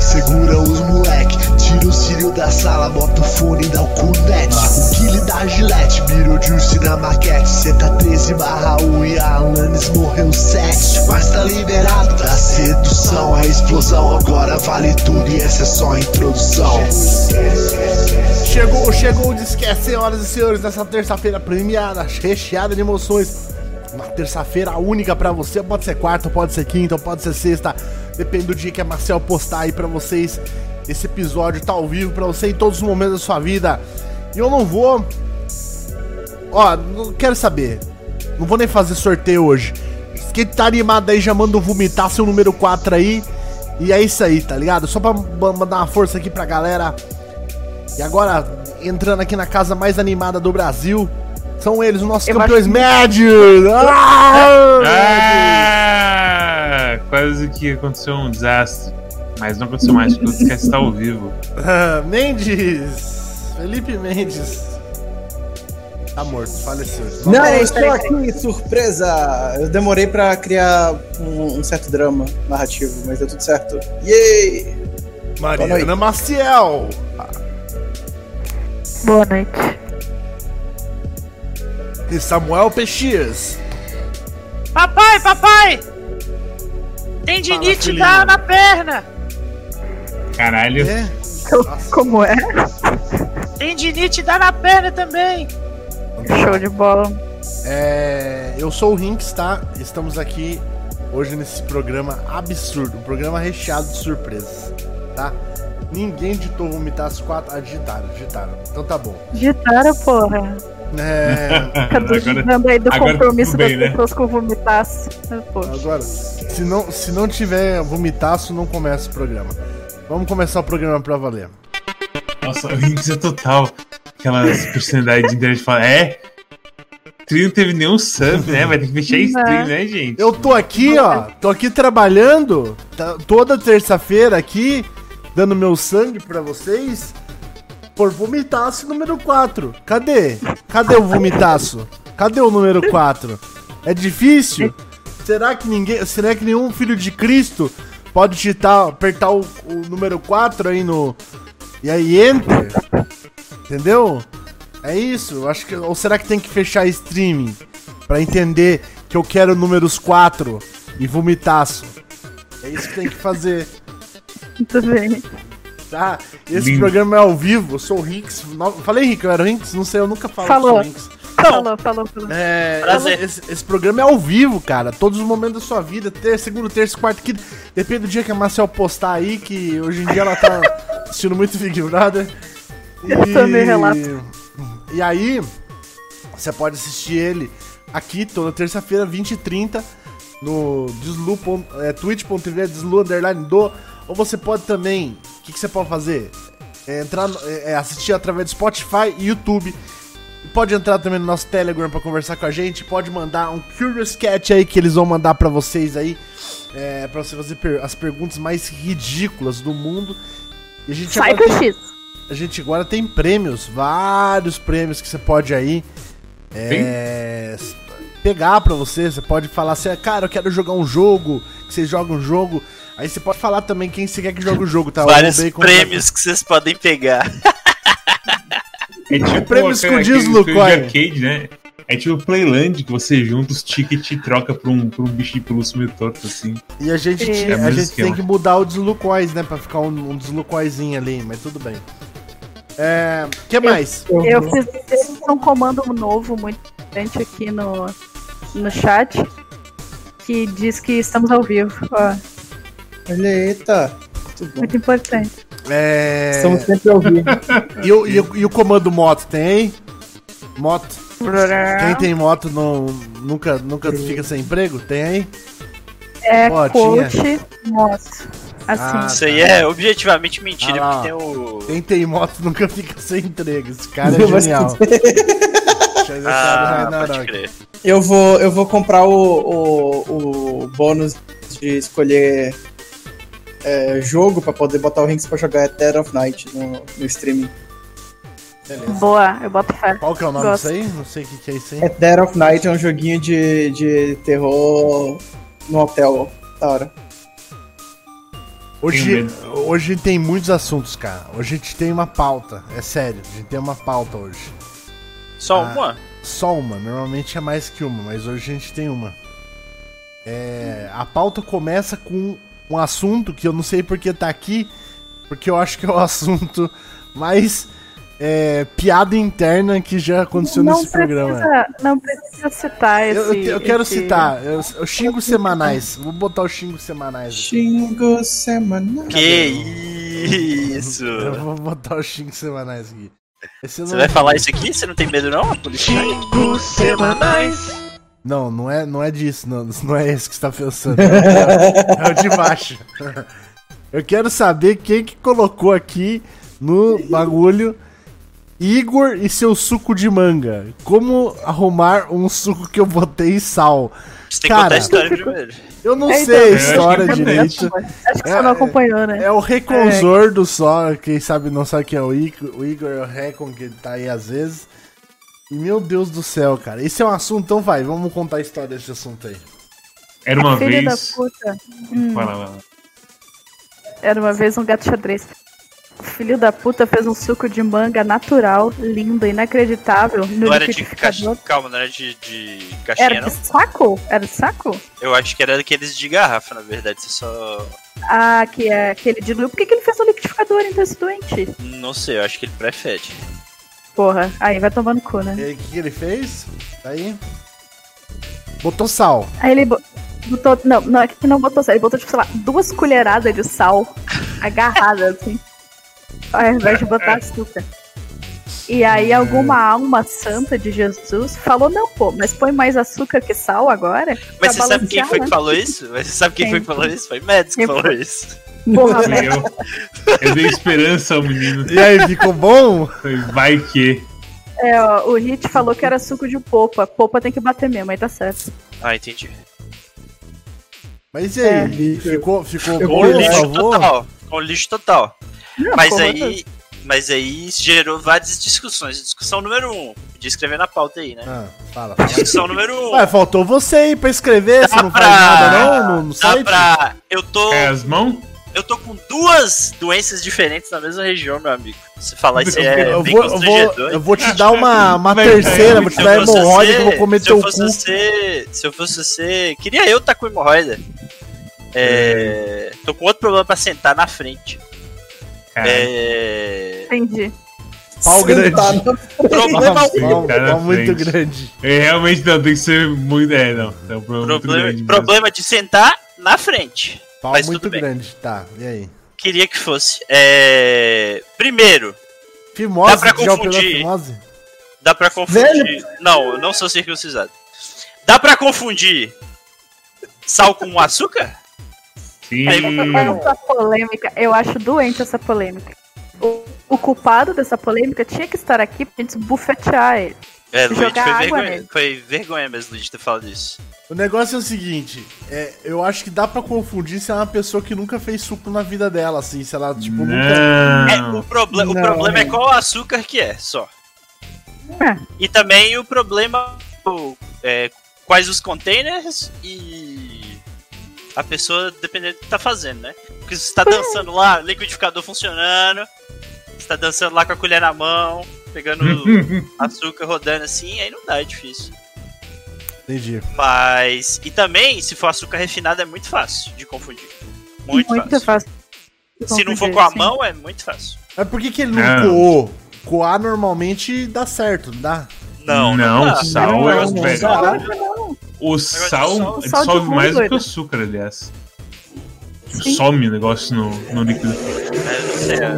segura os moleque. Tira o cílio da sala, bota o fone e dá o cunete. O Killy da Gillette, mirou Juice na maquete. Tá 13 barra 1 e a Alanis morreu 7. Mas tá liberado da sedução, a explosão. Agora vale tudo e essa é só a introdução. Chegou, chegou o Disquete, senhoras e senhores, nessa terça-feira premiada, recheada de emoções. Uma terça-feira única pra você, pode ser quarta, pode ser quinta, pode ser sexta, depende do dia que a Marcel postar aí pra vocês. Esse episódio tá ao vivo pra você em todos os momentos da sua vida. E eu não vou. Ó, não quero saber. Não vou nem fazer sorteio hoje. Quem tá animado aí já manda um vomitar seu número 4 aí. E é isso aí, tá ligado? Só pra ma- mandar uma força aqui pra galera. E agora, entrando aqui na casa mais animada do Brasil, são eles, os nossos Eu campeões acho- médios! Ah! Ah, quase que aconteceu um desastre. Mas não aconteceu mais, porque o Discast está ao vivo. Ah, Mendes! Felipe Mendes. Tá morto, faleceu. Não, eu estou aqui, surpresa! Eu demorei pra criar um, um certo drama narrativo, mas deu tudo certo. Yay! Mariana. Maciel! Boa noite. E Samuel PX. Papai, papai! Tendinite dá na perna! Caralho. É? Como é? Tendinite dá na perna também! Show de bola. É, eu sou o Rinks, tá? Estamos aqui hoje nesse programa absurdo, um programa recheado de surpresas, tá? Ninguém ditou vomitar as quatro. Ah, digitaram, digitaram. Então tá bom. Digitaram, porra. É, Fica duvidando aí do agora compromisso bem, das né? pessoas com vomitaço. Pô. agora, se não, se não tiver vomitaço, não começa o programa. Vamos começar o programa pra valer. Nossa, o é total. Aquelas personalidades de internet fala, é? Trio não teve nenhum sub, né? Vai ter que fechar a stream, né, gente? Eu tô aqui, ó, tô aqui trabalhando tá- toda terça-feira aqui, dando meu sangue pra vocês, por vomitaço número 4. Cadê? Cadê o vomitaço? Cadê o número 4? É difícil? Será que ninguém, será que nenhum filho de Cristo pode digitar, apertar o, o número 4 aí no e aí enter? Entendeu? É isso, acho que ou será que tem que fechar streaming Pra entender que eu quero números 4 e vomitaço? É isso que tem que fazer. Muito bem. Tá? Esse Lindo. programa é ao vivo, eu sou o Rinks. Falei Rick, eu era o Rinks? Não sei, eu nunca falo Falou. sou o Rinks. Falou, falou, falou. É, Prazer. esse, esse programa é ao vivo, cara. Todos os momentos da sua vida. Ter, segundo, terça, quarto, quinto. Depende do dia que a Marcel postar aí, que hoje em dia ela tá assistindo muito Big Brother. Eu também relato. E aí, você pode assistir ele aqui toda terça-feira, 20 e 30 no deslu. É, twitch.tv, deslu underline do. Ou você pode também. O que, que você pode fazer? É, entrar, é, é, assistir através do Spotify e YouTube. Pode entrar também no nosso Telegram pra conversar com a gente. Pode mandar um Curious Cat aí que eles vão mandar pra vocês aí. É, pra você fazer per- as perguntas mais ridículas do mundo. E a gente Sai agora tem- X. a gente agora tem prêmios, vários prêmios que você pode aí é, pegar pra você. Você pode falar assim, cara, eu quero jogar um jogo, que vocês jogam um jogo. Aí você pode falar também quem você quer que jogue o jogo, tá? Vários prêmios que vocês podem pegar. É tipo prêmio aquele- escondido aquele no estúdio coin. de arcade, né? É tipo o Playland, que você junta os tickets e troca por um, por um bicho de pelúcia meio torto, assim. E a gente, É. É a gente tem que mudar o deslucois, né? Pra ficar um, um deslucoizinho ali, mas tudo bem. É. que mais? Eu fiz um comando novo muito importante aqui no, no chat. Que diz que estamos ao vivo. Ó, Olha, eita! Muito bom. muito importante. É. Estamos sempre ao vivo. E, o, e, o, e o comando moto tem? Moto. Quem tem moto não, nunca, nunca fica sem emprego? Tem aí? É Ó, coach moto. Assim. Ah, Isso aí é objetivamente mentira, Ah porque tem o. Quem tem moto nunca fica sem emprego. Esse cara é genial. se Ah, pode crer. Eu vou, eu vou comprar o, o, o bônus de escolher é, jogo pra poder botar o Rinks pra jogar Dead of Night no, no streaming. Beleza. Boa, eu boto fé. Qual que é o nome disso aí? Não sei o que, que é isso aí. É Dead of Night é um joguinho de, de terror no hotel. Da hora. Hoje, hoje tem muitos assuntos, cara. Hoje a gente tem uma pauta. É sério, a gente tem uma pauta hoje. Só Ah. uma? Só uma, normalmente é mais que uma, mas hoje a gente tem uma. É, a pauta começa com um assunto que eu não sei porque tá aqui, porque eu acho que é o assunto mais é, piada interna que já aconteceu não nesse programa. precisa, não precisa citar esse. Eu, eu- eu quero esse- citar, eu, eu xingo semanais. Vou botar os xingos semanais aqui. Xingo semanal. Que isso? Eu vou botar os xingos semanais aqui. Você vai falar isso aqui? Você não tem medo não? Xingos semanais. Não, não é, não é disso, não, não é esse que você tá pensando. É o de baixo. Eu quero saber quem que colocou aqui no bagulho Igor e seu suco de manga. Como arrumar um suco que eu botei sal? Você tem que Cara. contar a história primeiro. Eu não É, sei a então, história que direito. Acho que É, você não é- acompanhou, né? É o Reconzordo só, quem sabe não sabe quem é o Igor, o Igor é o Recon que tá aí às vezes. Meu Deus do céu, cara. Esse é um assunto, então vai, vamos contar a história desse assunto aí. Era uma Filho da vez. puta. Hum, Vai lá, vai lá. era uma vez um gato xadrez. O filho da puta fez um suco de manga natural, lindo, inacreditável, no Não era de liquidificador. caixa. Calma, não era de, de caixinha, Era não? de saco? Era de saco? Eu acho que era daqueles de garrafa, na verdade. Você só. Ah, que é aquele diluiu. Por que, que ele fez no liquidificador então esse doente? Não sei, eu acho que ele prefere. Porra, aí vai tomando cu, né? E aí, o que, que ele fez? Tá Aí. Botou sal. Aí ele bo- botou. Não, não, é que não botou sal. Ele botou, tipo, sei lá, duas colheradas de sal agarradas, assim. Ao invés de botar açúcar. E aí alguma alma santa de Jesus falou, não, pô, mas põe mais açúcar que sal agora? Mas pra você sabe quem balancear, foi né? que falou isso? Mas você sabe quem Quem? foi que falou isso? Foi Mads que Quem falou isso. Porra, merda. eu. Eu dei esperança ao menino. E aí, ficou bom? Vai que. É, ó, o Hit falou que era suco de popa. Popa tem que bater mesmo, aí tá certo. Ah, entendi. Mas e aí? É. Ficou, ficou bom, Com vou- lixo total. Com lixo total. Não, Mas porra, aí. Mas aí gerou várias discussões. Discussão número um. Podia escrever na pauta aí, né? Ah, fala, fala. Discussão número um. Ué, faltou você aí pra escrever, você Dá não faz pra- nada não no, no Dá site? pra. Eu tô. É as mãos? Eu tô com duas doenças diferentes na mesma região, meu amigo. Você falar isso aí é eu, vou, eu, vou, eu vou te dar uma, uma terceira, vou te Se dar hemorroida que eu vou comer se eu teu fosse cu. Você, se eu fosse você. Queria eu estar com hemorroida. É, tô com outro problema pra sentar na frente. É, Entendi. Pau grande. Problema, Nossa, pau, muito grande. é, realmente não, tem que ser muito. É, não. É um problema, muito problema, grande. problema de sentar na frente. Pau Mas muito tudo bem. grande. Tá, e aí? Queria que fosse. É, primeiro, Fimose, Dá pra confundir. fimose? dá pra confundir. Não, eu não sou circuncisado. Dá pra confundir sal com açúcar? Sim. Aí, Essa polêmica, eu acho doente essa polêmica. O, o culpado dessa polêmica tinha que estar aqui pra gente bufetear ele. É, Luigi, Jogar foi água vergonha, nele. foi vergonha mesmo, Luigi, ter falado isso. O negócio é o seguinte, é, eu acho que dá pra confundir se é uma pessoa que nunca fez suco na vida dela, assim, se ela, tipo, nunca... Não. É, o, proble o Não. problema é qual açúcar que é, só. É. E também o problema o, é, quais os containers e a pessoa dependendo do que tá fazendo, né? Porque se você tá dançando lá, liquidificador funcionando, você tá dançando lá com a colher na mão, pegando açúcar rodando assim, aí não dá, é difícil. Entendi. Mas. E também, se for açúcar refinado, é muito fácil de confundir. Muito, fácil. fácil. Se não for com a sim. mão, é muito fácil. Mas por que que ele não Não. coou? Coar normalmente dá certo, não dá? Não, Não, dá. sal Não, é não, velho. não. O sal- sal sal dissolve de mais do que o açúcar, aliás. Sim. some o negócio no, no líquido.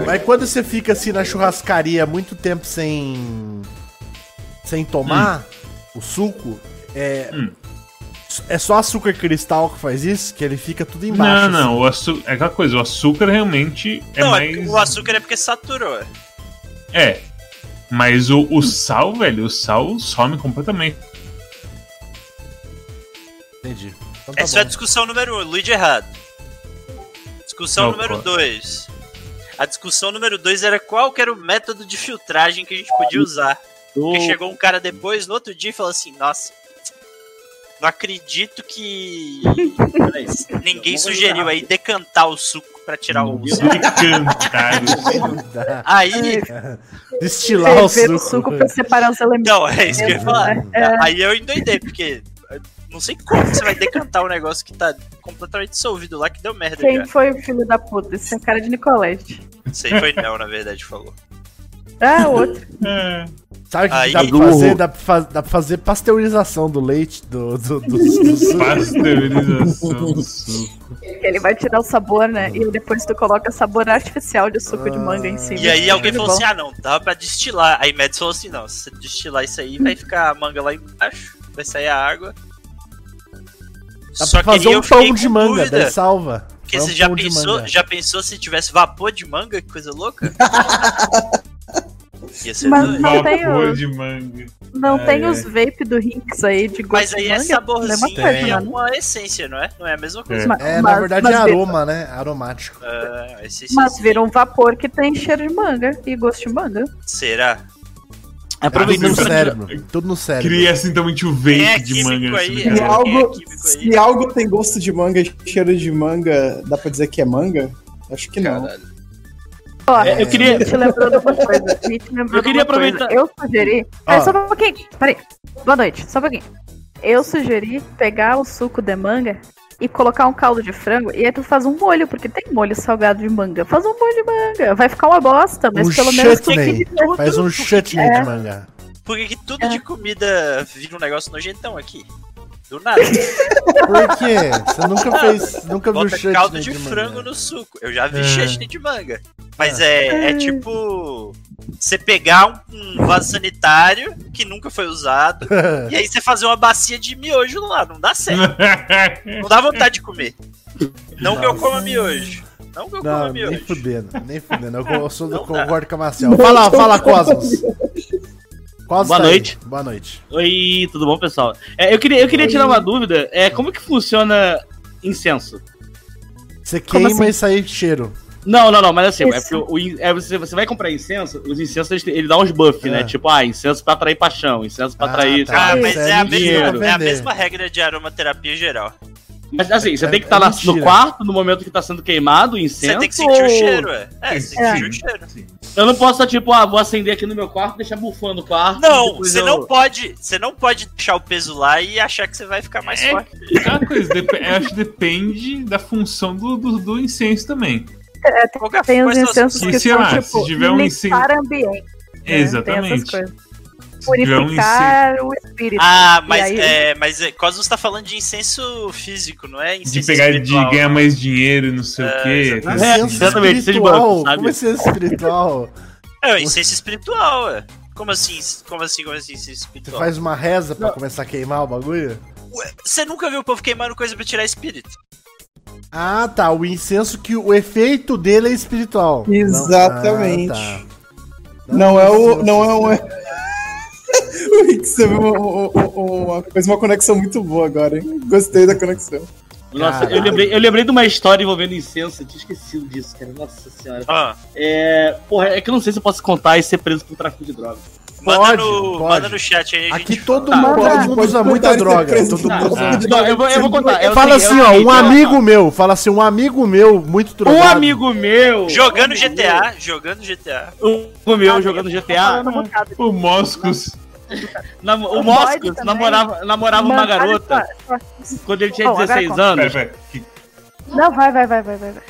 Mas quando você fica assim na churrascaria muito tempo sem. sem tomar o suco, é. Hum. É só açúcar cristal que faz isso? Que ele fica tudo embaixo. Não, não, o açúcar. É aquela coisa, o açúcar realmente é não, é mais. o açúcar é porque saturou. É. Mas o, o sal, velho, o sal some completamente. Entendi. Então tá Essa é a bom. discussão número um, Luigi errado. Discussão Não, número qual? dois. A discussão número dois era qual que era o método de filtragem que a gente podia usar. Porque chegou um cara depois, no outro dia, e falou assim, nossa, Não acredito que ninguém sugeriu aí decantar o suco pra tirar o De cantar. Aí, Destilar o Ferver o suco. suco pra separar os elementos. então, é isso que eu ia falar. É. Aí eu endoidei, porque não sei como você vai decantar um negócio que tá completamente dissolvido lá, que deu merda Quem já. foi o filho da puta? Esse é a cara de Nicolette. Isso aí foi Nel, na verdade, falou. Ah, outro. Sabe o que Aí- dá pra fazer? Dá pra, fa- dá pra fazer pasteurização do leite do, do, do, do suco. Pasteurização do suco. Ele vai tirar o sabor, né? E depois tu coloca sabor artificial de suco de manga em cima. E aí alguém falou bom. assim: ah, não, dava pra destilar. Aí Mads falou assim: não, se você destilar isso aí, vai ficar a manga lá embaixo, vai sair a água. Dá Só pra fazer um pão de manga, dúvida, daí salva. Porque Faz você um já pensou, já pensou se tivesse vapor de manga? Que coisa louca? Ia ser Mas doido. não tem Vapor o- de manga. Não Ai, tem ai. os vape do Rinks aí de gosto Mas aí de é manga? saborzinho, Mesma coisa, é né? uma essência, não é? Não é a mesma coisa. Mas- É, na mas- verdade mas é vira- aroma, né? Aromático. Ah, essência Mas sim. vira um vapor que tem cheiro de manga e gosto de manga. Será? Tudo Aproveitando no pra- cérebro. Tudo no cérebro. Cria simplesmente o Quem é de manga. aí? assim, Se É, cara. algo, é se algo tem gosto de manga e cheiro de manga, dá pra dizer que é manga? Acho que não. Caralho. Ó, É, eu queria- te lembrou de uma coisa. Eu queria coisa. aproveitar- Eu sugeri. É, só um pouquinho. Peraí. Boa noite, só um pouquinho. Eu sugeri pegar o suco de manga e colocar um caldo de frango e aí tu faz um molho, porque tem molho salgado de manga. Faz um molho de manga. Vai ficar uma bosta, mas Um pelo menos tu chutney. tem Faz um chutney É. de manga. Por que, tudo de comida vira um negócio nojentão aqui? Do nada. Por quê? Você nunca fez. Nunca viu Bota chutney caldo de, manga. frango no suco. Eu já vi É. chutney de manga. Mas é, é tipo. Você pegar um, um vaso sanitário que nunca foi usado e aí você fazer uma bacia de miojo lá. Não dá certo. Não dá vontade de comer. Não que eu coma miojo. Não que eu coma Não, nem miojo. fudendo, nem fudendo. Eu, eu sou do Não concordo com a Marcel. Fala, fala, Cosmos. Cosmos Boa tá aí. noite. Boa noite. Oi, tudo bom, pessoal? É, eu queria, eu queria tirar uma dúvida. É, como que funciona incenso? Você queima assim? e sai cheiro. Não, não, não, mas assim, é o, é, você, você vai comprar incenso, os incensos eles, ele dá uns buffs, É. né? Tipo, ah, incenso pra atrair paixão, incenso pra Ah, atrair. tá. Ah, sei lá. mas é, é a mesma, é a mesma regra de aromaterapia geral. Mas assim, você É- tem que é estar no mentira. quarto no momento que tá sendo queimado o incenso. Você tem que sentir ou- o cheiro, é. É, você tem É. que sentir o cheiro. Eu não posso, tipo, ah, vou acender aqui no meu quarto, deixar bufando o quarto. Não, você eu- não pode. Você não pode deixar o peso lá e achar que você vai ficar mais É. forte. Aquela coisa, eu acho que depende da função do, do, do incenso também. Qualquer Tem os incensos que são, lá, tipo, se tiver um limpar ambiente. né? Exatamente. tiver um incenso. Purificar o espírito. Ah, mas aí- é, mas é, Cosmos tá falando de incenso físico, não é? Incenso De pegar, de espiritual. ganhar mais dinheiro e não sei É, o quê. exatamente. É, Incenso exatamente, espiritual. Como é incenso espiritual? É, incenso espiritual, é. Como assim? Como assim? Como assim? Incenso Você espiritual? faz uma reza pra começar a queimar o bagulho? Ué, Você nunca viu o povo queimando coisa pra tirar espírito? Ah, tá. O incenso que o efeito dele é espiritual. Não- Exatamente. Ah, tá. Não é o. Não é um. o Rick, você viu uma, uma, uma, fez uma conexão muito boa agora, hein? Gostei da conexão. Nossa, Caralho. eu lembrei, eu lembrei de uma história envolvendo incenso, eu tinha esquecido disso, cara. Nossa senhora. Ah, É. Porra, é que eu não sei se eu posso contar e ser preso por tráfico de drogas. Manda, Pode, no, pode. manda no chat aí. Aqui gente todo, fala. mundo- todo mundo Pode usa muita droga. Todo mundo de Não, eu vou, eu vou contar. o Fala assim, ó, um amigo meu, fala assim, um amigo meu muito drogado. Um amigo meu. Jogando GTA, jogando GTA. meu, Um amigo meu jogando GTA. O Moscos. nam- o O Moscos namorava, namorava uma garota só- quando ele tinha Bom, agora 16 conta. anos. Não, vai, vai, vai, vai, vai. vai.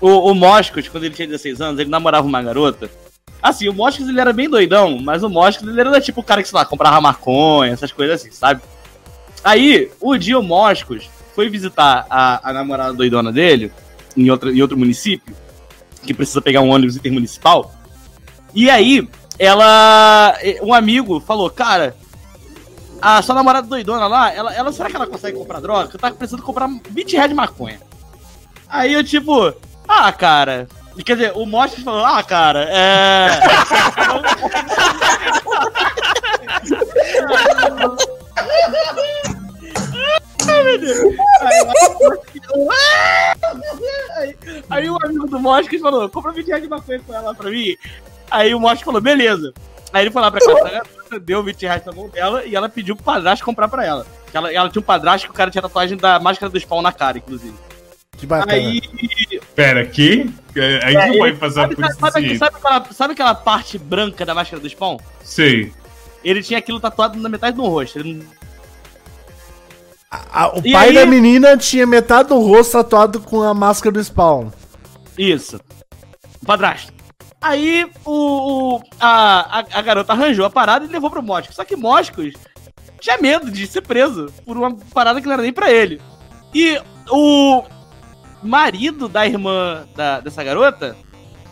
O, o Moscos, quando ele tinha 16 anos, ele namorava uma garota. Assim, o Moscos ele era bem doidão, mas o Moscos ele era tipo o cara que, sei lá, comprava maconha, essas coisas assim, sabe? Aí, o dia o Moscos foi visitar a, a namorada doidona dele em, outra, em outro município, que precisa pegar um ônibus intermunicipal. E aí, ela. Um amigo falou, cara. A sua namorada doidona lá, ela, ela será que ela consegue comprar droga? Eu tava precisando comprar 20 reais de maconha. Aí eu, tipo, ah, cara. Quer dizer, o Moscos falou, ah, cara, é. Ai, meu Deus. Aí, aí o amigo do Moscos falou, compra 20 reais de maconha com ela pra mim. Aí o Moscos falou, beleza. Aí ele foi lá pra casa da garota, deu 20 reais na mão dela e ela pediu pro padrasto comprar pra ela. Ela, ela tinha um padrasto que o cara tinha tatuagem da máscara do spawn na cara, inclusive. Que bacana. Aí. Pera, que? A gente É, não ele- passar sabe, por isso. sabe, sabe, aquela, sabe aquela parte branca da máscara do spawn? Sei. Ele tinha aquilo tatuado na metade do rosto. Ele não- A- o E pai aí- da menina tinha metade do rosto tatuado com a máscara do Spawn. Isso. O padrasto. Aí o, o- a, a, a garota arranjou a parada e levou pro Moscos. Só que Moscos tinha medo de ser preso por uma parada que não era nem pra ele. E o marido da irmã da- dessa garota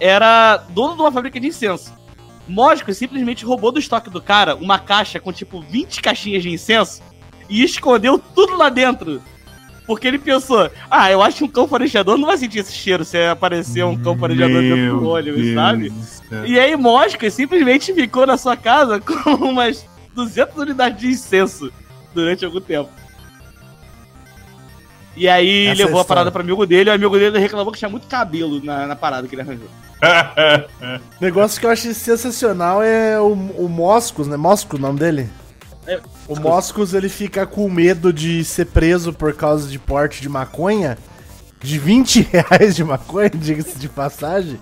era dono de uma fábrica de incenso. Moscos simplesmente roubou do estoque do cara uma caixa com tipo 20 caixinhas de incenso e escondeu tudo lá dentro. Porque ele pensou, ah, eu acho que um cão farejador não vai sentir esse cheiro se aparecer um cão farejador dentro do olho, Deus sabe? céu. E aí Moscas simplesmente ficou na sua casa com umas 200 unidades de incenso durante algum tempo. E aí Essa é a levou a parada pro amigo dele, e o amigo dele reclamou que tinha muito cabelo na, na parada que ele arranjou. Negócio que eu achei sensacional é o, o Moscos, né? Moscos o nome dele? É, O Moscos, ele fica com medo de ser preso por causa de porte de maconha. De 20 reais de maconha, diga-se de passagem.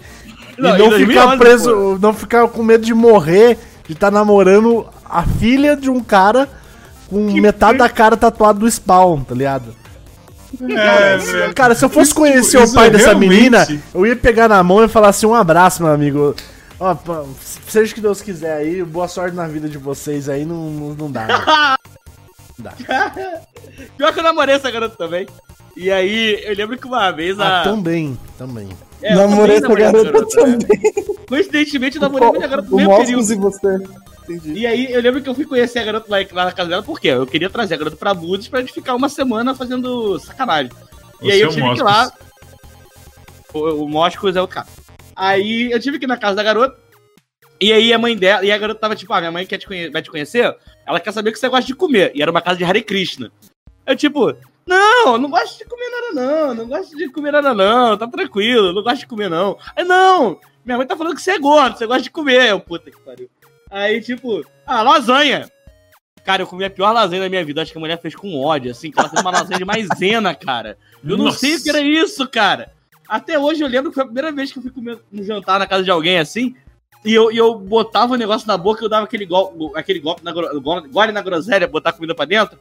Não, e não 2011, ficar preso, não ficar com medo de morrer, de estar namorando a filha de um cara com metade da cara tatuada do spawn, tá ligado? É. Cara, se eu fosse Isso- conhecer o pai dessa realmente- menina, eu ia pegar na mão e falar assim: um abraço, meu amigo. Ó, seja o que Deus quiser aí, boa sorte na vida de vocês aí, não, não, não dá. né? Pior que eu namorei essa garota também. E aí, eu lembro que uma vez a. Ah, também, também. É, Namorei essa namorei garota né? também. Coincidentemente, eu namorei a garota no O mesmo período. e você. Entendi. E aí, eu lembro que eu fui conhecer a garota lá, lá na casa dela, por quê? Eu queria trazer a garota pra Budes pra gente ficar uma semana fazendo sacanagem. E O aí eu tive que ir Moscos. lá. O, o Moscos é o cara. Aí eu tive que ir na casa da garota. E aí a mãe dela. E a garota tava tipo, ah, minha mãe quer te conhe- vai te conhecer. Ela quer saber o que você gosta de comer. E era uma casa de Hare Krishna. Eu, tipo, não, não gosto de comer nada, não. Não gosto de comer nada, não. Tá tranquilo, não gosto de comer, não. Aí, não, minha mãe tá falando que você é gordo, você gosta de comer. Eu, puta que pariu. Aí, tipo, ah, lasanha. Cara, eu comi a pior lasanha da minha vida. Acho que a mulher fez com ódio, assim, que ela fez uma lasanha de maisena, cara. Eu não Nossa. sei o que era isso, cara. Até hoje eu lembro que foi a primeira vez que eu fui comer um jantar na casa de alguém assim. E eu, e eu botava o negócio na boca e eu dava aquele golpe, aquele golpe na, gole na groselha, botar comida pra dentro.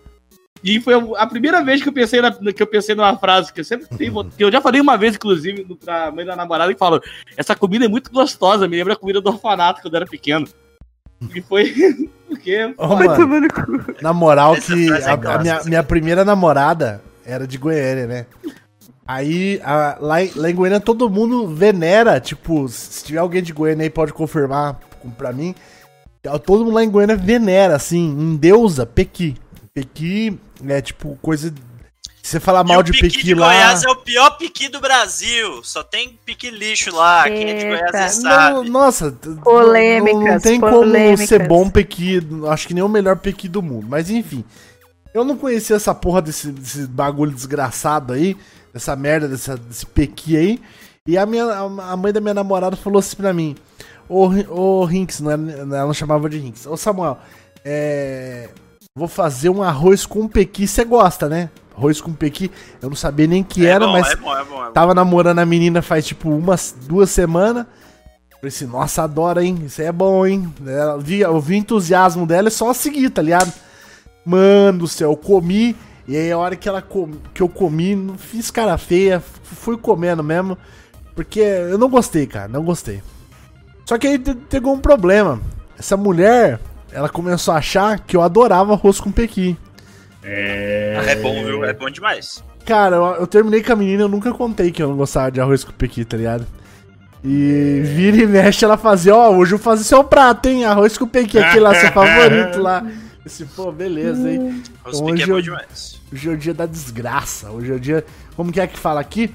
E foi a primeira vez que eu pensei, na, que eu pensei numa frase que eu sempre tenho, que eu já falei uma vez, inclusive, pra mãe da namorada, que falou: Essa comida é muito gostosa, me lembra a comida do orfanato quando eu era pequeno. E foi porque. Ô, mano, na moral Essa que é a, a minha, minha primeira namorada era de Goiânia, né? Aí, a- lá, em- lá em Goiânia todo mundo venera, tipo, se tiver alguém de Goiânia aí pode confirmar pra mim. Todo mundo lá em Goiânia venera, assim, em deusa, Pequi. Pequi é tipo coisa. Se você falar mal de piqui Pequi de lá. Goiás é o pior piqui do Brasil. Só tem piqui lixo lá. Quem é de Goiás Eita. Não, sabe. nossa, Polêmicas, não, não tem como polêmicas. ser bom pequi, acho que nem o melhor pequi do mundo, mas enfim. Eu não conhecia essa porra desse, desse bagulho desgraçado aí, dessa merda, dessa, desse pequi aí. E a, minha, a mãe da minha namorada falou assim pra mim: Ô, ô Rinks, não era- ela não chamava de Rinks. Ô Samuel, é. Vou fazer um arroz com pequi, você gosta, né? Arroz com pequi, eu não sabia nem que é era, bom, mas é bom, é bom, é bom. Tava namorando a menina faz tipo umas duas semanas. Falei assim, nossa, adora, hein? Isso aí é bom, hein? Ela, vi, eu vi o entusiasmo dela, é só seguir, tá ligado? Mano do céu, eu comi. E aí a hora que, ela com, que eu comi, não fiz cara feia, fui comendo mesmo. Porque eu não gostei, cara, não gostei. Só que aí pegou um problema. Essa mulher, ela começou a achar que eu adorava arroz com pequi. É. É bom, viu? É bom demais. Cara, eu, eu terminei com a menina, eu nunca contei que eu não gostava de arroz com pequi, tá ligado? E vira e mexe, ela fazia, ó, hoje eu vou fazer seu prato, hein? Arroz com pequi, aquele lá, seu favorito lá. Esse, pô, beleza, hein? Os Hoje piqui é bom demais. Hoje é o dia da desgraça. Hoje é o dia. Como que é que fala aqui?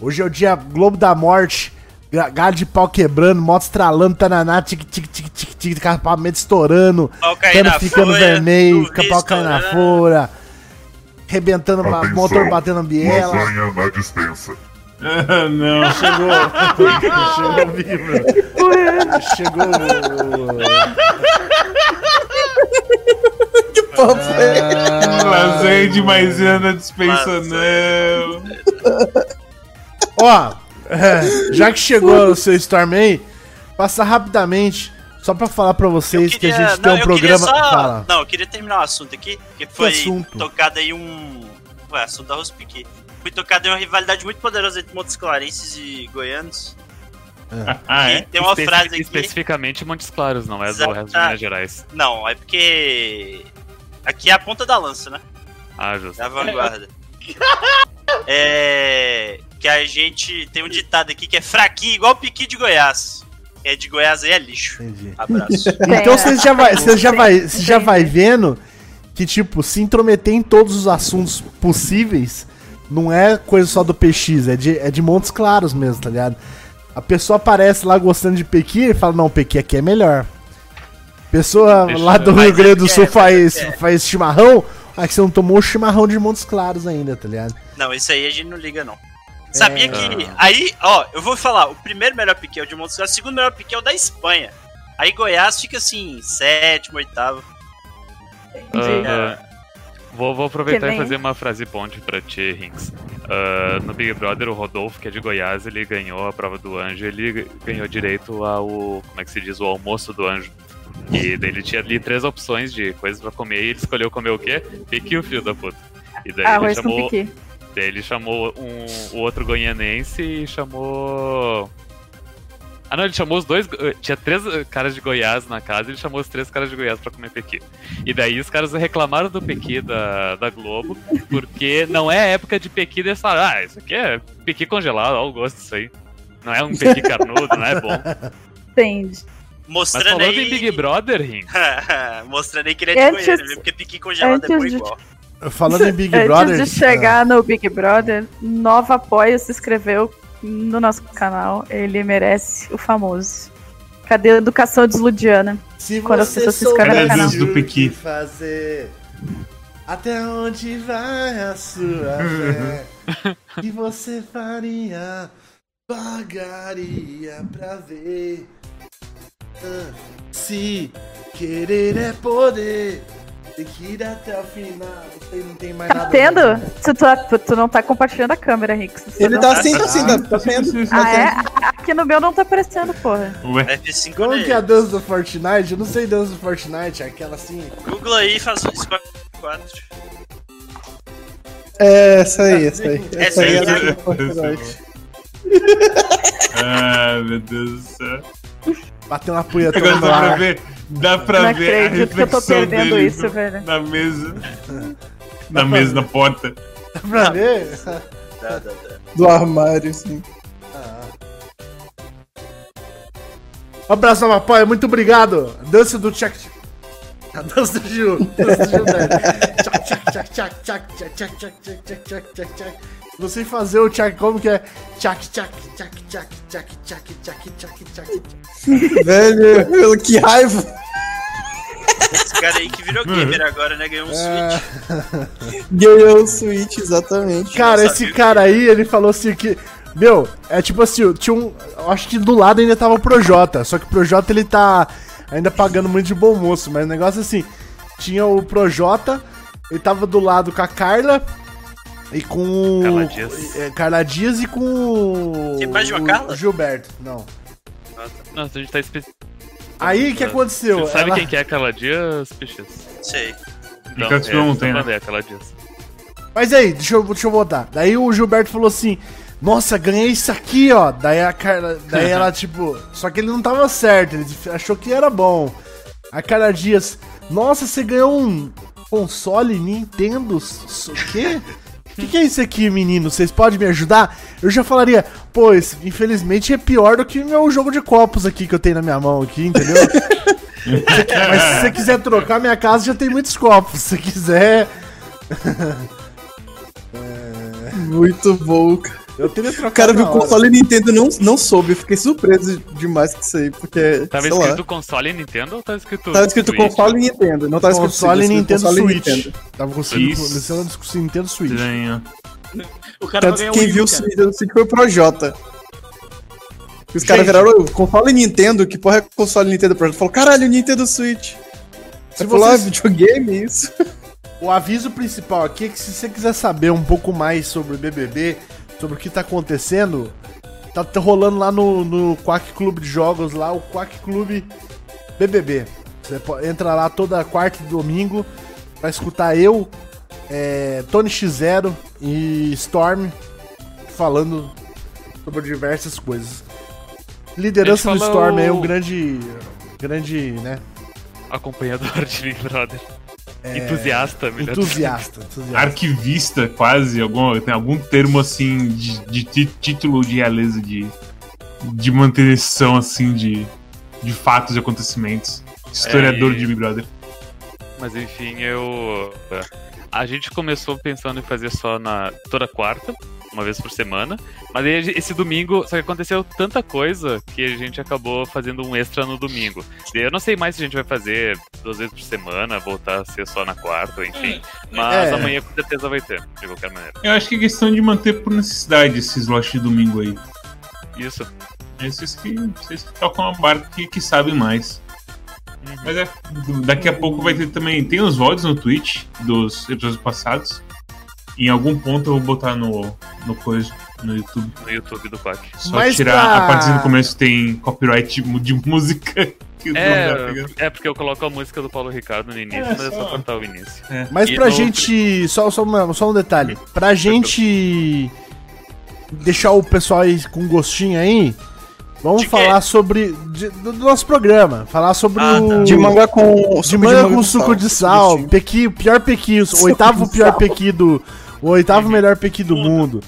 Hoje é o dia Globo da Morte. Ga- Galho de pau quebrando, moto estralando, tananá, tic tic tic tic tic, capamento estourando, cano ficando folha, vermelho, pau caindo na folha, rebentando, Atenção, motor batendo biela. Lasanha na dispensa. Ah, não. Chegou. Chegou vivo. Chegou. porra foi? Ah, Lasanha de maisena dispensa não. Ó, é, já que chegou o seu Storm aí, passar rapidamente, só pra falar pra vocês que a gente tem um programa. queria só- Fala. Não, eu queria terminar o assunto aqui, que foi assunto? tocado aí um. Ué, assunto da Rospique. Foi tocado aí uma rivalidade muito poderosa entre Montes Clarenses e Goianos. Ah, E é? tem uma Especi- frase aqui. Especificamente Montes Claros, não é do resto de Minas Gerais. Não, é porque. Aqui é a ponta da lança, né? Ah, justo. Da vanguarda. é. Que a gente tem um ditado aqui que é fraquinho, igual o piqui de Goiás. É de Goiás aí é lixo. Entendi. Abraço. Então você já vai, você já vai, você já vai vendo que tipo se intrometer em todos os assuntos possíveis não é coisa só do PX, é de, é de Montes Claros mesmo, tá ligado? A pessoa aparece lá gostando de Pequi e fala não, Pequi aqui é melhor. Pessoa Deixa- lá do Mas Rio Grande do é Sul é, faz, é é. faz chimarrão, aí que você não tomou o chimarrão de Montes Claros ainda, tá ligado? Não, isso aí a gente não liga, não. Sabia É. que. Aí, ó, eu vou falar, o primeiro melhor pique é o de Montes Claros, o segundo melhor pique é o da Espanha. Aí Goiás fica assim, sétimo, oitavo. Entendi. Ah, vou, vou aproveitar e fazer uma frase ponte pra ti, Rinks. Ah, no Big Brother, o Rodolfo, que é de Goiás, ele ganhou a prova do anjo, ele ganhou direito ao, como é que se diz, o almoço do anjo. E daí ele tinha ali três opções de coisas pra comer e ele escolheu comer o quê? Piqui o filho da puta. E daí ele Arroz com chamou, piqui. Daí ele chamou um, o outro goianense e chamou... Ah não, ele chamou os dois. eh, Tinha três eh, caras de Goiás na casa, ele chamou os três caras de Goiás pra comer pequi. E daí os caras reclamaram do pequi da, da Globo, porque não é época de pequi, falaram, ah, isso aqui é pequi congelado, olha o gosto disso aí. Não é um pequi carnudo, não é bom. Entendi. Mas Mostrando falando aí. em Big Brother, Rim, Mostrando aí que ele é de Antes- Goiânia, porque pique congelado é antes bom de- igual. Falando em Big Antes Brother. de chegar no Big Brother, Nova Apoia se inscreveu no nosso canal. Ele merece o famoso. Cadê a educação desludiana? Se Quando as você pessoas se inscrevem no canal. do o Pequi. que fazer, até onde vai a sua fé? que você faria, pagaria pra ver. Ah, se querer é poder, tem que ir até o final. Não tem, não tem mais Tá nada. tendo? Tu, tu, tu não tá compartilhando a câmera, Rick. você Ele não- tá assim, tá assim, tá, tá tendo. Ah, Tá é? tendo. Aqui no meu não tá aparecendo, porra. Ué, F5 Como nele. que é a dança do Fortnite? Eu não sei dança do Fortnite, é aquela assim. Google aí e faz isso 4. É, essa aí, essa aí. Essa Essa aí aí, é a Fortnite. ah, meu Deus do céu. Bateu uma punheta Agora dá pra ver, dá pra Não ver a acredito que eu tô reflexão perdendo dele isso, velho. na mesa. Na mesa, na porta. Dá pra ver? Dá, dá, dá. Do armário, assim. Um abraço, Nova Apoia, muito obrigado. Dança do tchac. A dança do Gil. Dança do Gil, velho. Tchac, tchac, tchac, tchac, tchac, tchac, tchac, tchac, tchac, tchac, tchac, sei fazer o tchac, como que é? Tchac, tchac, tchac, tchac, tchac, tchac, tchac, tchac, tchac. Velho, que raiva. Esse cara aí que virou gamer agora, né? Ganhou um É. Switch. Ganhou o Switch, exatamente. Cara, esse cara aí, ele falou assim que. Meu, é tipo assim, tinha um. Eu acho que do lado ainda tava o Projota. Só que o Projota ele tá ainda pagando muito de bom moço. Mas o negócio é assim: tinha o Projota, ele tava do lado com a Carla e com. Carla Dias. é, Carla Dias e com. Uma o Carla? Gilberto, não. nossa, a gente tá espe... Aí o que aconteceu? Você sabe Ela- quem que é aquela Dias, Pichas? Sei. Não, é, ontem, né? é aquela Dias. Mas aí, deixa eu, deixa eu voltar. Daí o Gilberto falou assim: Nossa, ganhei isso aqui, ó. Daí a Carla. Daí ela, tipo. Só que ele não tava certo, ele achou que era bom. A Carla Dias, nossa, você ganhou um console Nintendo. O quê? O que, que é isso aqui, menino? Vocês podem me ajudar? Eu já falaria, pois, infelizmente é pior do que o meu jogo de copos aqui que eu tenho na minha mão aqui, entendeu? Mas se você quiser trocar minha casa, já tem muitos copos. Se você quiser. Muito bom, cara. Eu teria O trocado. cara o hora. console Nintendo e não, não soube. Eu fiquei surpreso demais com isso aí, porque. Tava sei escrito lá. console Nintendo ou tava escrito. Tava escrito Switch? console Nintendo. Não tava escrito console Switch, Nintendo tava escrito Switch. Nintendo. Tava discussão Nintendo Switch. Estranho. O cara Tanto quem viu o cara. Switch do Switch foi o Projota. Os caras viraram "Ô, console Nintendo, que porra é console Nintendo? O Projota falou, caralho, Nintendo Switch. Se Você falou, ah, vocês- videogame, isso. O aviso principal aqui é que se você quiser saber um pouco mais sobre o BBB, sobre o que tá acontecendo, tá, tá rolando lá no, no Quack Clube de Jogos, lá o Quack Clube BBB. Você entra lá toda quarta e domingo pra escutar eu, é, Tony X0 e Storm falando sobre diversas coisas. Liderança do Storm é o- um grande, grande, né, Acompanhador de Big Brother. Entusiasta, melhor entusiasta. entusiasta. Arquivista, quase, algum, tem algum termo assim de, de ti- título de realeza, de, de manutenção assim de, de fatos e acontecimentos. Historiador É, e- de Big Brother. Mas enfim, eu. A gente começou pensando em fazer só na toda quarta, uma vez por semana. Mas aí esse domingo, só que aconteceu tanta coisa que a gente acabou fazendo um extra no domingo. E Eu não sei mais se a gente vai fazer duas vezes por semana, voltar a ser só na quarta, enfim. Mas É. amanhã com certeza vai ter, de qualquer maneira. Eu acho que é questão de manter por necessidade esses lotes de domingo aí. Isso. É vocês que, vocês que tocam a barca que, que sabem mais. Mas é, daqui a pouco vai ter também. Tem os VODs no Twitch dos episódios passados. Em algum ponto eu vou botar no, no coisa, no YouTube. No YouTube do Quack. Só Mas tirar pra- a parte do começo tem copyright de, de música. É, é porque eu coloco a música do Paulo Ricardo no início, É, mas é só. só cortar o início. Mas E pra no- gente. Só, só, uma- só um detalhe. Pra gente deixar o pessoal aí com gostinho aí, vamos De quê? falar sobre. de- do, do nosso programa. Falar sobre Ah, o. tá. De manga com de manga com suco de sal. Pequi, pior pequi, o oitavo de pior sal. pequi do. O oitavo melhor pequi do mundo.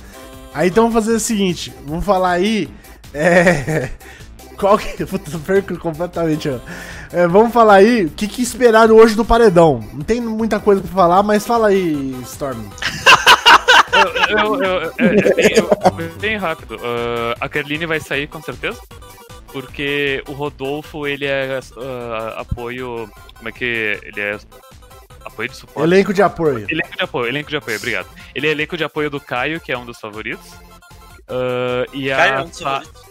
Aí então vamos fazer o seguinte: vamos falar aí. É. Qual que. Puta, perco completamente, ó. É, vamos falar aí o que, que esperaram hoje do Paredão. Não tem muita coisa pra falar, mas fala aí, Storm. Eu, eu, eu- é, é bem, bem rápido. Ah, a Kerline vai sair com certeza. Porque o Rodolfo, ele é ah, apoio. Como é que. Ele é. Apoio de suporte? Elenco de apoio. Elenco de apoio, elenco de apoio, obrigado. Ele é elenco de apoio do Caio, que é um dos favoritos. Ah, e a Caio é um dos Sa- favoritos.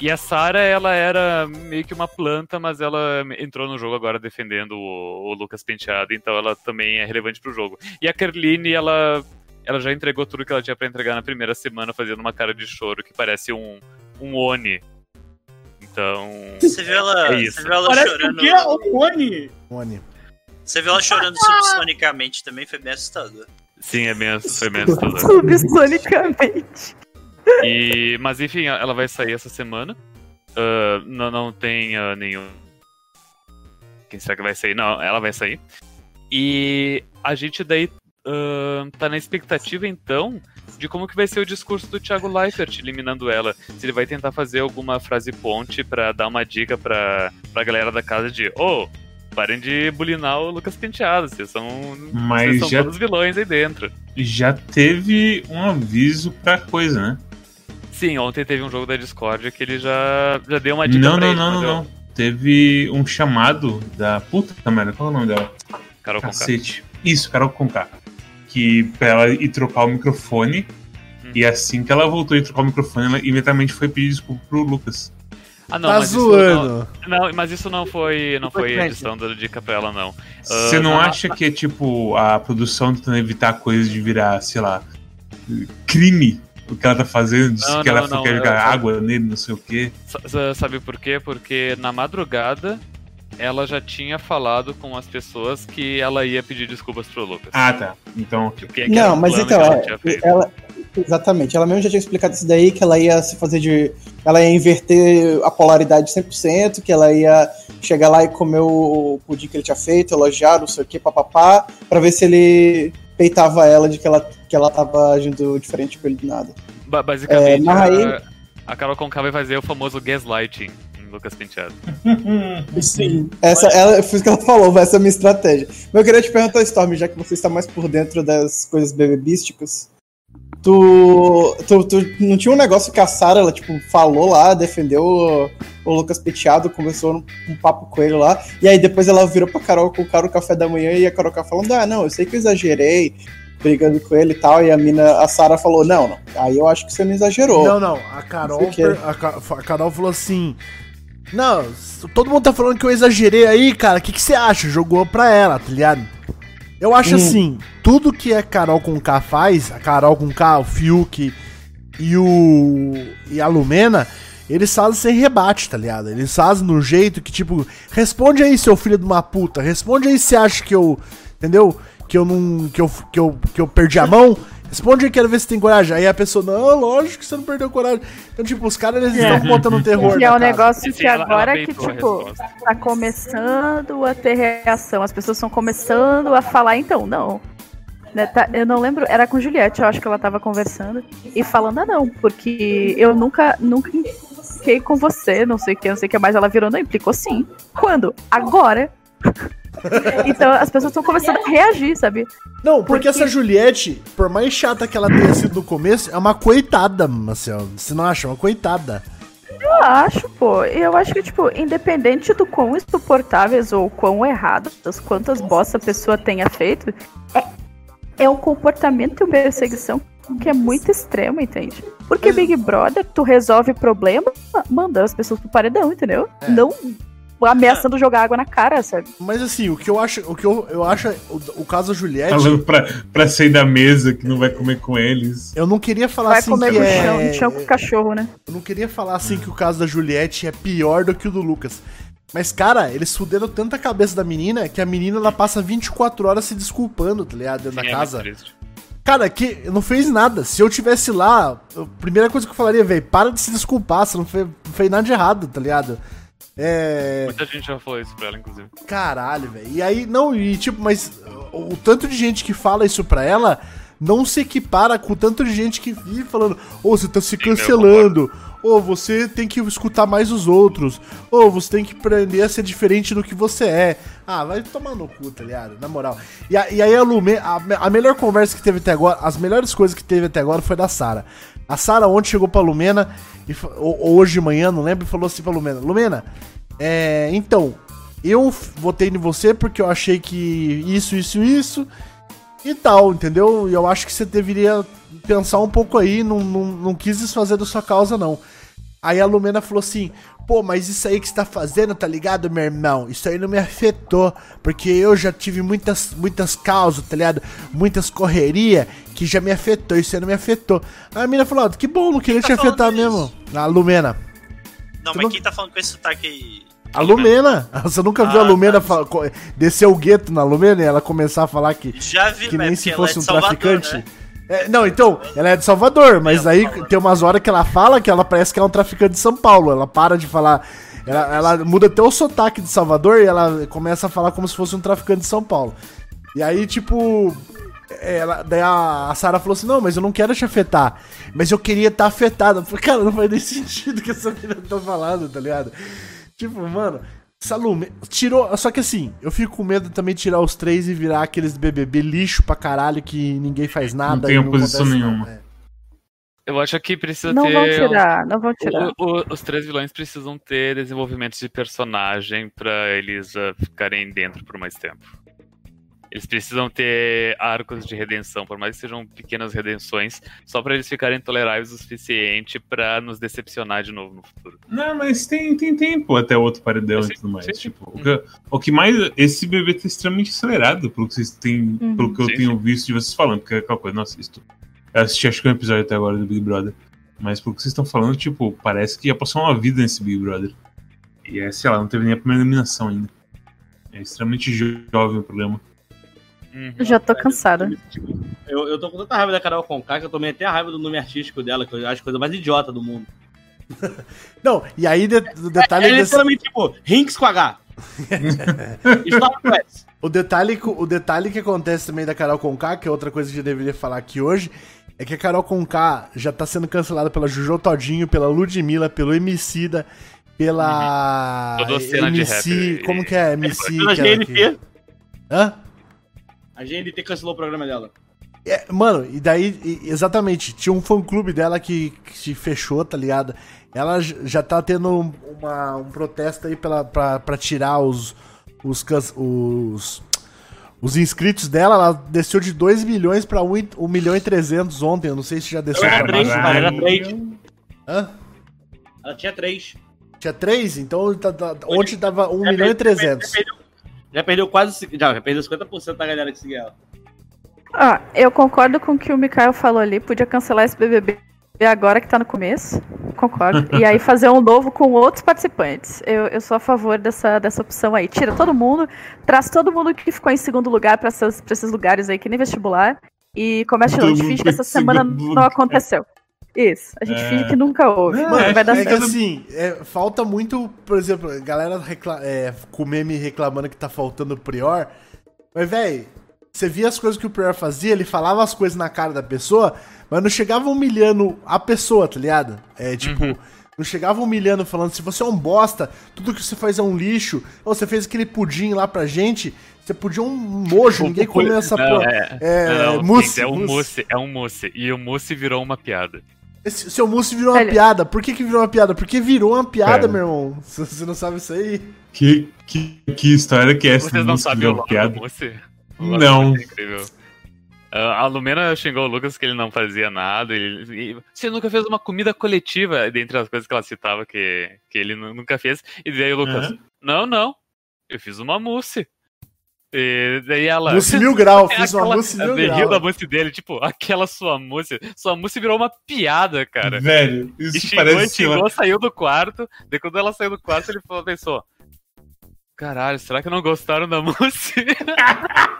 E a Sarah, ela era meio que uma planta, mas ela entrou no jogo agora defendendo o, o Lucas Penteado, então ela também é relevante pro jogo. E a Kerline, ela, ela já entregou tudo que ela tinha pra entregar na primeira semana, fazendo uma cara de choro que parece um, um Oni. Então. Você viu ela, É isso. você viu ela Parece o chorando. quê? O Oni? Oni. Você viu ela chorando subsonicamente também, foi bem assustador. Sim, é bem, foi bem assustador. Subsonicamente. E, mas enfim, ela vai sair essa semana. Ah, não, não tem ah, nenhum. Quem será que vai sair? Não, ela vai sair. E a gente daí ah, tá na expectativa então de como que vai ser o discurso do Thiago Leifert eliminando ela. Se ele vai tentar fazer alguma frase ponte pra dar uma dica pra, pra galera da casa de oh, parem de bulinar o Lucas Penteado, vocês são, Mas vocês são já- todos vilões aí dentro. Já teve um aviso pra coisa, né? Sim, ontem teve um jogo da Discord que ele já, já deu uma dica Não, não, ele, não, não, não. Teve um chamado da puta câmera, qual é o nome dela? Carol Conká. Cacete. Isso, Carol Conká. Que pra ela ir trocar o microfone. Hum. E assim que ela voltou a trocar o microfone, ela imediatamente foi pedir desculpa pro Lucas. Ah, não, tá mas isso zoando. não, não, mas isso não foi, não foi edição dando dica pra ela, não. Você Ah, não na- acha que é tipo a produção tentando evitar coisas de virar, sei lá, crime? O que ela tá fazendo, disse Não, que ela não, quer jogar eu- água nele, não sei o quê. Sa- sa- Sabe por quê? Porque na madrugada ela já tinha falado com as pessoas que ela ia pedir desculpas pro Lucas. Ah, tá. Então. Que- que Não, mas então, ela ela. Exatamente, ela mesmo já tinha explicado isso daí, que ela ia se fazer de. Ela ia inverter a polaridade 100%, que ela ia chegar lá e comer o pudim que ele tinha feito, elogiar, não sei o que, papapá, pra ver se ele peitava ela de que ela, que ela tava agindo diferente com ele do nada. Ba- basicamente, É, narra aí. a, a Carol Conká vai fazer o famoso gaslighting em Lucas Penteado. Sim. Essa, ela, foi isso que ela falou, essa é a minha estratégia. Mas eu queria te perguntar, Storm, já que você está mais por dentro das coisas bebebísticas, tu, tu, tu não tinha um negócio que a Sarah, ela, tipo, falou lá, defendeu o, o Lucas Penteado, conversou um, um papo com ele lá, e aí depois ela virou pra Carol com o cara o café da manhã e a Carol falando, ah, não, eu sei que eu exagerei, brigando com ele e tal, e a mina, a Sarah falou, não, não, aí eu acho que você não exagerou. Não, não. A Carol, Não per- a, a Carol falou assim: Não, todo mundo tá falando que eu exagerei aí, cara. O que, que você acha? Jogou pra ela, tá ligado? Eu acho Hum. assim, tudo que a Carol com K faz, a Carol com K, o Fiuk e o. e a Lumena, eles fazem sem rebate, tá ligado? Eles fazem no jeito que, tipo, responde aí, seu filho de uma puta. Responde aí se acha que eu. Entendeu? Que eu não. que eu, que eu, que eu perdi a mão. Responde aí, quero ver se tem coragem. Aí a pessoa, não, lógico que você não perdeu coragem. Então, tipo, os caras eles É. estão botando terror E é um negócio que ela- ela agora que, tipo, tá começando a ter reação. As pessoas estão começando a falar, então, não. Né, tá- eu não lembro, era com Juliette, eu acho que ela tava conversando e falando, ah, não, porque eu nunca, nunca fiquei com você, não sei o que, não sei o que mais. Ela virou, não, implicou sim. Quando? Agora. então as pessoas estão começando a reagir, sabe? Não, porque, Porque- essa Juliette, por mais chata que ela tenha sido no começo, é uma coitada, Marcel. Você não acha? Uma coitada. Eu acho, pô. E Eu acho que, tipo, independente do quão insuportáveis ou quão errados, quantas bosta a pessoa tenha feito, é, é um comportamento e uma perseguição que é muito extremo, entende? Porque Mas- Big Brother, tu resolve problema mandando as pessoas pro paredão, entendeu? É. Não ameaçando jogar água na cara, sabe? Mas assim, o que eu acho, o que eu, eu acho, o, o caso da Juliette, Falando pra, pra sair da mesa que não vai comer com eles. eu não queria falar Vai assim comer que no é... chão, no chão com o cachorro, né? Eu não queria falar assim que o caso da Juliette é pior do que o do Lucas. Mas, cara, eles fuderam tanto a cabeça da menina que a menina ela passa 24 horas se desculpando, tá ligado? Dentro Sim, da é casa. triste. Cara, que não fez nada. Se eu tivesse lá, a primeira coisa que eu falaria, velho, para de se desculpar, você não fez, não fez nada de errado, tá ligado? É. Muita gente já falou isso pra ela, inclusive. Caralho, velho. E aí, não, e tipo, mas o, o tanto de gente que fala isso pra ela não se equipara com o tanto de gente que vive falando, ô, você tá se cancelando, ô, você tem que escutar mais os outros, ô, você tem que aprender a ser diferente do que você é. Ah, vai tomar no cu, tá ligado? Na moral. E, a- e aí a Lume, a, a melhor conversa que teve até agora, as melhores coisas que teve até agora foi da Sara. A Sara ontem chegou pra Lumena, e, ou, hoje de manhã, não lembro, e falou assim pra Lumena: Lumena, é, então, eu votei em você porque eu achei que isso, isso, isso e tal, entendeu? E eu acho que você deveria pensar um pouco aí, não, não, não quis desfazer da sua causa, não. Aí a Lumena falou assim: pô, mas isso aí que você tá fazendo, tá ligado, meu irmão? Isso aí não me afetou, porque eu já tive muitas, muitas causas, tá ligado? Muitas correrias que já me afetou, isso aí não me afetou. Aí a menina falou: ah, que bom, não queria tá te afetar falando mesmo. A Lumena. Não, Tu mas não- quem tá falando com esse sotaque aí? A Lumena. Você nunca viu a Ah, Lumena tá. co- descer o gueto na Lumena e ela começar a falar que, Já vi, que nem se fosse um é de Salvador, traficante? né? É, não, então, ela é de Salvador, mas Ela aí tem umas horas que ela fala que ela parece que é um traficante de São Paulo. Ela para de falar. Ela, ela muda até o sotaque de Salvador e ela começa a falar como se fosse um traficante de São Paulo. E aí, tipo. Ela, daí a, a Sarah falou assim: Não, mas eu não quero te afetar. Mas eu queria estar afetada. Eu falei, cara, não faz nem sentido que essa menina tá falando, tá ligado? Tipo, mano, Salume, tirou. Só que assim, eu fico com medo também de tirar os três e virar aqueles BBB lixo pra caralho que ninguém faz nada. tem e oposição acontece nenhuma. nada, é. Eu acho que precisa Não ter. vão tirar, não vão tirar. O- o- os três vilões precisam ter desenvolvimentos de personagem pra eles ah, ficarem dentro por mais tempo. Eles precisam ter arcos de redenção, por mais que sejam pequenas redenções, só pra eles ficarem toleráveis o suficiente pra nos decepcionar de novo no futuro. Não, mas tem, tem tempo até o outro paredão Sim, e tudo mais. sim, sim. Tipo, o, que, o que mais. Esse bebê tá extremamente acelerado, pelo que vocês têm. Uhum. Pelo que eu Sim, tenho visto de vocês falando, porque é aquela coisa, não assisto. Eu assisti acho que um episódio até agora do Big Brother. Mas pelo que vocês estão falando, tipo, parece que ia passar uma vida nesse Big Brother. E é, sei lá, não teve nem a primeira eliminação ainda. É extremamente jo- jovem o programa. Uhum. Eu já tô cansada. Eu, eu tô com tanta raiva da Carol Conká que eu tomei até a raiva do nome artístico dela, que eu acho a coisa mais idiota do mundo. Não, e aí de- o É, detalhe é desse- literalmente tipo, Rinks com H. O detalhe, o detalhe que acontece também da Carol Conká, que é outra coisa que eu deveria falar aqui hoje, é que a Carol Conká já tá sendo cancelada pela Jojo Todinho, pela Ludmilla, pelo Emicida, pela de MC, como que é MC? Pela GNT. que- Hã? A GNT cancelou o programa dela. É, mano, e daí, e- exatamente, tinha um fã-clube dela que, que se fechou, tá ligado? Ela já tá tendo uma- um protesto aí pela, pra, pra tirar os, os, os, os inscritos dela. Ela desceu de 2 milhões pra 1, e- 1 milhão e 300 ontem, eu não sei se já desceu Era pra três, baixo. cara, era três. Hã? Ela tinha três. Tinha 3? Então tá- tá- ontem tava 1 milhão e 300. Já perdeu quase. Já, já perdeu 50% da galera que seguia ela. Ó, eu concordo com o que o Mikael falou ali. Podia cancelar esse BBB agora que tá no começo. Concordo. e aí fazer um novo com outros participantes. Eu, eu sou a favor dessa, dessa opção aí. Tira todo mundo, traz todo mundo que ficou em segundo lugar pra esses lugares aí, que nem vestibular. E começa de novo. A finge que essa semana não aconteceu. Isso. A gente É. finge que nunca. Não, Mano, vai dar É que certo. assim, é, falta muito, por exemplo, a galera recla é, com meme reclamando que tá faltando o Prior. Mas, velho, você via as coisas que o Prior fazia, ele falava as coisas na cara da pessoa, mas não chegava humilhando a pessoa, tá ligado? É tipo, não chegava humilhando, falando se você é um bosta, tudo que você faz é um lixo, ou você fez aquele pudim lá pra gente, você podia um nojo, ninguém comeu essa Não, porra. é, É, não, mousse, gente, é um mousse. mousse, é um mousse. E o mousse virou uma piada. Esse seu mousse virou uma Olha. piada. Por que, que virou uma piada? Porque virou uma piada, meu irmão. Se Você não sabe isso aí? Que, que, que história que é essa? Vocês não sabiam o piada? do mousse? O Não. é incrível. Ah, a Lumena xingou o Lucas que ele não fazia nada. Ele, e você nunca fez uma comida coletiva, dentre as coisas que ela citava que, que ele nu- nunca fez. E daí o Lucas, Aham. não, não, eu fiz uma mousse. E daí ela. Mousse mil grau, fiz uma mousse mil daí riu da grau. mousse dele, tipo, aquela sua mousse. Sua mousse virou uma piada, cara. Velho, E isso xingou, parece lá, xingou, saiu do quarto. Daí quando ela saiu do quarto, ele falou, pensou. Caralho, será que não gostaram da mousse?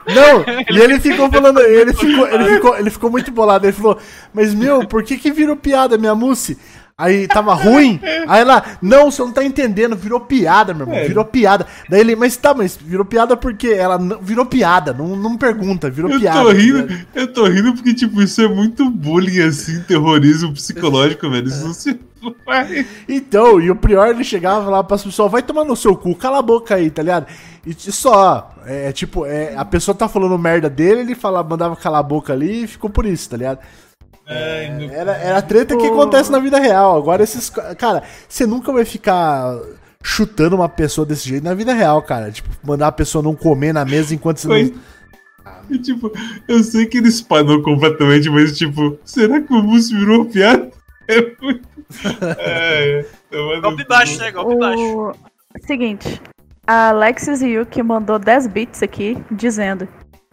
Não, e ele ficou falando, ele ficou, ele ficou, ele ficou muito bolado. Ele falou, mas meu, por que que virou piada minha mousse? Aí tava ruim. Aí ela, não, você não tá entendendo, virou piada, meu irmão, É. virou piada. Daí ele, mas tá, mas virou piada porque ela não, virou piada, não, não pergunta, virou Eu piada. tô rindo, ligado? eu tô rindo porque, tipo, isso é muito bullying, assim, terrorismo psicológico, velho. Isso não se. Então, e o Prior ele chegava lá pras pessoas, vai tomar no seu cu, cala a boca aí, tá ligado? E só, é tipo, é, a pessoa tá falando merda dele, ele fala, mandava calar a boca ali e ficou por isso, tá ligado? Meu- Era, era treta que acontece na vida real. Agora esses. ca- Cara, você nunca vai ficar chutando uma pessoa desse jeito na vida real, cara. Tipo, mandar a pessoa não comer na mesa enquanto você Foi. não. E, tipo, eu sei que ele espanou completamente, mas, tipo, será que o Mousse virou piada? É muito. É, é. Tomando Golpe baixo, né? Golpe baixo. O seguinte, a Alexis Yuki mandou 10 bits aqui dizendo: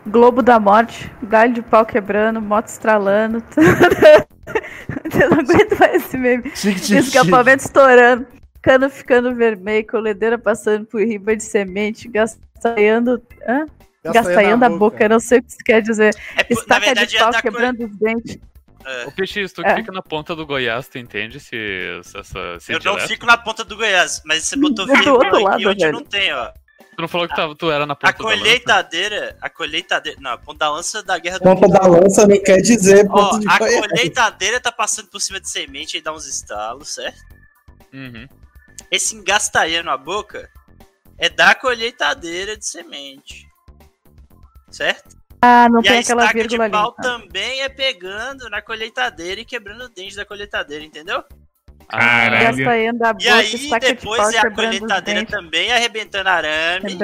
Globo da Morte, galho de pau quebrando, moto estralando. Eu não aguento mais esse meme. Chique, chique, Escapamento estourando, cano ficando vermelho, coledeira passando por riba de semente, gastanhando. Hã? chique. Gastanhando a boca, eu não sei o que isso quer dizer. É, Estaca de verdade, é pau quebrando os dentes. É. O PX, tu que É. fica na ponta do Goiás, tu entende se, se essa. Se Eu não direto? fico na ponta do Goiás, mas você botou outro aqui lado, onde velho. não tem, ó. Tu não falou que tava, tu era na ponta A colheitadeira, a colheitadeira, não, a ponta da lança da guerra do Ponta da lança não quer dizer Ó, a colheitadeira tá passando por cima de semente e dá uns estalos, certo? Uhum. Esse engastalhando a boca é da colheitadeira de semente. Certo? Ah, não e tem a aquela estaca de vírgula ali. pau Ah. também é pegando na colheitadeira e quebrando o dente da colheitadeira, entendeu? Caralho. E boca, aí depois é a colheitadeira também arrebentando arame.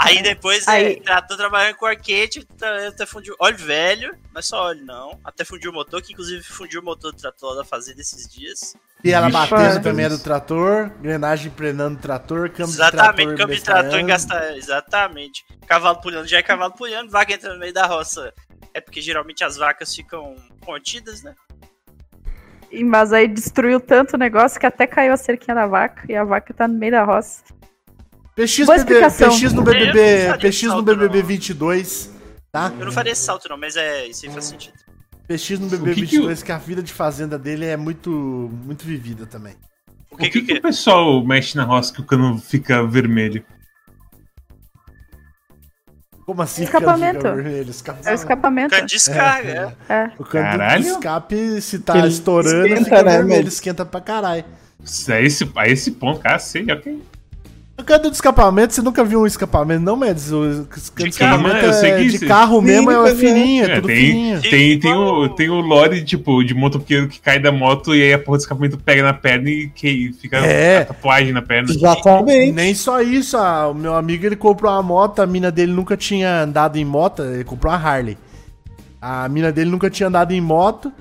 Aí depois Aí- é, tratou trabalhando com arquete, tá- até fundiu óleo velho, não é só óleo não, até fundiu o motor, que inclusive fundiu o motor do trator da fazenda esses dias. E ela batendo também é do trator, engrenagem prenando o trator, câmbio Exatamente, de trator. câmbio de trator bestalhando. engasta, exatamente. Cavalo pulhando, já é cavalo pulhando, vaca entra no meio da roça. É porque geralmente as vacas ficam contidas, né? E- Mas aí destruiu tanto o negócio que até caiu a cerquinha da vaca e a vaca tá no meio da roça. PX, BB. PX no BBB, PX no BBB não. 22, tá? Eu não faria esse salto não, mas é, isso aí faz sentido. PX no BBB O que que 22, que a vida de fazenda dele é muito, muito vivida também. O O que que, que, que, o pessoal mexe na roça que o cano fica vermelho? Como assim? Escapamento. cano fica vermelho? É o Escapamento. escapamento. Cano de descarga, é. É. O cano Caralho. de escape, se tá ele estourando, esquenta, fica né, vermelho, esquenta pra caralho. Isso é esse, a esse ponto, cara, sei, ok. O cano de escapamento, você nunca viu um escapamento, não, Mads? O de, escapamento carro, eu sei é de carro mesmo, é, Sim, fininho, é, É, tudo tem, fininho. tem, tem, o, tem o lore, tipo, de motoqueiro que cai da moto e aí a porra do escapamento pega na perna e que fica É. a tatuagem na perna. Exatamente. Nem só isso, ah, o meu amigo ele comprou uma moto, a mina dele nunca tinha andado em moto, ele comprou uma Harley. A mina dele nunca tinha andado em moto.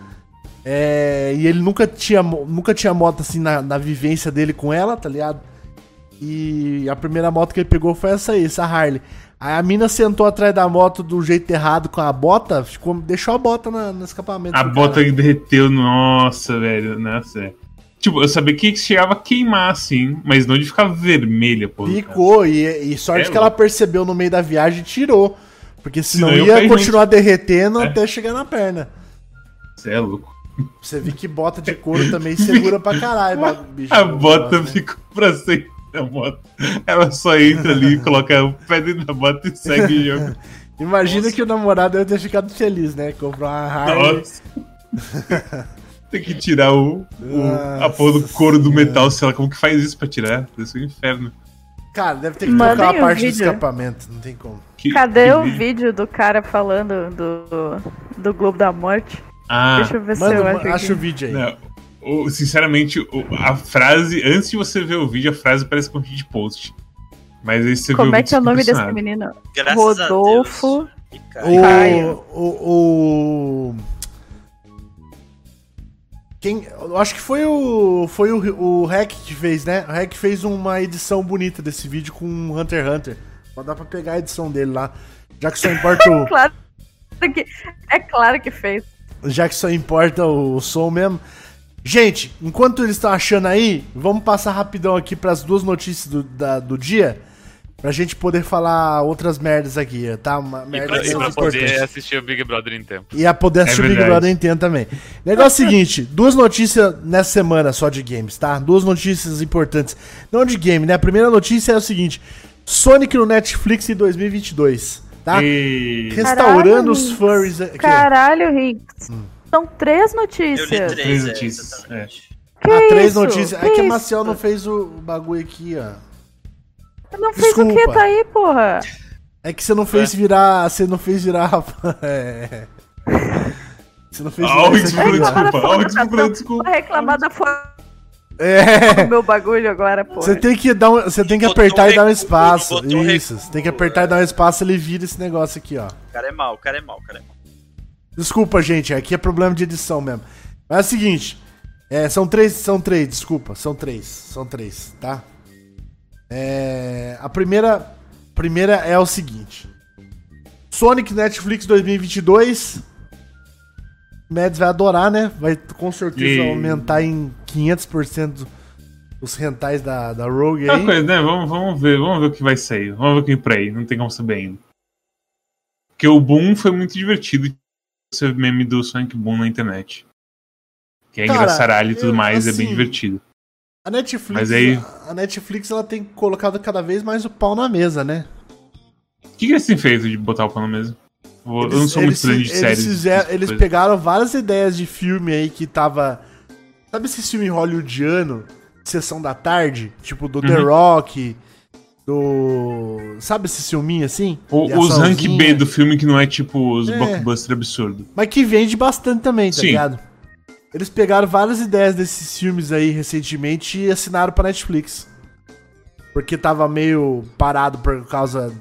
É, e ele nunca tinha, nunca tinha moto assim na, na vivência dele com ela, tá ligado? E a primeira moto que ele pegou foi essa aí, essa Harley. Aí a mina sentou atrás da moto do jeito errado com a bota, ficou, deixou a bota na- no escapamento. A bota cara. que derreteu, nossa, velho. Nossa. é. Tipo, eu sabia que chegava a queimar, assim, mas não de ficar vermelha, pô. Picou, e, e sorte É, que ela percebeu no meio da viagem e tirou. Porque senão Senão ia continuar derretendo É. até chegar na perna. Você é louco. Você viu que bota de couro também segura pra caralho, bicho. A bota Nossa, né? ficou pra sempre na moto. Ela só entra ali, coloca o pé dentro da moto e segue o jogo. Imagina que o namorado deve ter ficado feliz, né? Comprou uma Harley. Nossa. Tem que tirar o, o- a porra do Nossa couro do metal, sei lá como que faz isso pra tirar. Isso é um inferno. Cara, deve ter que Mandem trocar a parte do vídeo. escapamento, não tem como. Que- Cadê que o vídeo? vídeo do cara falando do, do Globo da Morte? Ah, Deixa eu ver se Manda, eu ma- acho. acha o vídeo aí. não. O- sinceramente, o- a frase, antes de você ver o vídeo, a frase parece com hit post. Mas aí você vê Como o é que é o nome desse menino? Graças Rodolfo. a Deus. E, cara, Caio. O, o, o. Quem. Eu acho que foi o. Foi o, o Hack que fez, né? O Hack fez uma edição bonita desse vídeo com Hunter x Hunter. Pode dar pra pegar a edição dele lá. Já que só importa o. Claro que, é claro que fez. já que só importa o som mesmo. Gente, enquanto eles estão achando aí, vamos passar rapidão aqui para as duas notícias do, da- do dia. Pra gente poder falar outras merdas aqui, tá? Uma E merda pra, e pra poder assistir o Big Brother em tempo. E a poder assistir o Big. Brother entendo também. Negócio é o seguinte, duas notícias nessa semana só de games, tá? Duas notícias importantes. Não de game, né? A primeira notícia é o seguinte: Sonic no Netflix em 2022, tá? E... Restaurando Caralho, os furries aqui. Caralho, Rick. Hum. São três eu li notícias. três, Três é, notícias, exatamente. Que ah, três isso? notícias. Que É que a? Maciel não fez o o bagulho aqui, ó. Não fez o que Desculpa. tá aí, porra? É que você não fez virar. Você não fez virar. é. Você não fez Ah, o virar. Desculpa. Ah, o desculpa. Vou reclamar da forma É. do meu bagulho agora, porra. Você tem que dar um, você tem que apertar e dar um espaço. Isso. Você tem que apertar e dar um espaço, ele vira esse negócio aqui, ó. O cara é mal, o cara é mal, o cara é mal. Desculpa, gente, aqui é problema de edição mesmo. Mas é o seguinte, é, são três, são três, desculpa, são três, são três, tá? É, a primeira, primeira é o seguinte. Sonic Netflix 2022. Mads vai adorar, né? Vai com certeza E- aumentar em 500% os rentais da, da Rogue aí. coisa, né? Vamos, vamos ver, vamos ver o que vai sair. Vamos ver o que vem por aí. Não tem como saber ainda. Porque o Boom foi muito divertido. Esse meme do Sonic Boom na internet. Que é Cara, engraçaralho e tudo eu- mais, é bem assim, divertido. A Netflix, aí- a Netflix ela tem colocado cada vez mais o pau na mesa, né? O que, que eles têm feito de botar o pano na mesa? Eu não sou eles, muito fã de eles séries. fizeram- essas eles coisas. pegaram várias ideias de filme aí que tava. Sabe esse filme hollywoodiano? Sessão da tarde? Tipo do The Uhum. Rock. Do. Sabe esse filminho assim? O- os rank? B do filme que não é tipo os É. blockbuster absurdo. Mas que vende bastante também, tá Sim. ligado? Eles pegaram várias ideias desses filmes aí recentemente e assinaram pra Netflix. Porque tava meio parado por causa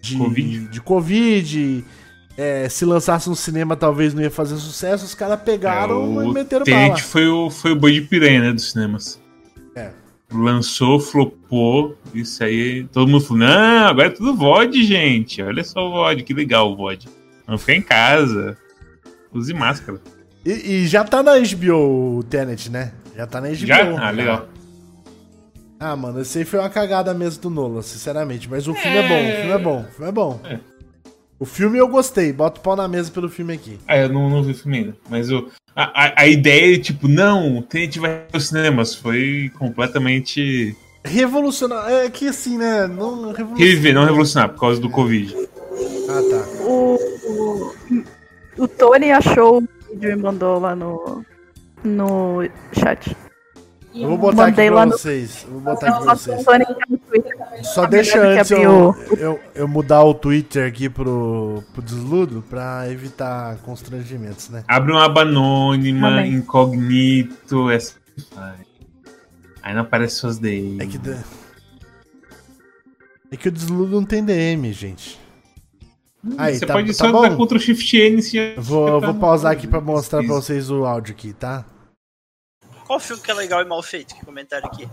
de Covid. De Covid é, se lançasse no cinema talvez não ia fazer sucesso. Os caras pegaram É, e meteram bala. Tenet foi o, foi o boi de piranha, né, dos cinemas. É. Lançou, flopou, isso aí. Todo mundo falou: não, agora é tudo VOD, gente. Olha só o VOD, que legal o VOD. Vamos ficar em casa. Use máscara. E, e já tá na HBO o Tenet, né? Já tá na HBO. Já? Ah, legal. Ah, mano, esse aí foi uma cagada mesmo do Nolan, sinceramente. Mas o filme é, bom, o filme é bom, o filme é bom. É. O filme eu gostei, bota o pau na mesa pelo filme aqui. Ah, eu não, não vi o filme ainda. Mas o, a, a, a ideia, tipo, não, o Tenet vai aos cinemas, foi completamente. Revolucionar. É que assim, né? Não revolucionar. Reviver, não revolucionar, por causa do Covid. Ah, tá. O, o, o Tony achou o vídeo e mandou lá no, no chat. Eu vou botar Mandei aqui pra no- vocês. Eu vou botar aqui pra vocês. tá. Só deixa antes eu, eu, eu mudar o Twitter aqui pro, pro desludo pra evitar constrangimentos, né? Abre uma aba anônima, Amém. incognito, essa. Ai. Aí não aparece suas DM. É que, é que o desludo não tem DM, gente. Aí, Você tá, pode tá só bom? dar Ctrl Shift N se Vou, vou pausar aqui pra mostrar pra vocês o áudio aqui, tá? Qual filme que é legal e mal feito? Que comentário aqui.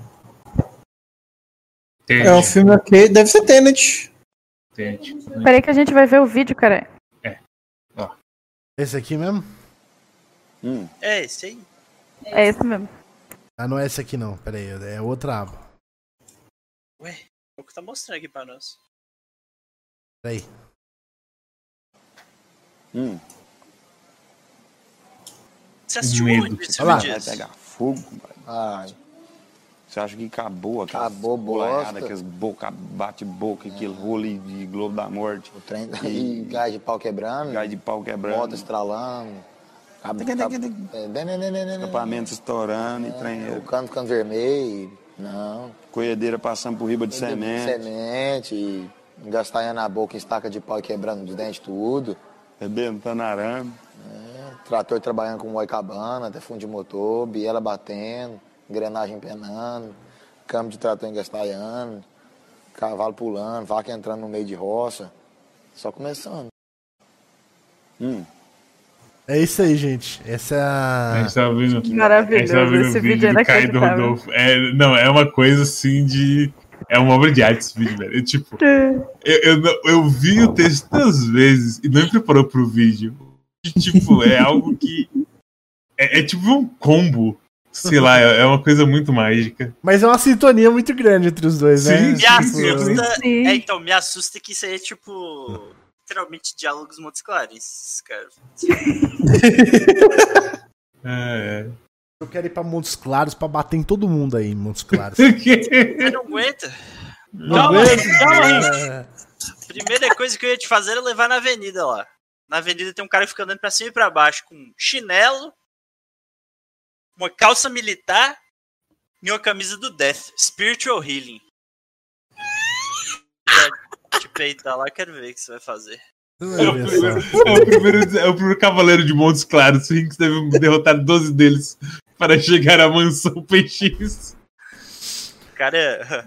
É um filme ok, deve ser Tenet. Peraí que a gente vai ver o vídeo, cara. Esse aqui mesmo? É, esse aí. É esse mesmo. Ah, não é esse aqui não, pera aí, é outra aba. Ué, é o que tá mostrando aqui pra nós. Pera aí. Você assistiu onde esse Olha lá. vídeo? Fogo. Você acha que acabou aquela Acabou bosta. aqueles boca, bate-boca, aquele rolo de Globo da Morte. O trem e gás de pau quebrando. Gás de pau quebrando. Moto estralando. É, Escapamento estourando e trem. O cano ficando vermelho. Não. Colhedeira passando por riba de semente. Semente. e Engastanhando na boca, estaca de pau e quebrando os dentes tudo. Rebentando arame. É, trator trabalhando com moicabana, até fundo de motor, biela batendo, engrenagem penando, câmbio de trator engastalhando, cavalo pulando, vaca entrando no meio de roça. Só começando. Hum. É isso aí, gente. Essa é a. A gente tava vendo, Que maravilhoso, a gente tava vendo esse o vídeo é do Kaido inacreditável. Rodolfo. É, não, é uma coisa assim de. É uma obra de arte esse vídeo, velho. Eu, tipo, eu, eu, não- eu vi o texto tantas vezes e não me preparou pro vídeo. Tipo, é algo que. É, é tipo um combo. Sei lá, é, é uma coisa muito mágica. Mas é uma sintonia muito grande entre os dois, né? Sim, Me assusta. Sim. É, então, me assusta que isso aí é tipo. Literalmente diálogos Montes Claros, cara. É, Eu quero ir pra Montes Claros pra bater em todo mundo aí, Montes Claros. Mas não aguenta. Não Calma, aguento. calma aí. É. Primeira coisa que eu ia te fazer era levar na avenida lá. Na avenida tem um cara que fica andando pra cima e pra baixo com um chinelo, uma calça militar e uma camisa do Death. Spiritual Healing. Pra te peitar lá, quero ver o que você vai fazer. É o, primeiro, é, o primeiro, é o primeiro cavaleiro de Montes Claros. O Rinks deve derrotar 12 deles para chegar à mansão PX. O cara é.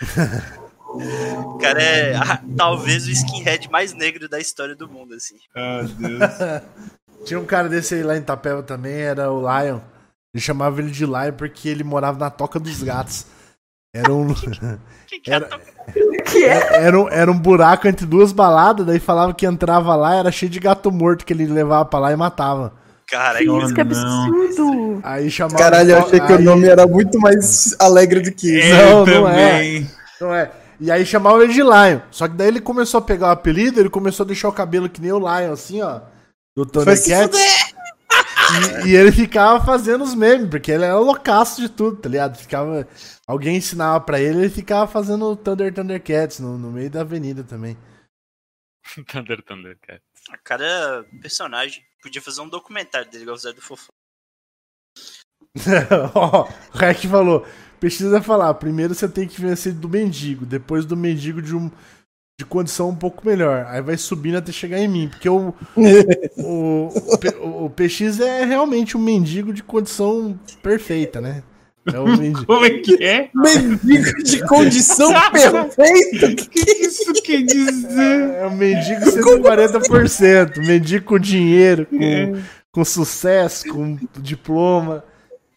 O cara é ah, talvez o skinhead mais negro da história do mundo, assim. Ah, Deus. Tinha um cara desse aí lá em Tapeva também, era o Lion. Ele chamava ele de Lion porque ele morava na Toca dos Gatos. Era um. Era, era, um, era um buraco entre duas baladas, daí falava que entrava lá, era cheio de gato morto que ele levava pra lá e matava. Cara, Isso que absurdo. Aí chamava. Caralho, eu achei que o nome era muito mais alegre do que isso. Não, não é. Não é. E aí chamava ele de Lion. Só que daí ele começou a pegar o apelido, ele começou a deixar o cabelo que nem o Lion, assim, ó. Do Tony Cats. E, e ele ficava fazendo os memes, porque ele era loucaço de tudo, tá ligado? Ficava. Alguém ensinava pra ele, ele ficava fazendo Thunder Thundercats no, no meio da avenida também. Thunder, Thunder, cara. A cara é personagem. Podia fazer um documentário dele, igual o Zé do Fofão. Ó, o Rec falou: precisa falar, primeiro você tem que vencer do mendigo, depois do mendigo de um. De condição um pouco melhor. Aí vai subindo até chegar em mim. Porque o, o, o, o PX é realmente um mendigo de condição perfeita, né? É o mendigo. Como é que é? Mendigo de condição perfeita? O que isso quer dizer? É um mendigo 140%. Mendigo com dinheiro, com, com sucesso, com diploma.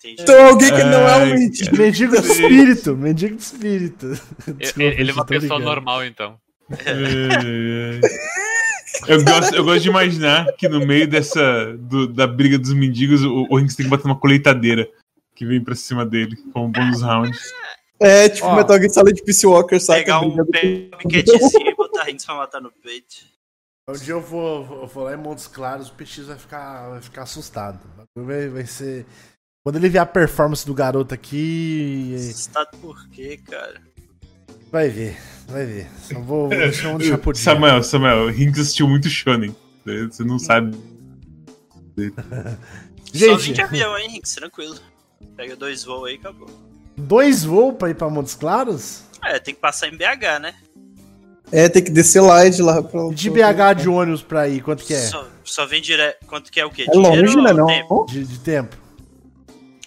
Então alguém que não é um mendigo. Mendigo de espírito. Mendigo de espírito. Desculpa, Ele, é uma pessoa normal, então. Eu gosto, eu gosto de imaginar que no meio dessa do- da briga dos mendigos, o, o Rinks tem que bater uma colheitadeira que vem pra cima dele, como bônus round. É, tipo Ó. Metal Gear Solid Peace Walker, saca? Pegar um com- piquetezinho e botar Rinks pra matar no peito. Um dia eu vou, vou, vou lá em Montes Claros, o PX vai ficar, vai ficar assustado. O bagulho Vai, vai ser. Quando ele ver a performance do garoto aqui. Assustado por quê, cara? Vai ver, vai ver. Só vou, vou deixar, vou deixar por dia. Samuel, Samuel, Rinks assistiu muito Shonen. Você não sabe. Só vim Gente, de avião, hein, Rinks? Tranquilo. Pega dois voos aí e acabou. dois voos pra ir pra Montes Claros? É, tem que passar em BH, né? É, tem que descer lá e de lá pra. De BH de ônibus pra ir, quanto que é? Só, só vem direto. Quanto que é o quê? É longe, né? Não? tempo? De, de tempo.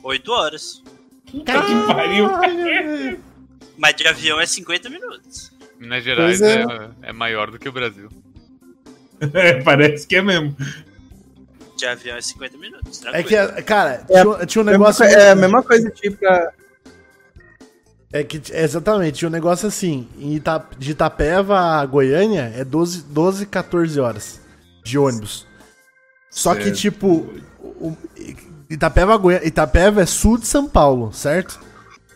Oito horas. Puta que pariu. Mas de avião é 50 minutos. Minas Gerais é. é. é maior do que o Brasil. É, parece que é mesmo. De avião é 50 minutos. É tranquilo. que, cara, É, tinha, tinha um Mesma negócio. co- é a mesma coisa, tipo, pra- É que, exatamente, tinha um negócio assim. Em Ita, de Itapeva a Goiânia é 12, 12, 14 horas de ônibus. Só que, Certo. tipo, o- Itapeva, Goiânia, Itapeva é sul de São Paulo, certo?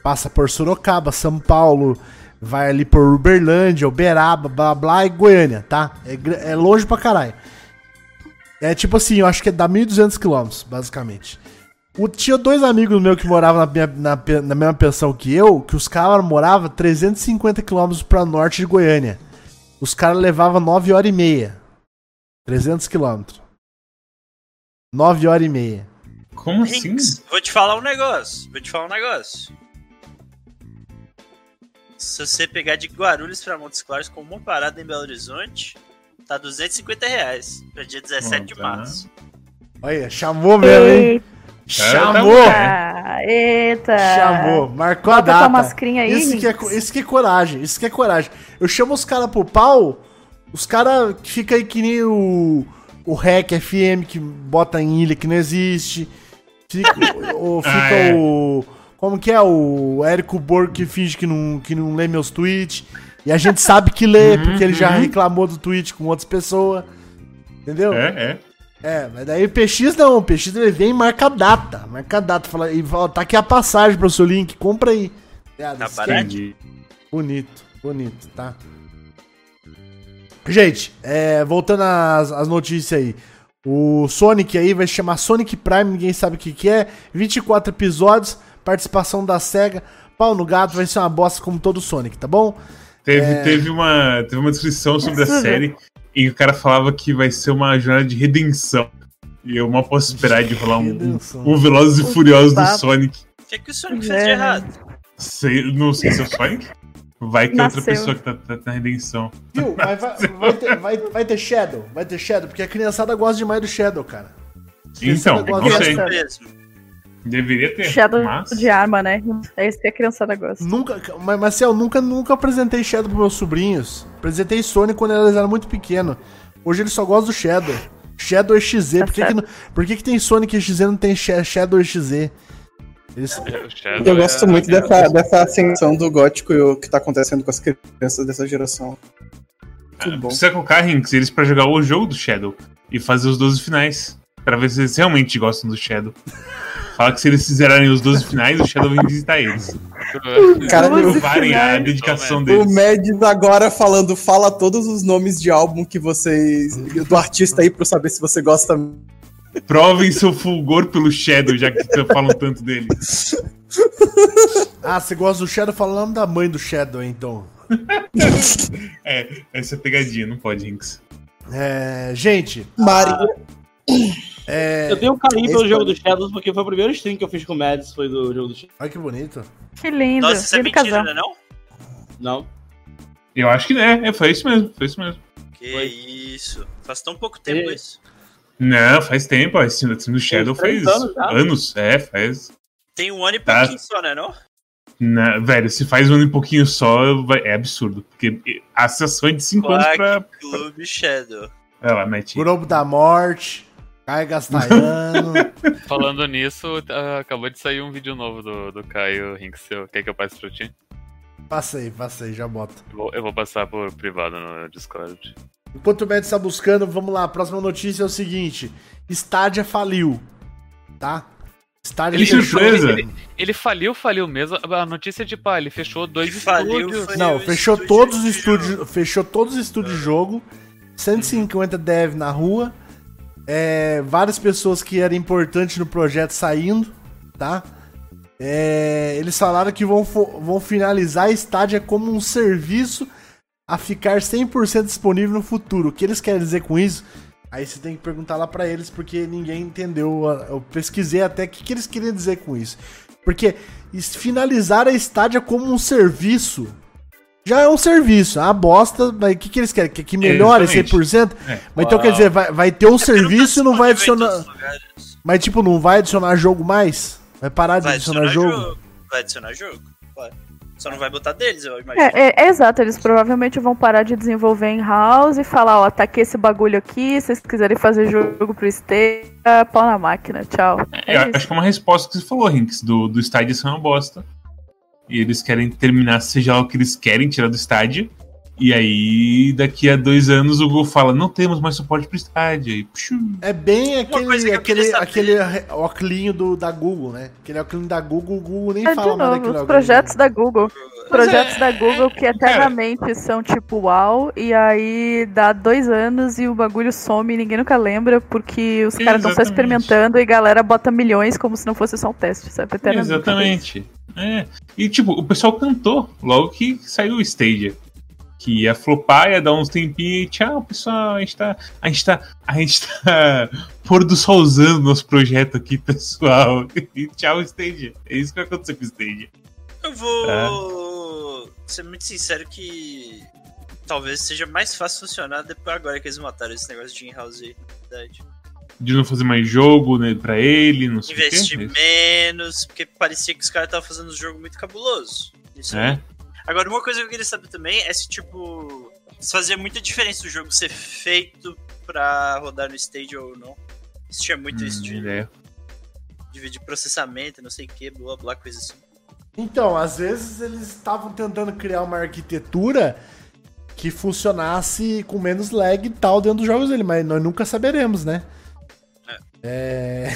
Passa por Sorocaba, São Paulo, vai ali por Uberlândia, Uberaba, blá blá e Goiânia, tá? É, é longe pra caralho. É tipo assim, eu acho que dá 1.200 quilômetros, basicamente. O, tinha dois amigos meus que moravam na, minha- na na mesma pensão que eu, que os caras moravam 350 quilômetros pra norte de Goiânia. Os caras levavam 9 horas e meia. 300 quilômetros. 9 horas e meia. Como assim? Rinks, vou te falar um negócio. Vou te falar um negócio. Se você pegar de Guarulhos pra Montes Claros com uma parada em Belo Horizonte, tá 250 reais. Pra dia 17 de Tá. março. Olha, chamou mesmo, hein? Chamou! eita. Chamou, marcou a Bota tua data. aí, isso, que é, isso que é coragem, isso que é coragem. Eu chamo os caras pro pau, os caras que fica aí que nem o, o REC FM que bota em ilha que não existe. Fica, ou fica Ah, é. o. Como que é? O Érico Borgo que finge que não, que não lê meus tweets. E a gente sabe que lê, porque ele já reclamou do tweet com outras pessoas. Entendeu? É, é. É, mas daí o PX não, o PX ele vem e marca a data, marca a data, fala, e fala, tá aqui a passagem pro seu link, compra aí. Tá é barato? Entendi. bonito, bonito, tá? Gente, é, voltando às, às notícias aí. O Sonic aí vai se chamar Sonic Prime, ninguém sabe o que, que é. 24 episódios, participação da SEGA. Pau no gato, vai ser uma bosta como todo Sonic, tá bom? Teve, É. teve, uma, teve uma descrição sobre a série e o cara falava que vai ser uma jornada de redenção. E eu mal posso esperar de rolar um, Redenção. um Velozes e Furiosos do. Sonic. O que, que o Sonic fez de É. errado? Sei- não sei se é o Sonic. Vai que é outra pessoa que tá, tá na redenção. Viu? Mas vai, vai ter, vai, vai ter Shadow, vai ter Shadow, porque a criançada gosta demais do Shadow, cara. Então, não sei. Deveria ter. Shadow mas... de arma, né? É isso que a criançada gosta. Nunca, mas Marcel, nunca, nunca apresentei Shadow pros meus sobrinhos. Apresentei Sonic quando eles eram muito pequenos. Hoje eles só gostam do Shadow. Shadow EXZ. Tá por que, que, por que, que tem Sonic EXZ e não tem Sha- Shadow EXZ? Eles, O Shadow Eu gosto é- muito dessa, dessa ascensão do gótico e o que tá acontecendo com as crianças dessa geração. Muito bom. Precisa colocar Rinks eles pra jogar o jogo do Shadow e fazer os 12 finais. Pra ver se eles realmente gostam do Shadow. Fala que se eles fizerem os 12 finais, o Shadow vem visitar eles. Cara, o, Provarem a dedicação o deles. Mads agora falando, fala todos os nomes de álbum que vocês. do artista aí pra eu saber se você gosta. Provem seu fulgor pelo Shadow, já que falam tanto dele. ah, você gosta do Shadow? Fala o nome da mãe do Shadow, então. É, essa é pegadinha, não pode, Rinks. É, gente, Maria. é, Eu tenho um carinho Esse pelo jogo pode- dos Shadows, porque foi o primeiro stream que eu fiz com o Mads, foi do jogo dos Shadows. olha que bonito. Que lindo. Nossa, isso é mentira, casal. né não? Não. Eu acho que é, é, foi isso mesmo, foi isso mesmo. Que Foi. isso. Faz tão pouco tempo É. isso. Não, faz tempo, esse time do Shadow faz anos anos, é, faz. Tem um ano e Tá. pouquinho só, né não? Na- velho, se faz um ano e pouquinho só, vai- é absurdo. Porque a sessão é de 5 anos pra. Clube Shadow. Olha lá, mete. Globo da Morte, Caio Gastaiano. Falando nisso, ah, acabou de sair um vídeo novo do, do Caio Rinks. Seu- Quer que eu passe pra ti? passei, passei, já bota. Eu vou, eu vou passar por privado no Discord. Enquanto o Matt está buscando, vamos lá. A próxima notícia é o seguinte: Stadia faliu. Tá? Stadia Que fechou. surpresa! Ele, ele faliu, faliu mesmo. A notícia é de pá, ele fechou dois faliu estúdios. foi- Não, fechou estúdio todos os estúdios. Fechou todos os estúdios de jogo. 150 dev na rua. É, várias pessoas que eram importantes no projeto saindo, tá? É, eles falaram que vão, vão finalizar a Stadia como um serviço a ficar 100% disponível no futuro. O que eles querem dizer com isso? Aí você tem que perguntar lá pra eles, porque ninguém entendeu. Eu pesquisei até o que, que eles queriam dizer com isso. Porque finalizar a Stadia como um serviço já é um serviço, é uma bosta, mas o que, que eles querem? Que, que melhore Exatamente. 100%? É. Mas então quer dizer, vai, vai ter o serviço e não vai adicionar. Mas tipo, não vai adicionar jogo mais? Vai parar de Vai adicionar, adicionar jogo? jogo. Vai adicionar jogo. Vai. Só não vai botar deles, eu imagino. É, é, é exato, eles provavelmente vão parar de desenvolver em house e falar, ó, tá aqui esse bagulho aqui, se vocês quiserem fazer jogo pro Stadia, pau na máquina, tchau. É Eu acho que é uma resposta que você falou, Rinks, do, do estádio ser uma bosta. E eles querem terminar, seja lá o que eles querem, tirar do estádio. E aí, daqui a dois anos, o Google fala: não temos mais suporte pro estádio. E. É bem aquele, aquele, aquele óculinho do, da Google, né? Aquele óculinho da Google, o Google nem É, fala de mais novo, daquele óculinho. projetos da Google. Projetos é- da Google que eternamente são tipo uau, e aí dá dois anos e o bagulho some e ninguém nunca lembra, porque os caras estão só experimentando e a galera bota milhões como se não fosse só um teste, sabe? Eternamente. Exatamente. É. E tipo, o pessoal cantou logo que saiu o Stadia. Que ia flopar, ia dar uns tempinhos e tchau, pessoal. A gente tá. A gente tá. A gente tá pôr do sol usando nosso projeto aqui, pessoal. E tchau, Stadia. É isso que vai acontecer com o Stadia. Eu vou ser muito sincero que talvez seja mais fácil funcionar depois agora que eles mataram esse negócio de in-house aí, na verdade. De não fazer mais jogo né, pra ele, não sei Investir o quê. menos, porque parecia que os caras estavam fazendo um jogo muito cabuloso. Isso É. aí. Agora, uma coisa que eu queria saber também é se, tipo, se fazia muita diferença o jogo ser feito pra rodar no stage ou não. Se tinha muito isso Hum, de ideia. dividir processamento, não sei o que, blá blá, coisa assim. Então, às vezes eles estavam tentando criar uma arquitetura que funcionasse com menos lag e tal dentro dos jogos dele, mas nós nunca saberemos, né? É.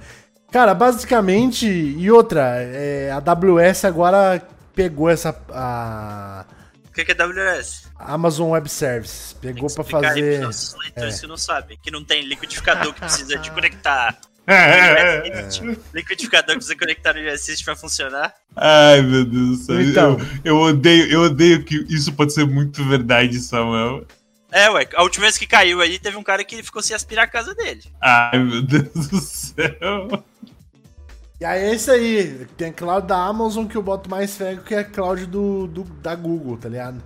Cara, basicamente. E outra, é, a AWS agora pegou essa. A O que que é AWS? Amazon Web Services. Pegou pra Explicar aí pros fazer. nossos leitores é. que não sabem, que não tem liquidificador que precisa de conectar. É, é, é. Liquidificador que precisa conectar no Assist pra funcionar. Ai, meu Deus do céu. Então. Eu, eu odeio, eu odeio que isso pode ser muito verdade, Samuel. É, ué, a última vez que caiu aí, teve um cara que ficou sem aspirar a casa dele. Ai, meu Deus do céu. E aí é isso aí. Tem a cloud da Amazon que eu boto mais fé que é a cloud do, do- da Google, tá ligado?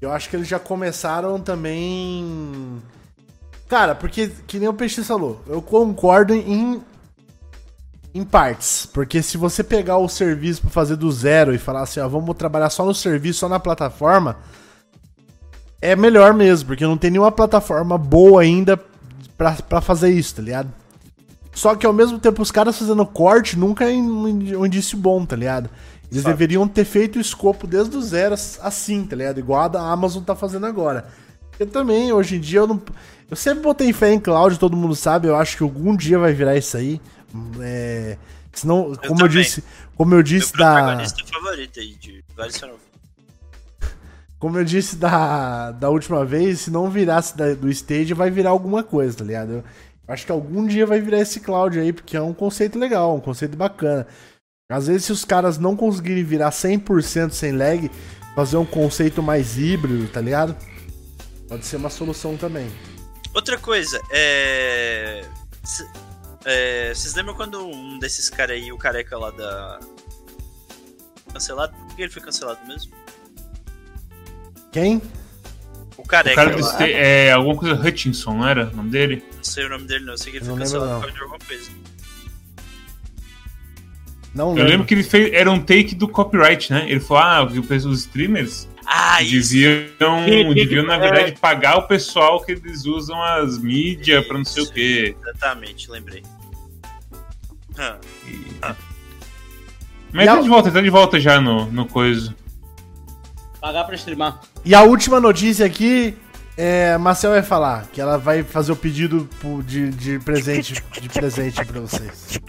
Eu acho que eles já começaram também. Cara, porque, que nem o Peixe falou, eu concordo em. Em partes. Porque se você pegar o serviço pra fazer do zero e falar assim, ó, vamos trabalhar só no serviço, só na plataforma, é melhor mesmo, porque não tem nenhuma plataforma boa ainda pra fazer isso, tá ligado? Só que ao mesmo tempo os caras fazendo corte nunca é um indício bom, tá ligado? Eles Fato. deveriam ter feito o escopo desde o zero assim, tá ligado? Igual a Amazon tá fazendo agora. Eu também, hoje em dia, eu não. Eu sempre botei fé em cloud, todo mundo sabe, eu acho que algum dia vai virar isso aí. É. Senão, como eu, também. disse. Como eu disse Meu da. favorito aí de vários Como eu disse da, da última vez, se não virasse da- do stage, vai virar alguma coisa, tá ligado? Eu acho que algum dia vai virar esse cloud aí, porque é um conceito legal, um conceito bacana. Às vezes, se os caras não conseguirem virar 100% sem lag, fazer um conceito mais híbrido, tá ligado? Pode ser uma solução também. Outra coisa, é... é, Vocês lembram quando um desses caras aí, o careca lá da. Cancelado? Por que ele foi cancelado mesmo? Quem? O O careca cara lá. Sta- é alguma coisa Hutchinson, não era o nome dele? Não sei o nome dele, não. Eu sei que ele Não foi lembro, cancelado não. por causa de alguma coisa. Não Eu lembro que ele fez. Era um take do copyright, né? Ele falou: ah, os streamers Ah, isso. deviam, deviam, na é. verdade, pagar o pessoal que eles usam as mídias pra não sei o quê. Exatamente, lembrei. Ah, Mas E tá a- de volta, tá de volta já no, no coisa. Pagar pra streamar. E a última notícia aqui, é, Marcel vai falar que ela vai fazer o pedido de, de presente de presente pra vocês.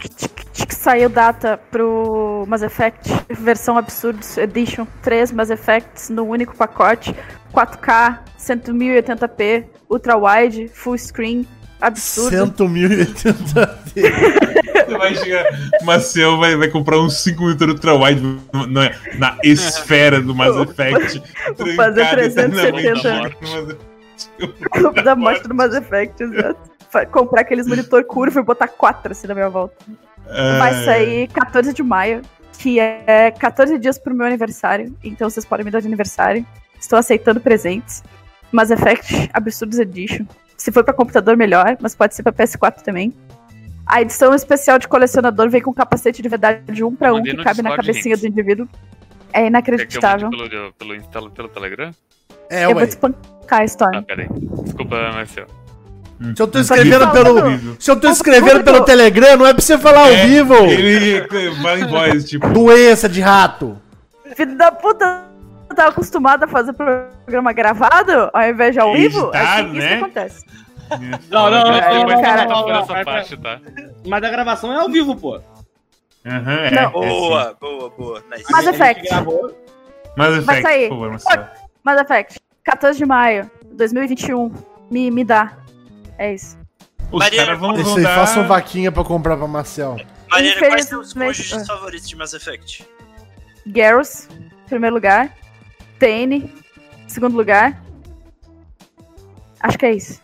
Saiu data pro Mass Effect versão Absurdos Edition 3 Mass Effects no único pacote 4K 1080p Ultra Wide Full Screen absurdo 100.080 Você vai chegar. Marcel vai, vai comprar uns 5 minutos ultra wide na, na esfera do Mass Effect. Vou fazer trancado 370. eternamente no Mass Effect. Clube da morte do Mass Effect exato. Comprar aqueles monitor curvo e botar 4 assim na minha volta vai Ai, sair 14 de maio que é 14 dias pro meu aniversário então vocês podem me dar de aniversário estou aceitando presentes Mass Effect Absurdos Edition se for pra computador melhor mas pode ser pra PS4 também a edição especial de colecionador vem com capacete de verdade 1 para 1 Mandei que cabe na cabecinha do indivíduo É Quer que eu inacreditável. pelo, pelo, Insta- pelo Telegram? É, eu vou ué. te espancar, Storm. Ah, peraí. Desculpa, Marcel. Se eu tô escrevendo Tá pelo. Se eu tô escrevendo pelo Telegram, não é pra você falar ao É, vivo. Ele fala em voz, tipo. Doença de rato. Filho da puta, tava acostumado a fazer programa gravado ao invés de ao vivo? Editado, Assim que né? isso acontece. Não, não, não, É, não, cara. não, não, não, parte, tá? Mas a gravação é ao vivo, pô. Aham, é. Não. é. Boa, boa, boa. Nice. Mass Effect. gravou. Mas Vai Effect, sair. Mass Effect. 14 de maio, 2021. Me, me dá. É isso. Os Maria, caras vão, vão dar... façam vaquinha pra comprar pra Marcel. Mariana, quais são os cônjuges favoritos de Mass Effect? Garrus, primeiro lugar. Tane, segundo lugar. Acho que é isso.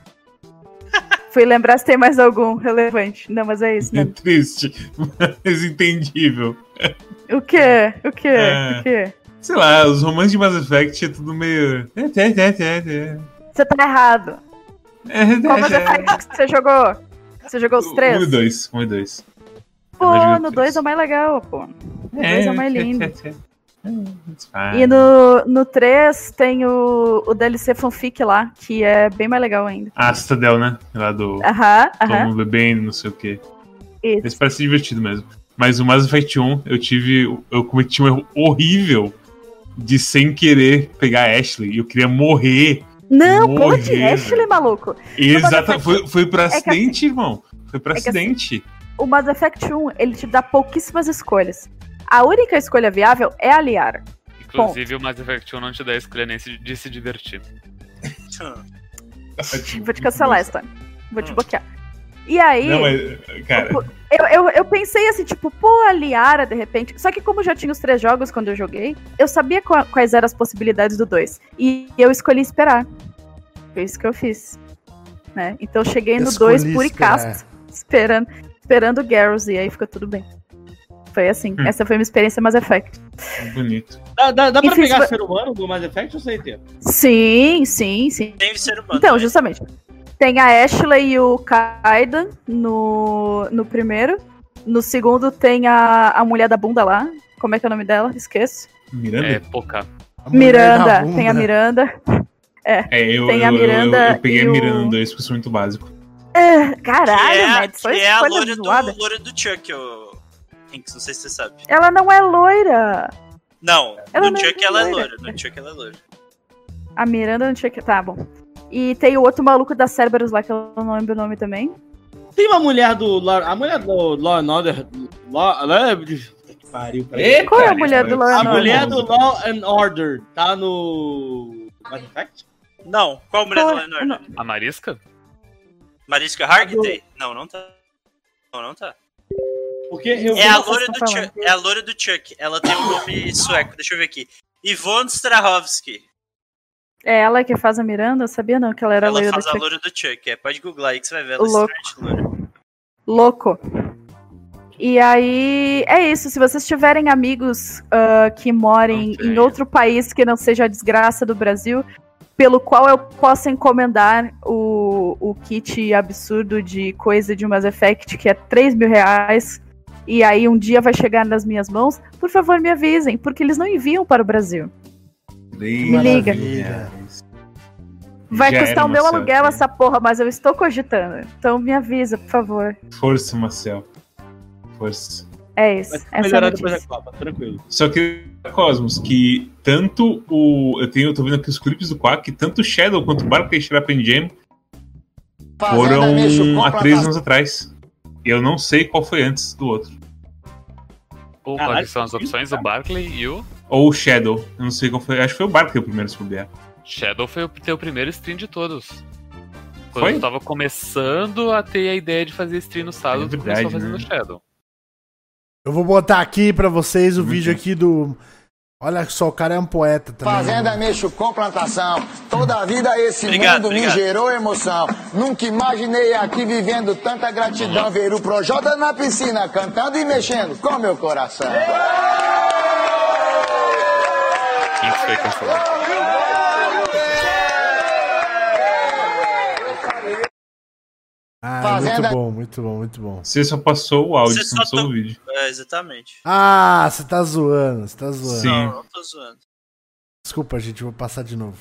Fui lembrar se tem mais algum relevante. Não, mas é isso, É triste, mas entendível. O quê? O quê? É. O quê? Sei lá, os romances de Mass Effect é tudo meio. É, é, é, é, é. Você tá errado. É, Qual Mass é, é. Effect você jogou? Você jogou os Um três? e dois, um e dois. Pô, no os 2 três. é o mais legal, pô. No 2 é o mais lindo. Ah, E no, no 3 tem o, o DLC fanfic lá, que é bem mais legal ainda. A Citadel, né? Lá do. Aham, Todo aham. mundo bebendo, não sei o quê. Isso. Esse parece divertido mesmo. Mas o Mass Effect 1, eu tive. Eu cometi um erro horrível de sem querer pegar a Ashley. Eu queria morrer. Não, Morrer, pode, Ashley, maluco. Exato. Foi, foi por é acidente, irmão. Foi por é assim- acidente. O Mass Effect 1, ele te dá pouquíssimas escolhas. A única escolha viável é a Liara. Inclusive, o Mass Effect 1 não te dá a escolha nem de se divertir. Vou te cancelar, Storm. Vou te bloquear. E aí, Não, mas. Cara. eu, eu, eu pensei assim, tipo, pô, a Liara, de repente. Só que como já tinha os três jogos quando eu joguei, eu sabia qua- quais eram as possibilidades do 2. E eu escolhi esperar. Foi isso que eu fiz. Né? Então eu cheguei no 2 Escolhi por casto, esperando, esperando o Garrus, e aí ficou tudo bem. Foi assim. Hum. Essa foi minha experiência Mass Effect. Bonito. Dá, dá, dá pra Enfim, pegar se- ser humano do Mass Effect ou CT? Sim, sim, sim. Tem ser humano. Então, né? justamente. Tem a Ashley e o Kaidan no, no primeiro. No segundo tem a, a mulher da bunda lá. Como é que é o nome dela? Esqueço. Miranda? É, pouca. Miranda. Tem a Miranda. É, eu, Tem a eu- eu- Miranda eu, peguei e a o- Miranda no 2 porque eu sou muito básico. É, caralho, que é, Mads, que foi é a zoada. do, loira do Chuck, o Não sei se você sabe. Ela não é loira. Não, Ela no não é Chuck ela é loira. No Chuck ela é loira. A Miranda não tinha que. Tá bom. E tem o outro maluco da Cerberus lá, que eu não lembro o nome também. Tem uma mulher do. Law- A mulher do Law and Order. Law, Law- que pariu, peraí. Eita, Qual é a mulher do Law A and mulher Order? do Law and Order tá no. Mass Effect? Não, qual mulher Qual- do Leonardo? não. A Marisca? Mariska Hargitay? Não, não tá. Não, não tá. Porque eu É a loira estão do. Chuck. É a loira do Chuck. Ela tem um nome sueco, deixa eu ver aqui. Yvonne Strahovski. É ela que faz a Miranda? Eu sabia não que ela era Ela loira do faz a Chuck. loira do Chuck. É, pode googlar aí que você vai ver ela Louco. loira. Louco. E aí, é isso. Se vocês tiverem amigos ah, que morem Não em outro país que não seja a desgraça do Brasil, pelo qual eu possa encomendar o, o kit absurdo de coisa de Mass Effect, que é 3 mil reais, e aí um dia vai chegar nas minhas mãos, por favor me avisem, porque eles não enviam para o Brasil. Me liga. Vai Já custar o meu Marcelo. aluguel essa porra, mas eu estou cogitando. Então me avisa, por favor. Força, Marcel. Força. É isso. Vai Essa é a melhorar depois da. Copa, tranquilo. Só que, Cosmos, que tanto o. Eu tenho, eu tô vendo aqui os clipes do Quack, tanto o Shadow quanto o Barclay Shrapnel Jam foram há três anos atrás. E eu não sei qual foi antes do outro. Ou Caralho, quais são as opções? O Barkley e o Ou o Shadow. Eu não sei qual foi. Acho que foi o Barclay o primeiro, puder. Shadow foi o teu primeiro stream de todos. Quando Foi? tu tava começando a ter a ideia de fazer stream no sábado, É tu verdade, começou fazendo né? Shadow. Eu vou botar aqui pra vocês o Muito vídeo bom. aqui do. Olha só, o cara é um poeta também. Fazenda mexo com plantação. Toda a vida esse Obrigado, mundo me obrigado. gerou emoção. Nunca imaginei aqui vivendo tanta gratidão. Ver o Projota na piscina cantando e mexendo com meu coração. Quem que foi cancelado? Ah, Fazenda- muito bom, muito bom, muito bom. Você só passou o áudio, Você não passou to- o vídeo. É, exatamente. Ah, você tá zoando, você tá zoando. Sim. Não, não tô zoando. Desculpa, gente, eu vou passar de novo.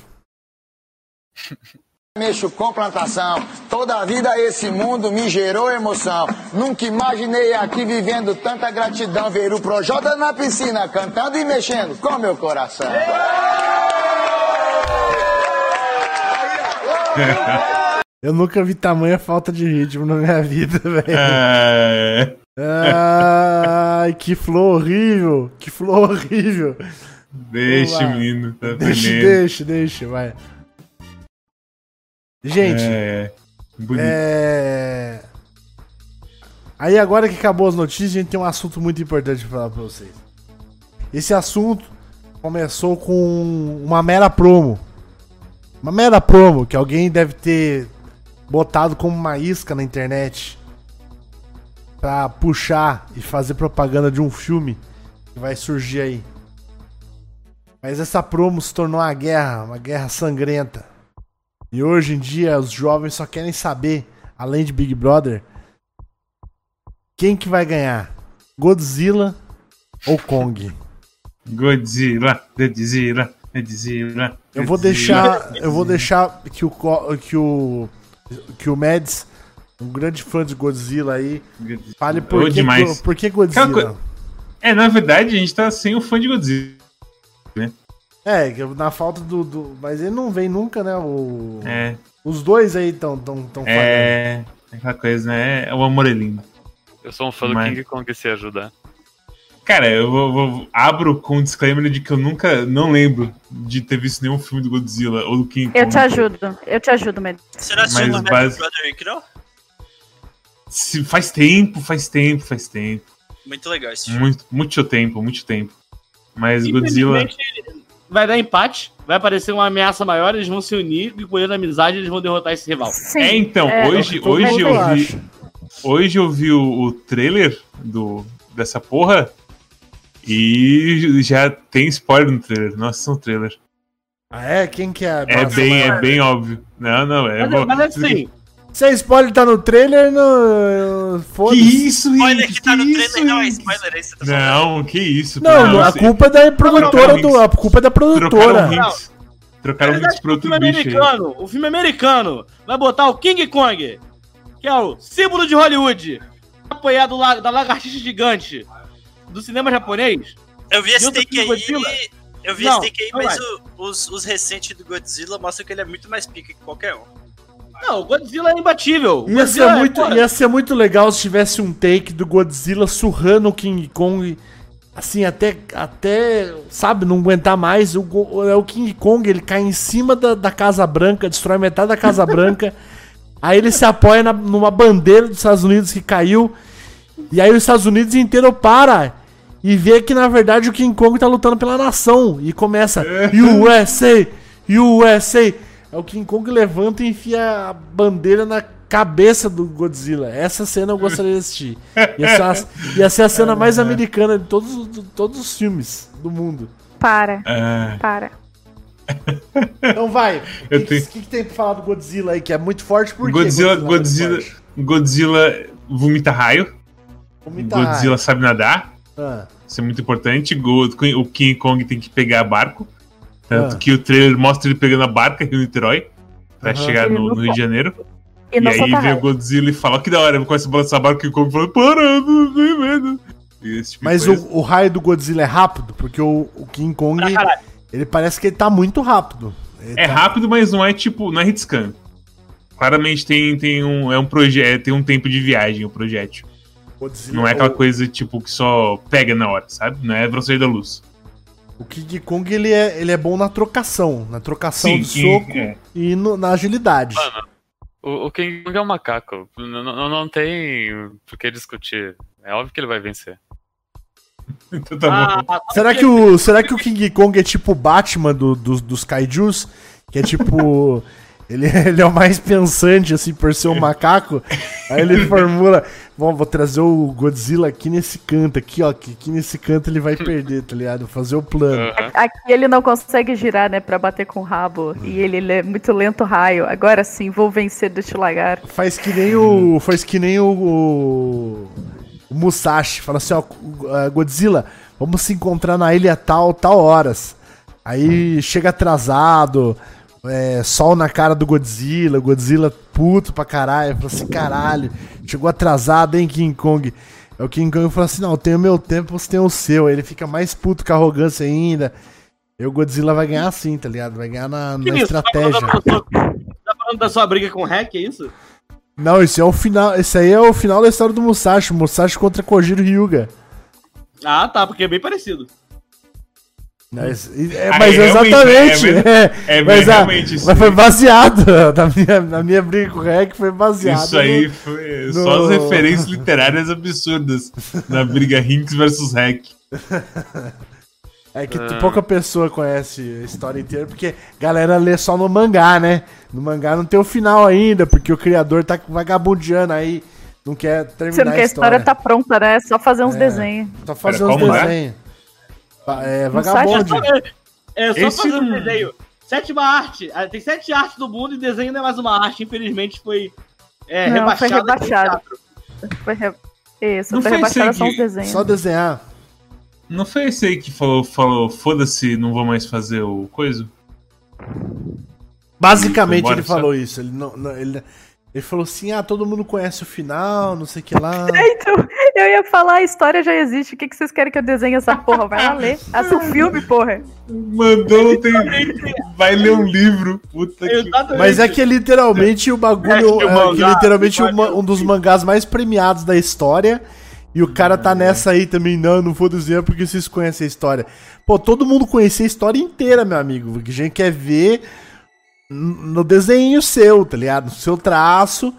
Mexo com plantação, toda a vida esse mundo me gerou emoção. Nunca imaginei aqui vivendo tanta gratidão. Ver o Projota na piscina, cantando e mexendo com meu coração. Eu nunca vi tamanha falta de ritmo na minha vida, velho. É. Ai, que flow horrível. Que flow horrível. Deixa, menino. Tá Deixa, deixa, deixa, vai. Gente, É. Bonito. é... Aí agora que acabou as notícias, a gente tem um assunto muito importante pra falar pra vocês. Esse assunto começou com uma mera promo. Uma mera promo que alguém deve ter botado como uma isca na internet pra puxar e fazer propaganda de um filme que vai surgir aí. Mas essa promo se tornou uma guerra, uma guerra sangrenta. E hoje em dia os jovens só querem saber, além de Big Brother, quem que vai ganhar? Godzilla ou Kong? Godzilla, Godzilla, Godzilla. Eu vou deixar, eu vou deixar que o que o que o Mads, um grande fã de Godzilla aí, fale por que, demais. por que Godzilla. É, na verdade, a gente tá sem o fã de Godzilla. Né? É, que na falta do, do- mas ele não vem nunca, né? O, É. Os dois aí estão tão, tão É. Aquela coisa, né? O amor é lindo. Eu sou um fã do Mas- King Kong se ajudar. Cara, eu vou, vou- abro com um disclaimer de que eu nunca, não lembro de ter visto nenhum filme do Godzilla ou do King Kong. Eu te ajudo, eu te ajudo, Med. Você não assistiu Mas o base- Brother Rick, não? Se- faz tempo, faz tempo, faz tempo. Muito legal esse filme. Muito, muito tempo, muito tempo. Mas Godzilla. Vai dar empate, vai aparecer uma ameaça maior, eles vão se unir e com a amizade eles vão derrotar esse rival. É, então, hoje, todo hoje mundo eu vi. Hoje eu vi o, o trailer do, dessa porra e já tem spoiler no trailer. Nossa, no trailer. Ah, é? Quem que é? É Nossa, bem, é mano. bem óbvio. Não, não, é. Mas, bom. mas assim, Se é spoiler tá no trailer, no. Que Foda-se. isso, Spoiler que tá no que trailer, isso, não, é spoiler aí, você tá falando. Não, que isso. Não, não, a culpa é da produtora do. A culpa é da Trocaram produtora. Trocaram hints verdade, pro o outro filme bicho aí. americano, o filme americano vai botar o King Kong, que é o símbolo de Hollywood, apoiado da lagartixa gigante do cinema japonês. Eu vi esse take aí. Godzilla? Eu vi Não, esse take aí, mas o- os, os recentes do Godzilla mostram que ele é muito mais pica que qualquer um. Não, o Godzilla é imbatível. Ia ser, Godzilla é, muito, porra, ia ser muito legal se tivesse um take do Godzilla surrando o King Kong. Assim, até, até sabe, não aguentar mais. O, é o King Kong, ele cai em cima da, da Casa Branca, destrói metade da Casa Branca. aí ele se apoia na- numa bandeira dos Estados Unidos que caiu. E aí os Estados Unidos inteiro para e vê que na verdade o King Kong tá lutando pela nação. E começa USA, USA. É o King Kong levanta e enfia a bandeira na cabeça do Godzilla. Essa cena eu gostaria de assistir. Ia ser, uma- ia ser a cena mais americana de todos, os- de todos os filmes do mundo. Para, Ah, para. Então vai. O que, tenho- que, que tem pra falar do Godzilla aí, que é muito forte? Por quê Godzilla, é Godzilla, forte? Godzilla vomita raio. Vomita Godzilla sabe nadar. Ah, Isso é muito importante. O King Kong tem que pegar barco. Tanto Ah. que o trailer mostra ele pegando a barca Rio Niterói. Pra Aham. chegar no, no Rio de Janeiro. E E, aí vem o. Godzilla e fala, ó, que da hora. Ele começa a balançar a barca e o Kong fala, para, não tem medo. Tipo Mas o, o raio do Godzilla é rápido? Porque o, o King Kong, caralho. ele parece que ele tá muito rápido. Ele É tá- rápido, mas não é tipo, não é hitscan. Claramente tem, tem um, é um projeto, tem um tempo de viagem o projétil. Godzilla- Não é aquela o- coisa tipo que só pega na hora, sabe? Não é velocidade da luz. O King Kong ele é, ele é bom na trocação, na trocação Sim, de King- soco é. e no- na agilidade. Mano, o, o King Kong é um macaco. Não, não, não tem por que discutir. É óbvio que ele vai vencer. Então tá bom. Ah, Será que o, será que o King Kong é tipo o Batman do, dos- dos kaijus? Que é tipo. Ele, ele é o mais pensante, assim, por ser um macaco. Aí ele formula: Bom, vou trazer o Godzilla aqui nesse canto, aqui, ó. Que aqui nesse canto ele vai perder, tá ligado? Vou fazer o plano. Aqui ele não consegue girar, né, pra bater com o rabo. E ele é muito lento raio. Agora sim, vou vencer deste lagar. Faz que nem o. Faz que nem o. O, o Musashi. Fala assim, ó, Godzilla, vamos se encontrar na ilha tal, tal horas. Aí chega atrasado, é, sol na cara do Godzilla, Godzilla puto pra caralho. Fala assim, caralho, chegou atrasado, hein, King Kong? É o King Kong fala assim, não, eu tenho meu tempo, você tem o seu. Aí ele fica mais puto com a arrogância ainda. E o Godzilla vai ganhar assim, tá ligado? Vai ganhar na, na estratégia. Tá falando, da sua, tá falando da sua briga com o Hack, é isso? Não, esse é o final. Esse aí é o final da história do Musashi. Musashi contra Kojiro Hyuga. Ah, tá, porque é bem parecido. Mas, é, Ah, mas é realmente, exatamente. é é, é mas, a- mas foi aí. baseado. Na minha, na minha briga com o Rec foi baseado. Isso aí no- foi no- só as referências literárias absurdas na briga Hinks versus Hack. É que Ah. pouca pessoa conhece a história inteira, porque a galera lê só no mangá, né? No mangá não tem o final ainda, porque o criador tá vagabundeando aí, não quer terminar Sendo que a história tá pronta, né? É só fazer uns É. desenhos. Só fazer Pera, uns desenhos. Va- É, Musashi vagabonde. É só Esse fazer um não- desenho. Sétima arte. Ah, Tem sete artes do mundo e desenho não é mais uma arte. Infelizmente foi é, Não, foi rebaixado. rebaixado. Foi re... Isso, Não foi rebaixado só que- desenhos. Só desenhar. Não foi esse aí que falou, falou foda-se, não vou mais fazer o coisa? Basicamente ele embora, só? falou isso. Ele, não, não- ele, ele falou assim: ah, todo mundo conhece o final, não sei o que lá. Então, eu ia falar, a história já existe. O que, que vocês querem que eu desenhe essa porra? Vai lá ler. Assa o filme, porra. Mandou, tem. Vai ler um livro. Puta que. Mas é que é literalmente o bagulho. É que o É, que mangá, literalmente que uma- um dos mangás mais premiados da história. E o cara tá nessa aí também, não, não vou desenhar porque vocês conhecem a história. Pô, todo mundo conhecia a história inteira, meu amigo. Que a gente quer ver no desenho seu, tá ligado? No seu traço,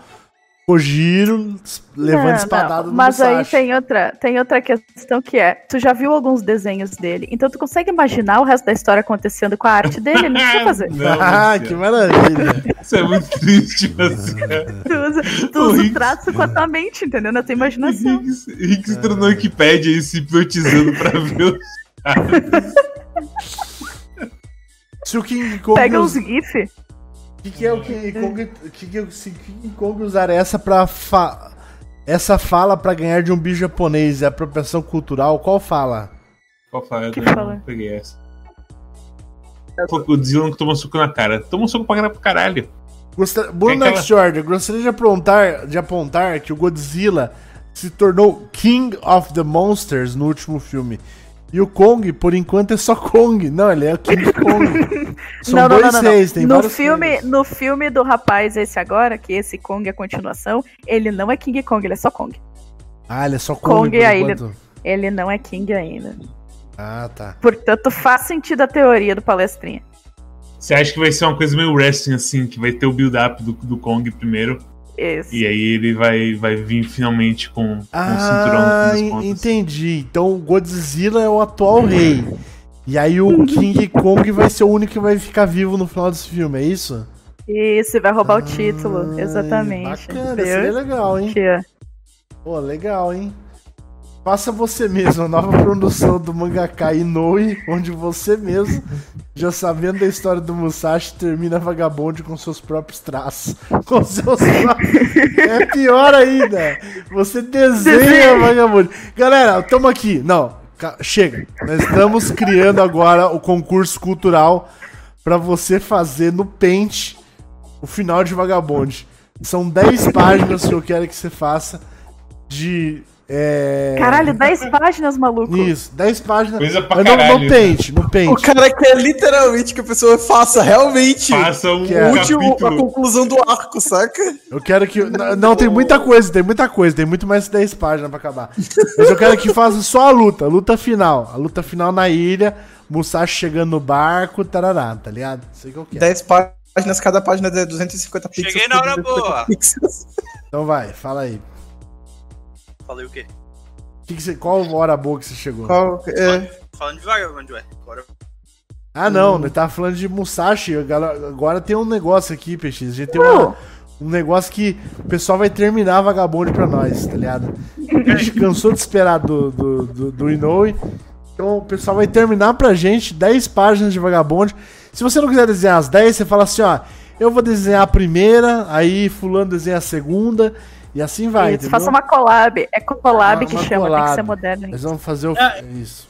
o giro, levando Não, espadada não. no Mas aí Musashi. tem outra, tem outra questão que é: tu já viu alguns desenhos dele, então tu consegue imaginar o resto da história acontecendo com a arte dele? Não precisa fazer. Não, ah, que maravilha. Isso é muito triste, Luciano. Tu usa, tu O usa o Hicks- traço com a tua mente, entendeu? Na tua imaginação. Hicks, Hicks entrou na Wikipédia aí se hipnotizando pra ver os caras. Se o King Kong. Pega uns GIF. O que, que é o King Kong? Que que, é- se King Kong usar essa pra. Fa... Essa fala pra ganhar de um bicho japonês é apropriação cultural? Qual fala? Qual fala? Eu Que também fala? não peguei essa. Que Godzilla não toma soco na cara. Toma soco pra caralho. Gosta... Bruno aquela- Next Order, gostaria de apontar, de apontar que o Godzilla se tornou King of the Monsters no último filme. E o Kong, por enquanto, é só Kong. Não, ele é o King Kong. São não, não, dois não, não, reis, tem no filme, reis. no filme do rapaz esse agora, que esse Kong é a continuação, ele não é King Kong, ele é só Kong. Ah, ele é só Kong, Kong por a ilha. enquanto. Ele não é King ainda. Ah, tá. Portanto, faz sentido a teoria do palestrinha. Você acha que vai ser uma coisa meio wrestling assim, que vai ter o build-up do, do Kong primeiro, Esse. e aí ele vai, vai vir finalmente com, com o cinturão Ah, entendi. Então o Godzilla é o atual rei. E aí o King Kong vai ser o único que vai ficar vivo no final desse filme, é isso? Isso, vai roubar o título. Exatamente. Bacana, Viu? seria legal, hein? Pô, legal, hein? Faça você mesmo, a nova produção do mangaka Inoue, onde você mesmo, já sabendo da história do Musashi, termina Vagabond com seus próprios traços. Com seus próprios... É pior ainda! Você desenha Desenha. Vagabond. Galera, tamo aqui. Não, chega. Nós estamos criando agora o concurso cultural pra você fazer no Paint o final de Vagabond. São 10 páginas que eu quero que você faça de. É... Caralho, 10 páginas, maluco. Isso, 10 páginas. Coisa pra Mas não, caralho. no Paint, no Paint. O cara quer literalmente que a pessoa faça realmente Faça um é. o último, a conclusão do arco, saca? Eu quero que. n- Não, tem muita coisa, tem muita coisa, tem muito mais que 10 páginas pra acabar. Mas eu quero que faça só a luta, a luta final. A luta final na ilha, Musashi chegando no barco, tarará, tá ligado? Isso aí que eu quero. 10 páginas, cada página de 250 pixels. Cheguei na hora 250 boa. pixels. Então vai, fala aí. Falei o quê? Que que você, qual hora boa que você chegou? Qual- é, Falando devagar, onde ué. Agora. Ah, não, ele tava falando de Musashi. Agora tem um negócio aqui, PX. A gente tem uma- um negócio que o pessoal vai terminar Vagabond pra nós, tá ligado? A gente cansou de esperar do, do, do, do Inoue. Então o pessoal vai terminar pra gente 10 páginas de Vagabond. Se você não quiser desenhar as 10, você fala assim, ó. Eu vou desenhar a primeira, aí fulano desenha a segunda, e assim vai, Isso, faça uma collab. É collab Uma- que uma chama, tem que collab. ser moderno. Nós vamos fazer o... É. Isso.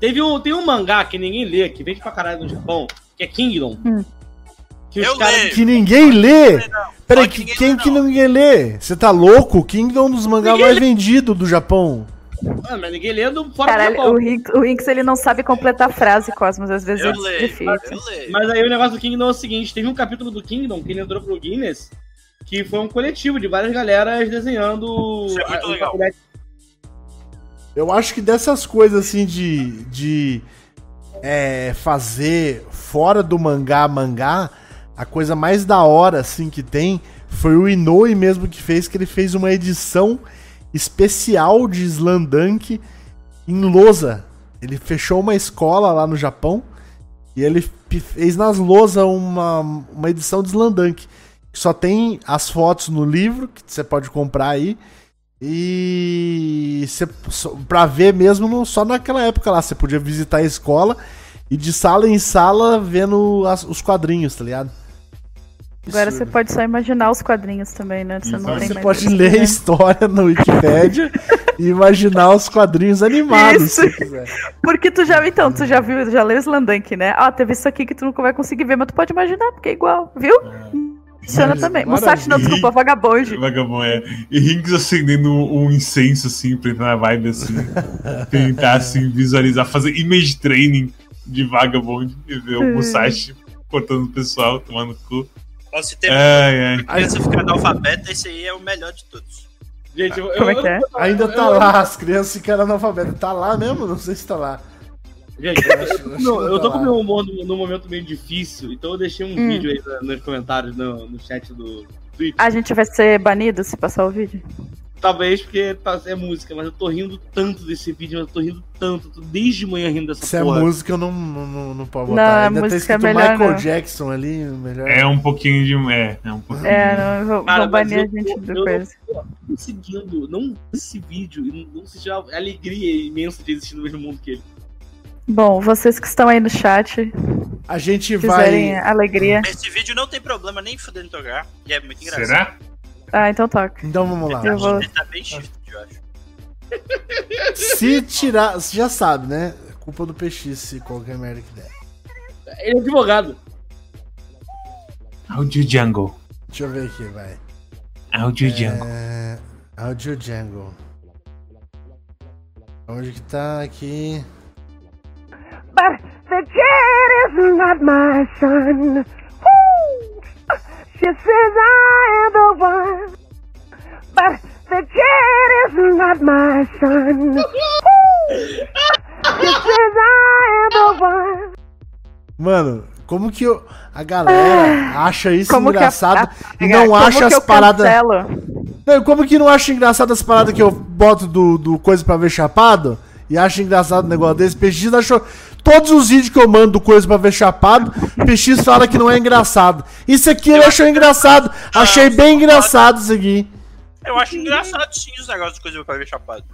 Teve um, tem um mangá que ninguém lê, que vende pra caralho no Japão, que é Kingdom. Que os Eu caras-. Que ninguém lê? Peraí, que quem lê, que não. ninguém lê? Você tá louco? Kingdom é um dos mangás Ninguém mais lê. vendidos do Japão. Ah, mas ninguém lê do fora do Caralho, o Rinks, o Rinks, ele não sabe completar frase, Cosmos. Às vezes Eu é leio, difícil. eu leio. Mas aí o negócio do Kingdom é o seguinte: teve um capítulo do Kingdom que ele entrou pro Guinness, que foi um coletivo de várias galeras desenhando. Isso é muito a- legal. a- Eu acho que dessas coisas assim de, de é, fazer fora do mangá mangá, a coisa mais da hora assim que tem foi o Inoue mesmo que fez, que ele fez uma edição especial de Slandunk em lousa. Ele fechou uma escola lá no Japão e ele fez nas lousas uma, uma edição de Slandunk. Que só tem as fotos no livro, que você pode comprar aí. E você, pra ver mesmo no- só naquela época lá, você podia visitar a escola e de sala em sala vendo as- os quadrinhos, tá ligado? Agora Isso- você pode só imaginar os quadrinhos também, né? Você não Agora tem você mais pode ler a né? história no Wikipedia e imaginar os quadrinhos animados, Isso. se quiser. Porque tu já, então, tu já viu, já leu Slandank, né? Ó, teve isso aqui que tu nunca vai conseguir ver, mas tu pode imaginar, porque é igual, viu? Funciona Mas, também. Musashi não, desculpa, Vagabond. Vagabond, é. E Rinks acendendo um, um incenso, assim, pra entrar na vibe, assim. tentar, assim, visualizar, fazer image training de Vagabond e ver o Musashi cortando o pessoal, tomando cu. Ó, se tem Ai, ai. criança ficar analfabeta, esse aí é o melhor de todos. Gente, eu, Como é eu- que é? Ainda tá lá, as crianças ficaram analfabetas. Tá lá mesmo? Não sei se tá lá. Gente, Eu acho- eu acho não, eu tô tá com meu humor num, num momento meio difícil, então eu deixei um Hum. vídeo aí na- nos comentários, no, no chat do Twitch. A gente vai ser banido se passar o vídeo? Talvez porque tá- é música, mas eu tô rindo tanto desse vídeo, eu tô rindo tanto, tô desde manhã rindo dessa Se é porra. música, eu não, não, não, não Não, botar. a Ainda tá música é escrito melhor Michael não. Jackson ali, melhor. É um pouquinho de. É, é um pouquinho. É, não, vão, Cara, mas banir a gente do eu- coisa. Não conseguindo, não esse vídeo, e não sentir a alegria imensa de existir no mesmo mundo que ele. Bom, vocês que estão aí no chat, A gente vai. alegria. Esse vídeo não tem problema nem fudendo tocar. E é muito engraçado. Será? Ah, então toca. Então vamos lá. Eu vou. Ele tá bem shifted, eu acho. Se tirar. Você já sabe, né? É culpa do PX se qualquer merda que der. Ele é advogado. Audio Jungle. Deixa eu ver aqui, vai. Audio Jungle. É... Audio Jungle. Onde que tá aqui? But the kid is not my son. Woo! She says I am the one. But the kid is not my son. Woo! She says I am the one. Mano, como que eu- a galera acha isso Como que a- engraçado a- e não como acha que as paradas. Não, como que não acha engraçado as paradas que eu boto do, do coisa pra ver chapado? E acha engraçado o negócio desse? PX achou. Todos os vídeos que eu mando do coisa pra ver chapado, PX fala que não é engraçado. Isso aqui ele achou engraçado. Achei bem engraçado isso aqui. Eu acho engraçado sim os negócios de coisa pra ver chapado.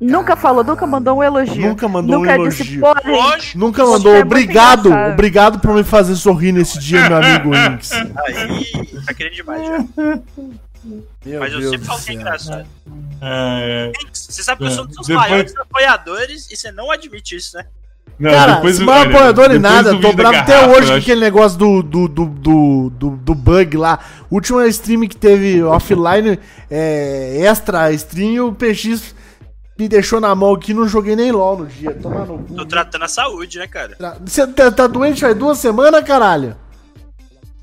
Nunca falou, nunca mandou um elogio. Nunca mandou um nunca elogio. Disse, Lógico. Nunca mandou é obrigado, engraçado. obrigado por me fazer sorrir nesse dia, meu amigo Inks. Aí, tá querendo demais já. Meu Mas eu Deus sempre do falo que é engraçado. É, é. Você sabe que eu sou um dos seus Depois- maiores apoiadores e você não admite isso, né? Não, Cara, depois esse o- maior olha, apoiador em nada, tô bravo até garrafa, hoje eu com acho- aquele negócio do, do, do, do, do, do bug lá. Última stream que teve offline, é, extra stream, o PX me deixou na mão aqui, não joguei nem LOL no dia. Toma no cu. Tô tratando a saúde, né, cara? Você tá, tá doente faz duas semanas, caralho?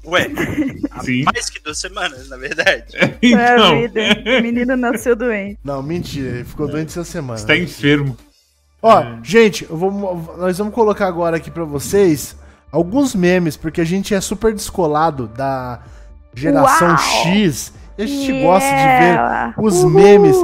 Ué, Sim. mais que duas semanas, na verdade. é a Então, vida. O menino nasceu doente. Não, mentira, ele ficou doente essa semana. você tá enfermo. Ó, gente, eu vou, nós vamos colocar agora aqui pra vocês alguns memes, porque a gente é super descolado da geração Uau! X. E a gente Yeah! gosta de ver os Uhul! memes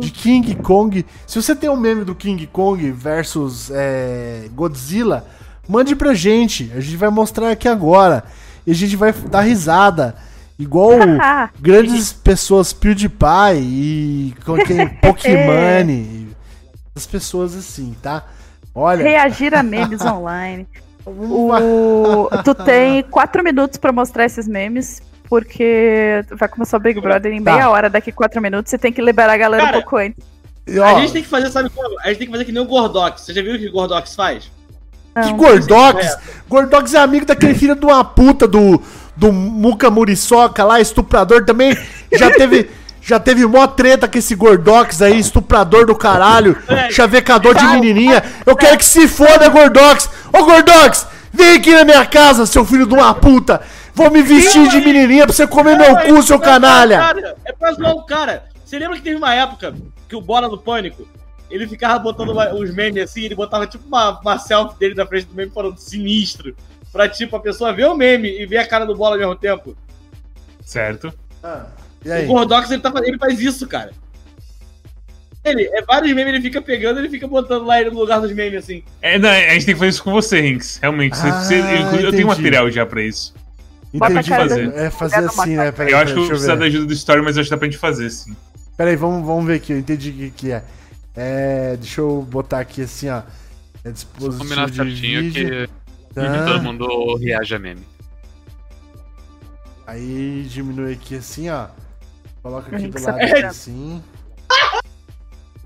de King Kong. Se você tem um meme do King Kong versus é, Godzilla, mande pra gente. A gente vai mostrar aqui agora. E a gente vai dar risada. Igual grandes pessoas PewDiePie e com quem Pokémon. As pessoas assim, tá? Olha. Reagir a memes online. O... Tu tem quatro minutos pra mostrar esses memes, porque vai começar o Big Brother em Tá. meia hora, daqui quatro minutos, você tem que liberar a galera Cara, um pouco antes. A gente tem que fazer, sabe como? A gente tem que fazer que nem o Gordox. Você já viu o que o Gordox faz? Que Gordox? Gordox é amigo daquele filho de uma puta do, do Muca Muriçoca lá, estuprador também. Já teve. Já teve mó treta com esse Gordox aí, estuprador do caralho, chavecador de menininha. Eu quero que se foda, Gordox! Ô Gordox, vem aqui na minha casa, seu filho de uma puta! Vou me vestir de menininha pra você comer meu cu, seu canalha! É pra zoar o cara. Você lembra que teve uma época que o Bora no Pânico, ele ficava botando uma- uns memes assim, ele botava tipo uma, uma selfie dele na frente do meme falando sinistro. Pra tipo, a pessoa ver o meme e ver a cara do Bola ao mesmo tempo. Certo. Aí? O Gordox, ele, tá, ele faz isso, cara. Ele, é vários memes, ele fica pegando, ele fica botando lá ele no lugar dos memes, assim. É, não, a gente tem que fazer isso com você, Rinks. Realmente. você- Ah, você- eu, eu tenho material já pra isso. Entendi. Dá pra fazer. É fazer assim, né? Peraí, eu acho que eu da ajuda do Story, mas eu acho que dá pra gente fazer, sim. Peraí, vamos, vamos ver aqui, eu entendi o que, que é. É. Deixa eu botar aqui assim, ó. É dispositivo Combinar de certinho vídeo. que Tá. todo mundo reage a meme. Aí diminui aqui assim, ó. Coloca aqui do lado é. assim.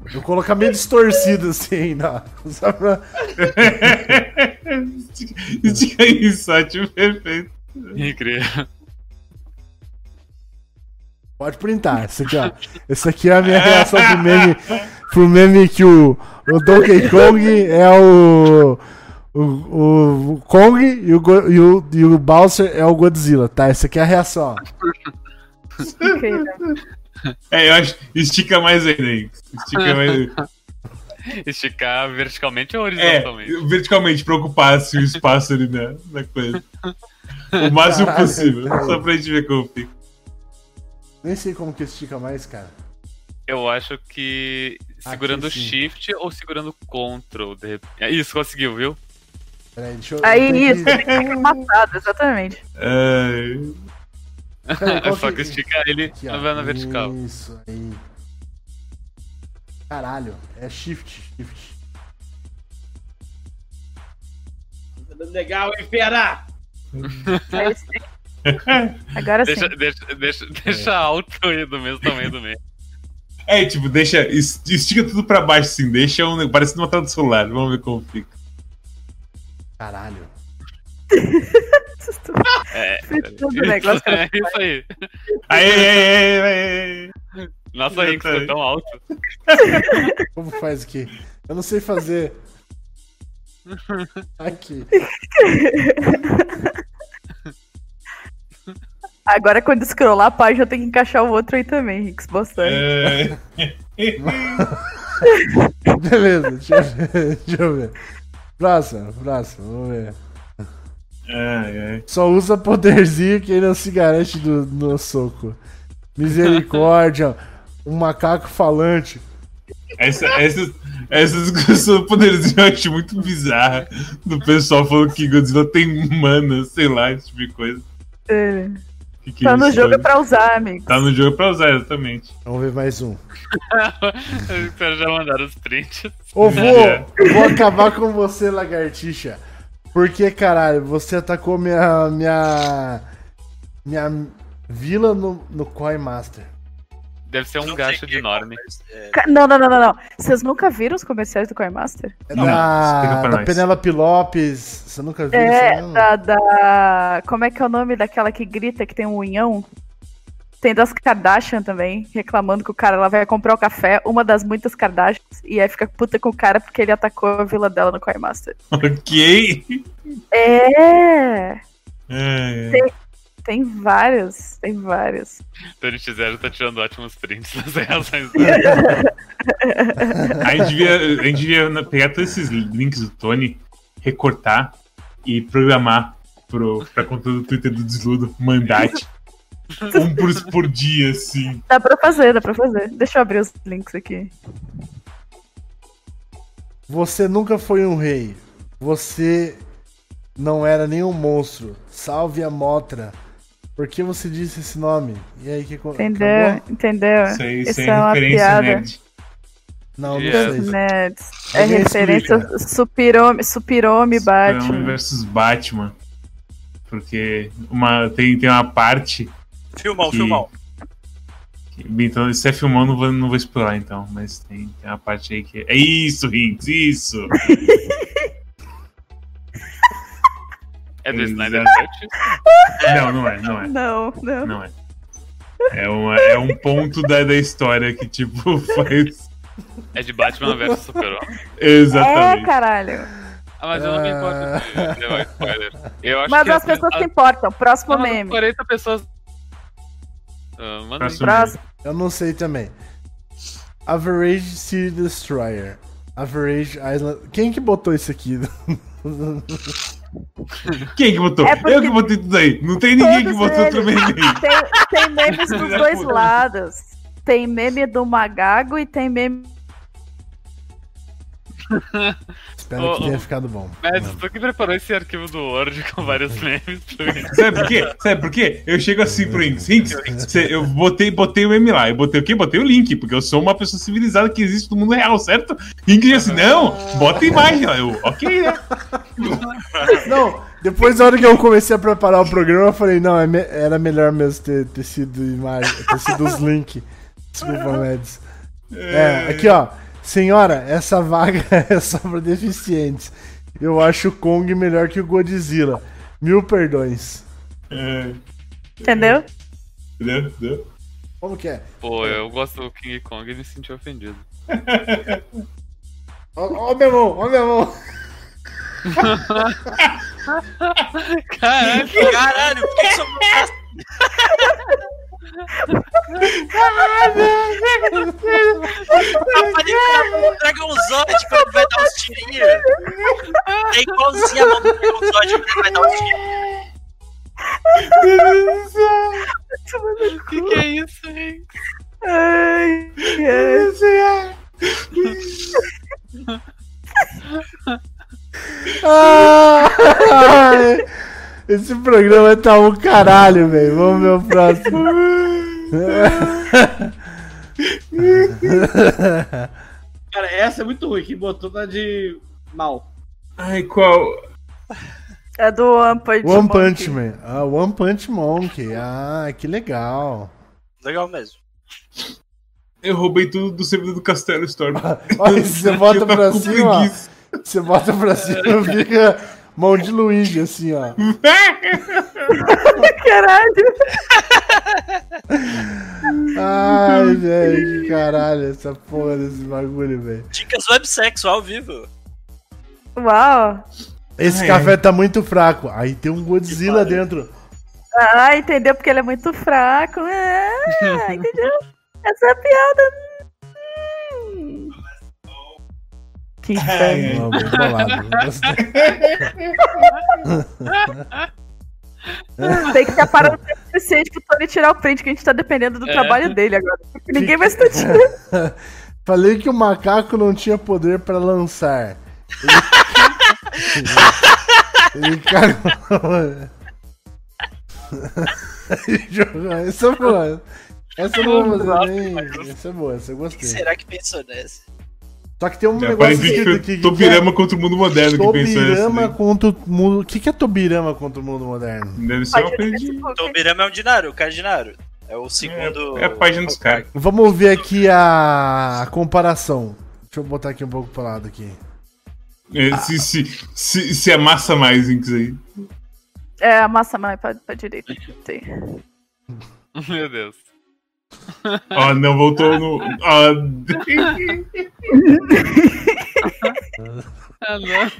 Eu vou colocar meio distorcido assim ó. Só pra. Estica isso, ótimo, perfeito. Incrível. Pode printar. Esse aqui, ó. Esse aqui é a minha reação pro meme. Pro meme que o, o Donkey Kong é o. O, o Kong e o, e, o, e o Bowser é o Godzilla, tá? Essa aqui é a reação, ó. É, eu acho. Estica mais ainda. Estica mais. Esticar verticalmente ou É, horizontalmente? verticalmente, pra ocupar assim, o espaço ali na, na coisa. O máximo Caralho, possível. peraí. Só pra gente ver como fica. Nem sei como que estica mais, cara. Eu acho que segurando sim. Shift ou segurando Ctrl. De... É Isso, conseguiu, viu? Peraí, deixa eu. Aí isso, que- tem que ser matado, exatamente. É... Peraí, qual Só que- que esticar ele Aqui, na, ó. na vertical. Isso, aí. Caralho, é shift, shift. Tá dando legal, hein, fera? É isso aí. Agora deixa, sim. Deixa, deixa, deixa alto aí do mesmo tamanho do meio. É, tipo, deixa. es- Estica tudo pra baixo, assim. Deixa um. Parece uma tela do celular. Vamos ver como fica. Caralho. É, negócio que ela é isso aí. Aê, aê, aê, aê. Nossa, Rinks foi tão alto. Como faz aqui? Eu não sei fazer. Aqui. Agora quando scrollar a página tem que encaixar o outro aí também, Rix, bastante. É. Beleza, deixa eu ver. Deixa eu ver. Próximo, próximo, vamos ver. Ai, ai. Só usa poderzinho que ele não se garante do, no soco. Misericórdia, um macaco falante. Essa, essa, essa discussão do poderzinho eu acho muito bizarra. Do pessoal falando que Godzilla tem mana, sei lá, esse tipo de coisa. É. Que que Tá no isso, jogo é pra usar, amigo. Tá no jogo pra usar, exatamente. Vamos ver mais um. Espero já mandaram os prints. Ô, vou, eu vou acabar com você, lagartixa. Porque, caralho, você atacou minha. minha. minha vila no, no Coin Master. Deve ser um gacho de enorme. Ca- Não, não, não, não, não. Vocês nunca viram os comerciais do Coinmaster? É Não, da, pra da Lopes. Você nunca viu É, isso? não? da, da. Como é que é o nome daquela que grita que tem um unhão? Tem das Kardashian também, reclamando que o cara lá vai comprar o café, uma das muitas Kardashians, e aí fica puta com o cara porque ele atacou a vila dela no Coinmaster. Ok. É! É, Tem, tem vários, tem vários. Tony X0 tá tirando ótimos prints das reações A gente devia, a gente devia pegar todos esses links do Tony, recortar e programar pro, pra conta do Twitter do Desludo, mandate. Um por, por dia, assim. Dá pra fazer, dá pra fazer. Deixa eu abrir os links aqui. Você nunca foi um rei. Você não era nenhum monstro. Salve a Motra. Por que você disse esse nome? E aí, que Entendeu? acabou? Entendeu? Isso é uma piada. nerd. Não, não Yes. sei. Nerds. É referência explica. Supirome, Supirome Superman Batman. versus Batman. Porque uma, tem, tem uma parte. Filmão, que- filmão. que- Então, se é filmão, não vou, não vou explorar então. Mas tem, tem uma parte aí que. É isso, Hinks, isso! É do Snyder. Cut? Não, não é, não é. Não, não. Não é. É, uma, é um ponto da, da história que, tipo, faz. É de Batman vs Super-Homem? É, Exatamente. caralho. Ah, mas eu não me importo de levar spoiler. Eu acho Mas que as pessoas se importam. Próximo Não, meme. 40 pessoas. Ah, manda aí. Próximo Próximo. Eu não sei também. Average City Destroyer. Average Island. Quem que botou isso aqui? Quem que botou? É porque Eu que botei tudo aí. Não tem ninguém que botou outro eles. meme aí. Tem, tem memes dos dois lados. Tem meme do Magago e tem meme. Espero que tenha ficado bom. Mas tu que preparou esse arquivo do Word com vários memes pra mim. Sabe por quê? Sabe por quê? Eu chego assim pro Inks. Inks, eu botei, botei o meme lá. Eu botei o quê? Botei o link, porque eu sou uma pessoa civilizada que existe no mundo real, certo? Inks disse assim, não, bota a imagem lá. Eu, ok, né? Não, depois da hora que eu comecei a preparar o programa, eu falei, não, é era melhor mesmo ter, ter sido imagem, ter sido os links. Desculpa, Mads. É, aqui ó. Senhora, essa vaga é só pra deficientes. Eu acho o Kong melhor que o Godzilla. Mil perdões. É, Entendeu? entendeu? Entendeu? Como que é? Pô, eu gosto do King Kong e me senti ofendido. Ó, ó minha mão, ó minha mão. Caralho! Caralho, por que só o Dragonzord quando vai dar uns tirinhos. É igualzinho a mão do Dragonzord quando ele vai dar uns tirinhos. O que, que é isso, hein? Ai, ai. Ai, esse programa tá um caralho, velho. Vamos ver o próximo. Cara, essa é muito ruim. Quem botou tá de mal. Ai, qual? É do One Punch One Monkey. Punch Man. Ah, One Punch Monkey. Ah, que legal. Legal mesmo. Eu roubei tudo do servidor do Castelo Storm. Olha, você bota pra cima. Você bota pra cima e fica mão de Luigi, assim, ó. Caralho. Ai, velho, que caralho, essa porra desse bagulho, velho. Dicas websexo ao vivo. Uau. Esse Ai, café tá muito fraco. Aí tem um Godzilla dentro. Ah, entendeu? Porque ele é muito fraco. Ah, entendeu? Essa é piada. Que inferno. Gostei. Tem que estar parando o tempo suficiente pro Tony tirar o print, que a gente tá dependendo do É. trabalho dele agora. Porque ninguém vai estar tirando. Falei que o macaco não tinha poder pra lançar. Ele, ele cagou. Essa é boa. Essa eu não vou fazer nem. Essa é boa, essa eu O que gostei. será que pensou nessa? Só que tem um Já negócio que aqui. foi que Tobirama que contra o mundo moderno é que. Tobirama né? contra o mundo. O que, que é Tobirama contra o mundo moderno? Deve ser uma coisa. Tobirama é um dinário, o cara de dinário. É o segundo. É a página dos caras. Vamos ver aqui a, comparação. Deixa eu botar aqui um pouco pro lado aqui. É, se, se, se, se amassa mais, Inks aí. É, a massa mais pra, pra direita. Meu Deus. Ó, não, voltou no. Ó. Ah, não.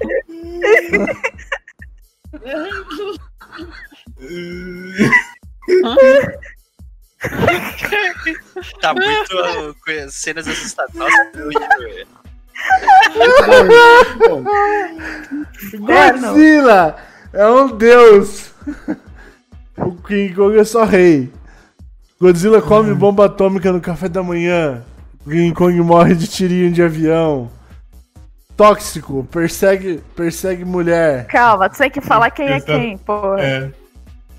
Tá muito. com cenas assustadoras. Nossa. Godzilla é um deus. O King Kong é só rei. Godzilla come bomba atômica no café da manhã. King Kong morre de tirinho de avião. Tóxico, persegue, persegue mulher. Calma, tu tem que falar quem é quem, porra. É.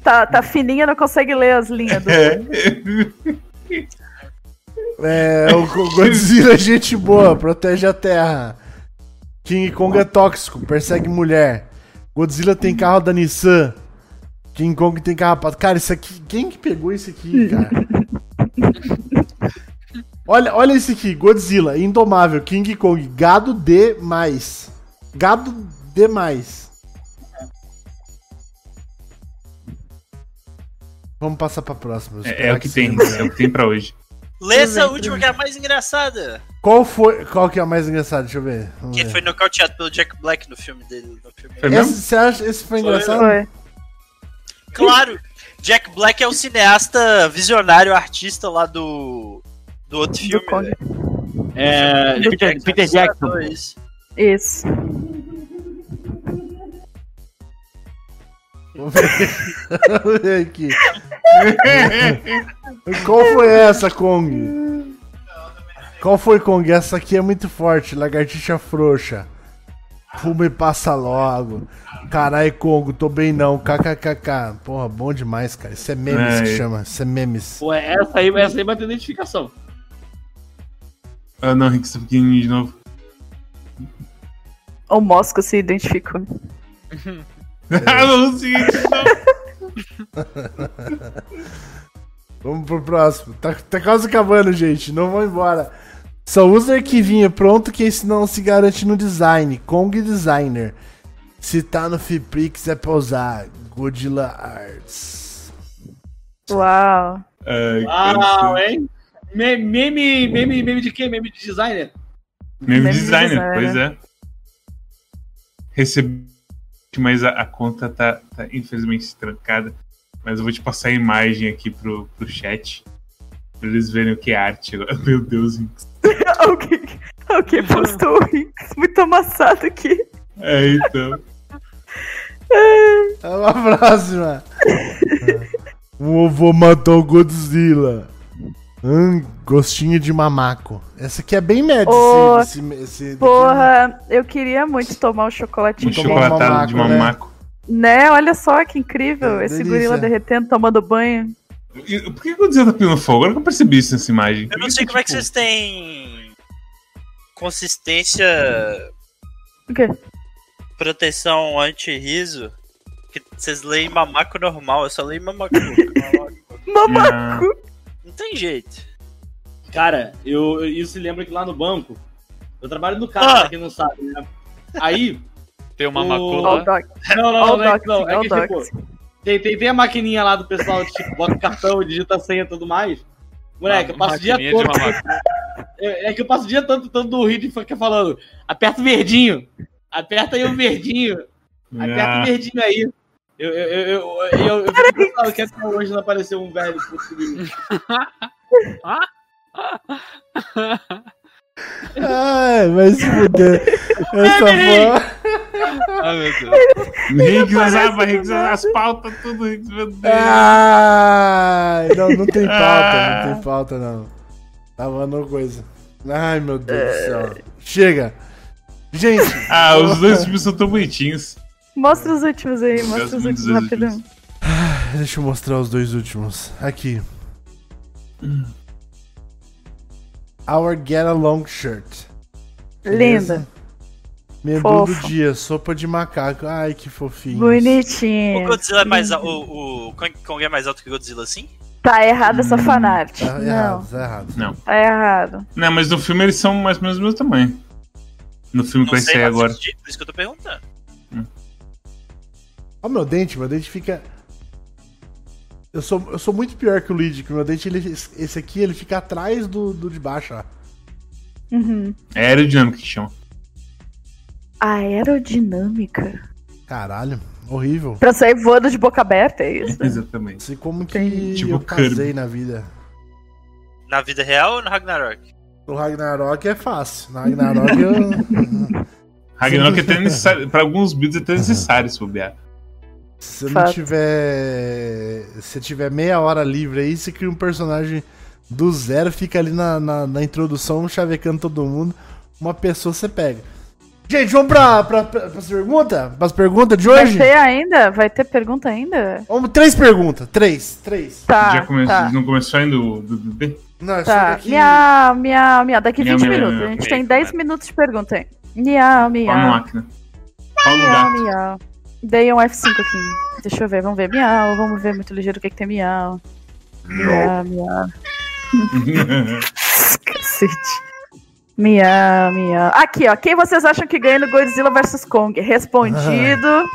Tá, tá fininha, não consegue ler as linhas do. É, o Go- Godzilla é gente boa, protege a Terra. King Kong é tóxico, persegue mulher. Godzilla tem carro da Nissan. King Kong tem carrapato. Cara, isso aqui. Quem que pegou isso aqui, cara? olha, olha esse aqui, Godzilla, indomável, King Kong, gado demais. Gado demais. Vamos passar pra próxima. É, é o que tem, seja. é o que tem pra hoje. Lê essa última que é a mais engraçada. Qual foi. Qual que é a mais engraçada? Deixa eu ver. Vamos Que ver. foi nocauteado pelo Jack Black no filme dele. No filme Esse, você acha esse foi engraçado? Claro! Jack Black é o cineasta visionário, artista lá do. do outro filme. velho. É. Do Peter, Peter Jackson. Isso. Isso. Vamos ver. Vamos ver aqui. Qual foi essa, Kong? Qual foi, Kong? Essa aqui é muito forte. Lagartixa frouxa. Fuma e passa logo. Carai, Congo, tô bem não. KKKK. Porra, bom demais, cara. Isso é memes que É. chama. Isso é memes. Pô, essa aí, essa aí vai ter identificação. Ah, não, Rick, você pequenininho de novo. O Mosco se identificou. ah, não, seguinte, Vamos pro próximo. Tá, tá quase acabando, gente. Não vão embora. Só usa arquivinho pronto que esse não se garante no design. Kong Designer. Se tá no Fiprix é pra usar. Godzilla Arts. Uau. Uau, hein? Me- Meme, meme, meme de quê? Meme de designer? Mesmo Meme designer, designer. pois é. Recebi, mas a, a conta tá, tá infelizmente trancada. Mas eu vou te passar a imagem aqui pro, pro chat. Pra eles verem o que é arte agora. Meu Deus, Rinks. alguém, alguém postou o Rinks muito amassado aqui. É, então. Vamos pra próxima. O vovô matou o Godzilla. Hum, gostinho de mamaco. Essa aqui é bem média. Ô, esse, esse, esse- Porra, eu queria muito tomar um chocolatinho. Um chocolatado de mamaco. Né? Olha só que incrível. É, Esse delícia. gorila derretendo, tomando banho. Por que que o Godzilla tá pegando fogo? Agora que eu percebi isso nessa imagem. Eu não sei como é que vocês têm. consistência. O quê? Proteção anti-riso. Que vocês leem mamaco normal, eu só leio mamaco. Mamaco! Não tem jeito. Cara, eu, eu- isso se lembra que lá no banco, eu trabalho no carro, pra quem não sabe, né? Aí. Tem uma o- macula. Não, não, All não, é, não, é que tipo. Tem, tem, tem a maquininha lá do pessoal que tipo, bota o cartão, digita a senha e tudo mais. Moleque, eu passo o dia todo. É, é que eu passo o dia todo tentando rir de ficar falando. Aperta o verdinho. Aperta aí o verdinho. Aperta Ah. o verdinho aí. Eu, eu, eu, eu, eu, eu fico pensando que até hoje não apareceu um velho possível. Ai, vai se fuder. Essa porra. Ai, meu Deus. Rinks usava, Rinks usava as pautas, tudo, Rinks, meu Deus. Ai, não, não tem pauta, Ah. não tem pauta, não. Tava no coisa. Ai, meu Deus do céu. Chega. Gente. Ah, os dois filmes são tão bonitinhos. Mostra os últimos aí, mostra os últimos rapidão. Deixa eu mostrar os dois últimos. Aqui. Our Get Along Shirt. Linda. Membro do Fofo. dia, sopa de macaco. Ai, que fofinho. O Bonitinho. Godzilla é mais alto. O, o Kong Kong é mais alto que o Godzilla assim? Tá errado essa fanart. Tá não, errado, tá errado. Não. tá errado. Não, mas no filme eles são mais ou menos do mesmo tamanho. No filme que vai sair mas agora. Por isso que eu tô perguntando. Ó, meu dente, meu dente fica. Eu sou, eu sou muito pior que o Lid, que o meu dente, ele, esse aqui, ele fica atrás do, do de baixo, ó. Uhum. É aerodinâmica que chama. Aerodinâmica. Caralho, horrível. Pra sair voando de boca aberta, é isso? Exatamente. Sei como que Tipo eu casei Kirby. na vida. Na vida real ou no Ragnarok? No Ragnarok é fácil. No Ragnarok eu. Ragnarok é até necessário. Pra alguns builds é até necessário se bobear. Se não tiver. Se tiver meia hora livre aí, você cria um personagem do zero, fica ali na, na, na introdução, chavecando todo mundo. Uma pessoa você pega. Gente, vamos pra, pra, pra, pras perguntas? Pras perguntas de Vai hoje? ter ainda? Vai ter pergunta ainda? Vamos, três perguntas. Três, três. Tá, Já come... tá. Não começou ainda o BBB? Não, é Tá, miau, miau, miau. Daqui Miau, 20 miau, minutos. miau, a gente miau. tem 10 minutos de pergunta aí. Miau, Pau miau. máquina. Pau no Miau, miau. Dei um F5 aqui. Deixa eu ver, vamos ver. Miau, vamos ver muito ligeiro o que, que tem miau. Miau, miau. Cacete. Miau, miau. Aqui, ó. Quem vocês acham que ganha no Godzilla vs Kong? Respondido.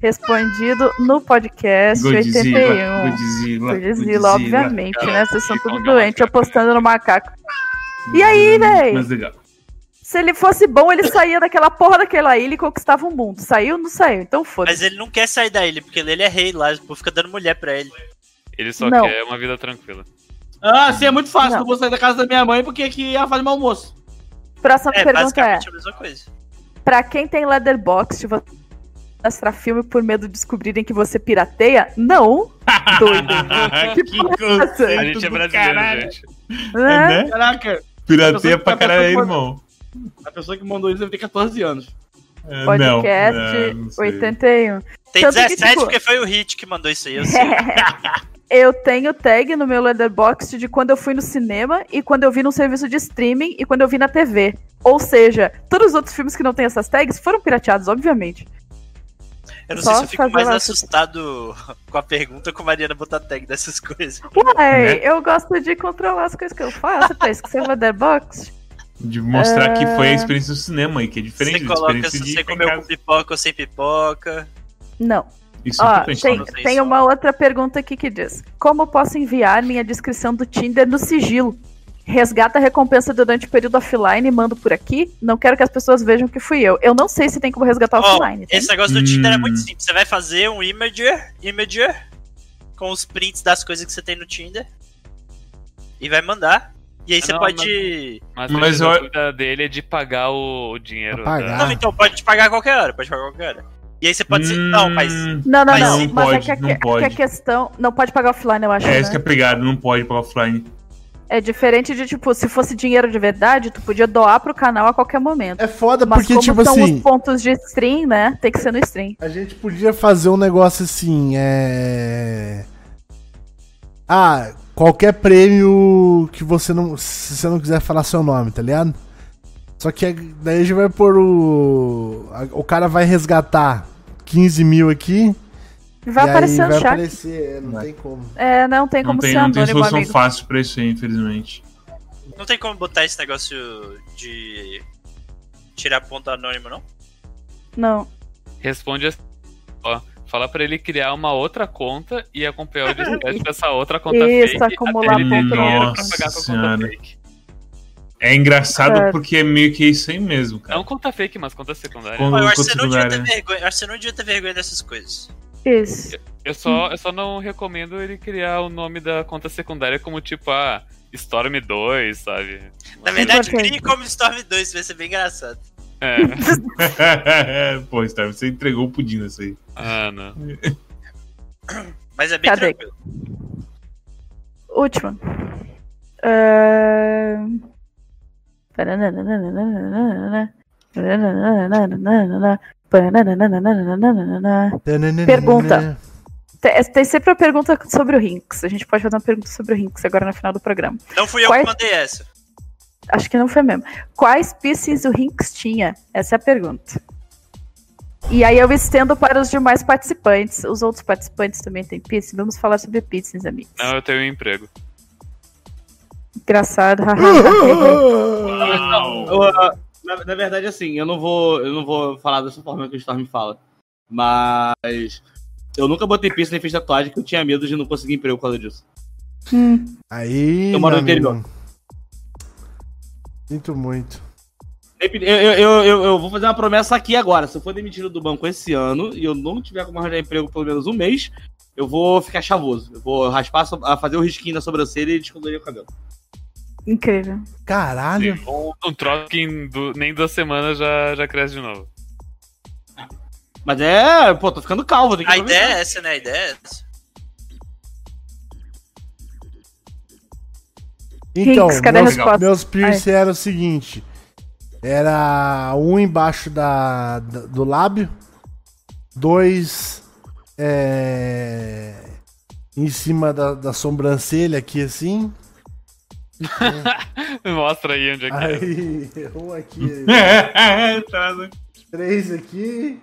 Respondido no podcast Godzilla, 81. Godzilla, Godzilla, Godzilla. obviamente, Cara, né? Vocês são tudo doentes apostando no macaco. E aí, véi? Mas. Se ele fosse bom, ele saía daquela porra daquela ilha e conquistava o mundo. Saiu ou não saiu? Então Mas foda-se. ele não quer sair da ilha, porque ele é rei lá, o povo fica dando mulher pra ele. Ele só Não. quer uma vida tranquila. Ah, assim é muito fácil. Não. Não vou sair da casa da minha mãe porque aqui ela faz meu almoço. Próxima É, pergunta é: a mesma coisa. Pra quem tem Leatherbox, você mostrar filme por medo de descobrirem que você pirateia? Não. Doido. que porra é? A gente é brasileiro, gente. Né? né? Caraca. Pirateia pra pessoa caralho, que irmão. A pessoa que mandou isso deve ter 14 anos. É, Podcast não, é, não sei. 81. Tem Tanto que, 17 tipo, porque foi o Hit que mandou isso aí, eu sei. Eu tenho tag no meu Leatherbox de quando eu fui no cinema e quando eu vi num serviço de streaming e quando eu vi na TV. Ou seja, todos os outros filmes que não têm essas tags foram pirateados, obviamente. Eu não Só sei se eu fico mais assustado com a pergunta com a Mariana botar tag dessas coisas. Uai, Né? eu gosto de controlar as coisas que eu faço, pra isso que você é Leatherbox. De mostrar que foi a Ah. experiência do cinema aí, que é diferente Você da coloca experiência se de você comeu com pipoca ou sem pipoca. Não. Isso é Ó, importante. tem, tem uma outra pergunta aqui que diz: Como posso enviar minha descrição do Tinder no sigilo? Resgata a recompensa durante o período offline e mando por aqui. Não quero que as pessoas vejam que fui eu. Eu não sei se tem como resgatar Ó, offline. tem? esse negócio do Tinder é Hum. muito simples. Você vai fazer um imager, imager com os prints das coisas que você tem no Tinder e vai mandar. E aí Ah, você não, pode. Mas, Mas a eu- dúvida dele é de pagar o, o dinheiro. Pagar. da- Não, então pode te pagar a qualquer hora, pode pagar a qualquer hora. E aí você pode ser. Não, mas. Hum, Não, não, Mas não. não Mas pode, é que, não a, que- pode. que a questão. Não pode pagar offline, eu acho. É né? isso que é pegado, não pode para offline. É diferente de, tipo, se fosse dinheiro de verdade, tu podia doar pro canal a qualquer momento. É foda Mas porque, como tipo são assim, os pontos de stream, né? Tem que ser no stream. a gente podia fazer um negócio assim, é. Ah, qualquer prêmio que você não. Se você não quiser falar seu nome, tá ligado? Só que daí a gente vai pôr o. a- O cara vai resgatar 15 mil aqui. Vai e aparecer aí no vai chat. aparecer, é, não tem como. É, não tem Não como tem, ser não tem anônimo, solução amigo. fácil pra isso aí, infelizmente. Não tem como botar esse negócio de. tirar ponto anônimo, não? Não. Responde assim, ó. Fala pra ele criar uma outra conta e acompanhar o descrédito dessa outra conta Isso, fake acumular até ele dinheiro pra pagar com a conta fake. É engraçado Certo. porque é meio que isso aí mesmo, cara. Não conta fake, mas conta secundária. Pô, eu acho que conta você não devia ter secundária. vergonha. Eu acho que você não devia ter vergonha dessas coisas. Isso. Eu só, eu só não recomendo ele criar o nome da conta secundária como tipo, ah, Storm 2, sabe? Na verdade, crie como Storm 2, vai ser bem engraçado. É. Pô, Star, você entregou o pudim nessa aí. Ah, não. Mas é bem Cadê? tranquilo. Última. É... Pergunta. Tem, tem sempre uma pergunta sobre o Rinks. A gente pode fazer uma pergunta sobre o Rinks agora no final do programa. Não fui eu Quais- que mandei essa. Acho que não foi mesmo. Quais piercings o Rinks tinha? Essa é a pergunta. E aí eu estendo para os demais participantes. Os outros participantes também têm piercing. Vamos falar sobre piercings, amigos. Não, eu tenho um emprego. Engraçado. Eu, na, na verdade, assim, eu não vou, eu não vou falar dessa forma que o Storm fala. Mas eu nunca botei piercing nem fiz tatuagem que eu tinha medo de não conseguir emprego por causa disso. Hum. Aí. Eu moro no interior. amigo, Sinto muito. Eu, eu, eu, eu- vou fazer uma promessa aqui agora. Se eu for demitido do banco esse ano e eu não tiver como arranjar emprego pelo menos um mês, eu vou ficar chavoso. Eu vou raspar, a fazer o risquinho na sobrancelha e descolorir o cabelo. Incrível. Caralho. Um, um troço que du- nem duas semanas já, já cresce de novo. Mas é, pô, tô ficando calvo. A ideia é essa, né? A ideia é essa. Então, a meus, resposta? meus piercing era o seguinte: era um embaixo da, da- do lábio, dois é, em cima da, da sobrancelha aqui assim. Mostra aí onde é que é. Aí, um aqui. Três aqui.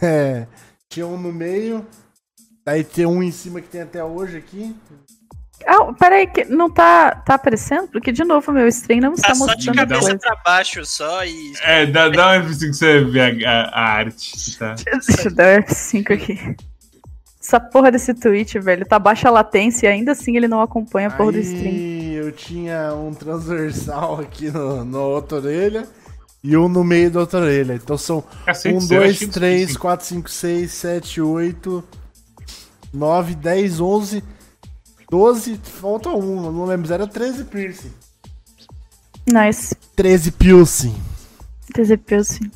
É, tinha um no meio. Aí tem um em cima que tem até hoje aqui. Ah, peraí, que não tá, tá aparecendo? Porque, de novo, meu stream não está Tá só de mostrando cabeça coisa. pra baixo só e. É, dá, dá uma F5 que você vê a, a- a arte. Tá? Deixa eu dar um F5 aqui. Essa porra desse tweet, velho, tá baixa a latência e ainda assim ele não acompanha a porra do stream. Aí eu tinha um transversal aqui no, na outra orelha e um no meio da outra orelha. Então são Cacete, 1, você era 2, chique, 3, sim. 4, 5, 6, 7, 8, 9, 10, 11, 12. Falta um, eu não lembro, era 13 piercing. Nice. 13 piercing. TZP, assim.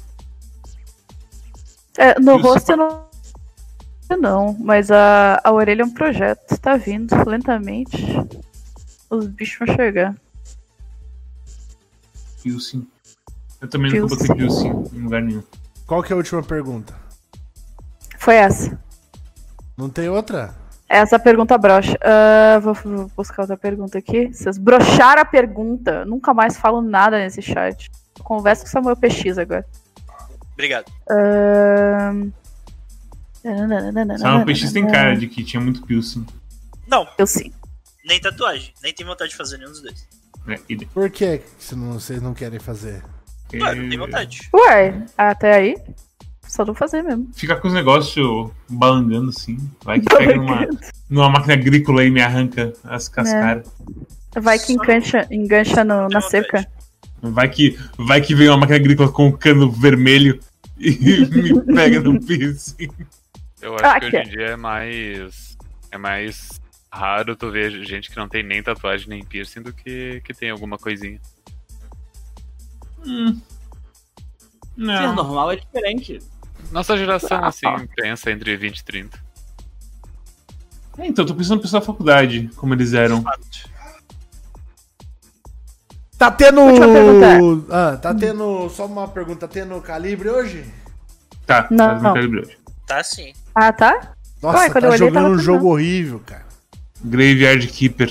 É, no Isso rosto eu não. Não, mas a, a orelha é um projeto. Tá vindo lentamente. Os bichos vão chegar. Piercing. Eu também nunca Piercing. botei piercing em lugar nenhum. Qual que é a última pergunta? Foi essa. Não tem outra? Essa pergunta brocha. Ah, vou, vou buscar outra pergunta aqui. Vocês brocharam a pergunta. Nunca mais falo nada nesse chat. Conversa com o Samuel PX agora. Obrigado. Ahn. Samuel PX tem cara de que tinha muito piercing. Não, Eu sim. nem tatuagem. Nem tem vontade de fazer nenhum dos dois. E- Por que que você não- vocês não querem fazer? Ué, não tem vontade. Ué, até aí. Só não fazer mesmo. Ficar com os negócios balangando assim. Vai que pega numa, numa máquina agrícola e me arranca as cascaras. Vai que engancha, engancha no- na cerca. Vai que, vai que vem uma máquina agrícola com um cano vermelho e me pega no piercing. Eu acho Ah, que que hoje em dia é mais. É mais raro tu ver gente que não tem nem tatuagem nem piercing do que que tem alguma coisinha. Hum. Ser Não. normal é diferente. Nossa geração, Ah, assim, tá. pensa entre 20 e 30. É, então, tô pensando em pessoal da faculdade, como eles eram. Tá tendo. Última pergunta. Ah, tá tendo. Só uma pergunta, tá tendo calibre hoje? Tá, Não, faz um não. calibre hoje. Tá sim. Ah, tá? Nossa, Ué, tá jogando um jogo horrível, cara. Graveyard Keeper.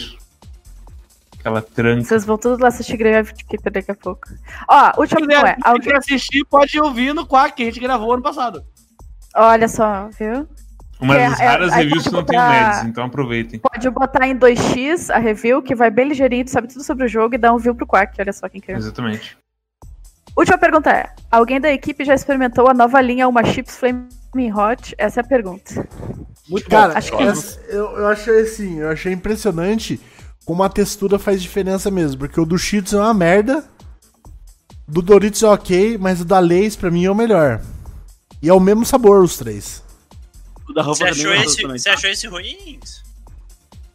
Aquela tranca. Vocês vão todos lá assistir Grave Keeper daqui a pouco. Ó, última Se pergunta é. Alguém... assistir, pode ouvir no Quack que a gente gravou ano passado. Olha só, viu? Uma É, das é, raras aí reviews que não tem botar- meds, então aproveitem. Pode botar em 2x a review, que vai bem ligeirinho, tu sabe tudo sobre o jogo e dá um view pro Quark. Olha só quem quer. Exatamente. Última pergunta é: alguém da equipe já experimentou a nova linha Uma Chips Flaming Hot? Essa é a pergunta. Muito Cara, bom. Acho que essa- eu, eu achei assim, eu achei impressionante como a textura faz diferença mesmo. Porque o do Cheetos é uma merda. Do Doritos é ok, mas o da Lays pra mim é o melhor. E é o mesmo sabor, os três. O da roupa Você achou, é esse, também. você achou esse ruim?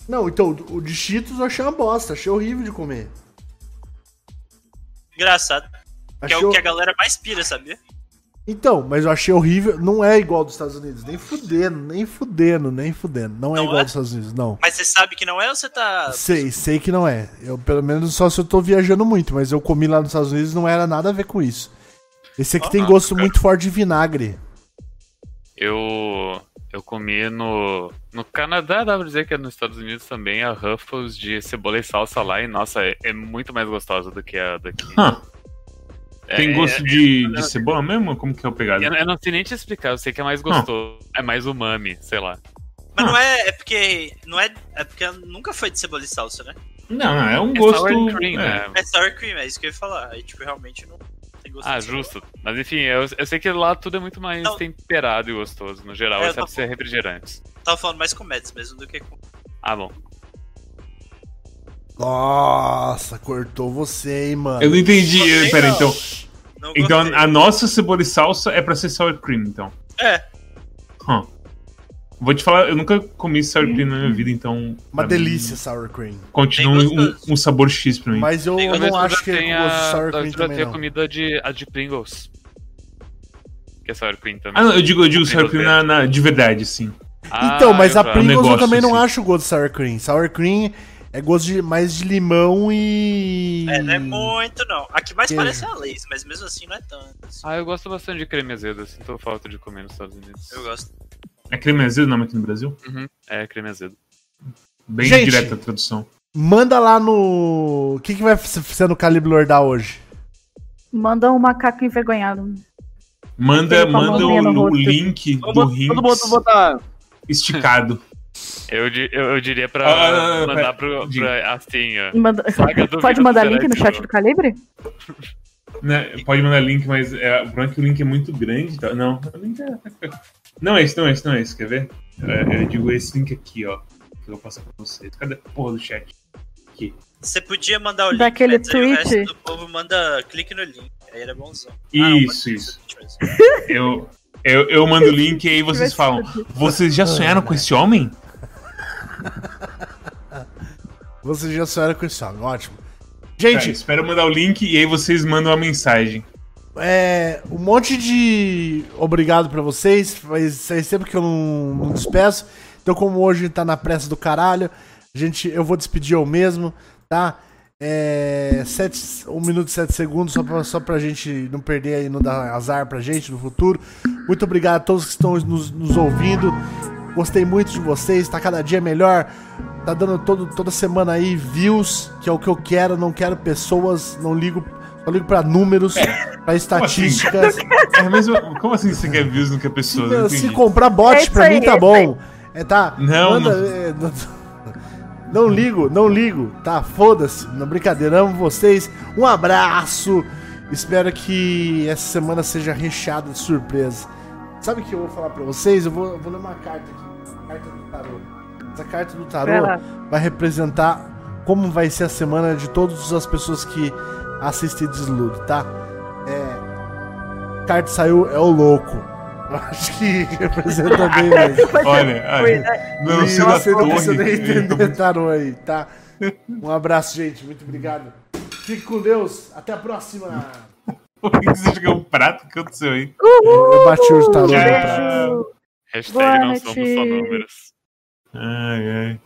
Não, então, o de Cheetos eu achei uma bosta, achei horrível de comer. Engraçado. Que é o que a galera mais pira, sabia? Então, mas eu achei horrível. Não é igual dos Estados Unidos. Nem fudendo, nem fudendo, nem fudendo. Não, é Não igual é? dos Estados Unidos, não. Mas você sabe que não é ou você tá. Sei, sei que não é. Eu, pelo menos, só se eu tô viajando muito, mas eu comi lá nos Estados Unidos não era nada a ver com isso. Esse aqui tem Ah, gosto cara. muito forte de vinagre. Eu. Eu comi no. No Canadá, dá pra dizer que é nos Estados Unidos também, a Ruffles de cebola e salsa lá, e nossa, é, é muito mais gostosa do que a daqui. Hã. É, Tem é- gosto de, de cebola mesmo? Como que é o pegado? Eu, eu não sei nem te explicar, eu sei que é mais gostoso. É mais umami, sei lá. Mas não é. É porque. Não é. É porque nunca foi de cebola e salsa, né? Não, não, é um É gosto. sour cream, é. né? É sour cream, é isso que eu ia falar. Aí, tipo, realmente não tem gosto Ah, de cebola. justo. Mas enfim, eu, eu sei que lá tudo é muito mais Não. temperado e gostoso, no geral, É, exceto ser refrigerantes. Tava falando mais com Mets mesmo do que com. Ah, bom. Nossa, cortou você, hein, mano. Eu não entendi. Gostei, Pera, não. então. Não Então a nossa cebola e salsa é pra ser sour cream, então. É. Hum. Vou te falar, eu nunca comi sour cream na minha vida, então. Uma delícia mim, sour cream. Continua um, um sabor X pra mim. Mas eu, eu não acho que é de sour cream também, tenha não. comida de, a de Pringles. Que é Sour Cream também. Ah, não, eu digo, eu digo sour cream na, na- de verdade, sim. Ah, então, mas a. Pringles eu também não assim. acho gosto de sour cream. Sour cream é gosto de, mais de limão e. É, não é muito, não. A que mais Queijo. parece é a Lays, mas mesmo assim não é tanto. assim. Ah, eu gosto bastante de creme azedo, sinto falta de comer nos Estados Unidos. Eu gosto. É creme azedo o nome aqui no Brasil? Uhum, é creme azedo. Bem Gente. direta a tradução. Manda lá no. O que, que vai ser no Calibre Lordar hoje? Manda um macaco envergonhado. Manda, manda o, o link do Todo mundo Rinks botar. esticado. Eu, eu, eu diria pra Ah, mandar pera, pro, pra assim, ó. Manda- Pode mandar link no chat do Calibre? Né, pode mandar link, mas é, o problema é que o link é muito grande. Tá? Não, o link é... Não é esse, não é esse, não é esse. Quer ver? É, eu digo esse link aqui, ó. Que eu vou passar pra vocês. Cadê a porra do chat? Aqui. Você podia mandar o link, Daquele mas aí o tweet? resto do povo manda clique no link. Aí era bonzão. Isso, isso. Eu, eu, eu mando o link e aí vocês falam: Vocês já sonharam com esse homem? Você já sonharam com esse homem, ótimo. Gente, espera eu mandar o link e aí vocês mandam a mensagem. é, um monte de obrigado pra vocês. Faz, faz tempo que eu não, não despeço. Então, como hoje tá na pressa do caralho, gente, eu vou despedir eu mesmo, tá? É, sete, um minuto e sete segundos, só pra, só pra gente não perder e não dar azar pra gente no futuro. Muito obrigado a todos que estão nos, nos ouvindo. Gostei muito de vocês, tá cada dia melhor. Tá dando todo, toda semana aí views, que é o que eu quero. Não quero pessoas, não ligo, só ligo pra números, pra estatísticas. É, mas eu- como assim você quer views no que a pessoa? Não Se entendi. comprar bot É pra mim aí, tá é bom. É, tá. Não, Manda- não. é, não, não ligo, não ligo, tá? Foda-se. Não brincadeira, amo vocês. Um abraço. Espero que essa semana seja recheada de surpresa. Sabe o que eu vou falar pra vocês? Eu vou, eu vou ler uma carta aqui. Carta do tarô. Essa carta do tarô Vai representar como vai ser a semana de todas as pessoas que assistem Desludo, tá? É. Carta saiu, é o louco. Eu acho que representa bem mesmo. Olha, olha, não sei da Você não precisa torre. nem entender tarô aí, tá? Um abraço, gente. Muito obrigado. Fique com Deus. Até a próxima. Por que você é um prato? O que aconteceu aí? Eu bati hoje tarô no Tchau. prato. Hashtag Boa não noite. somos só números. Ai, ai.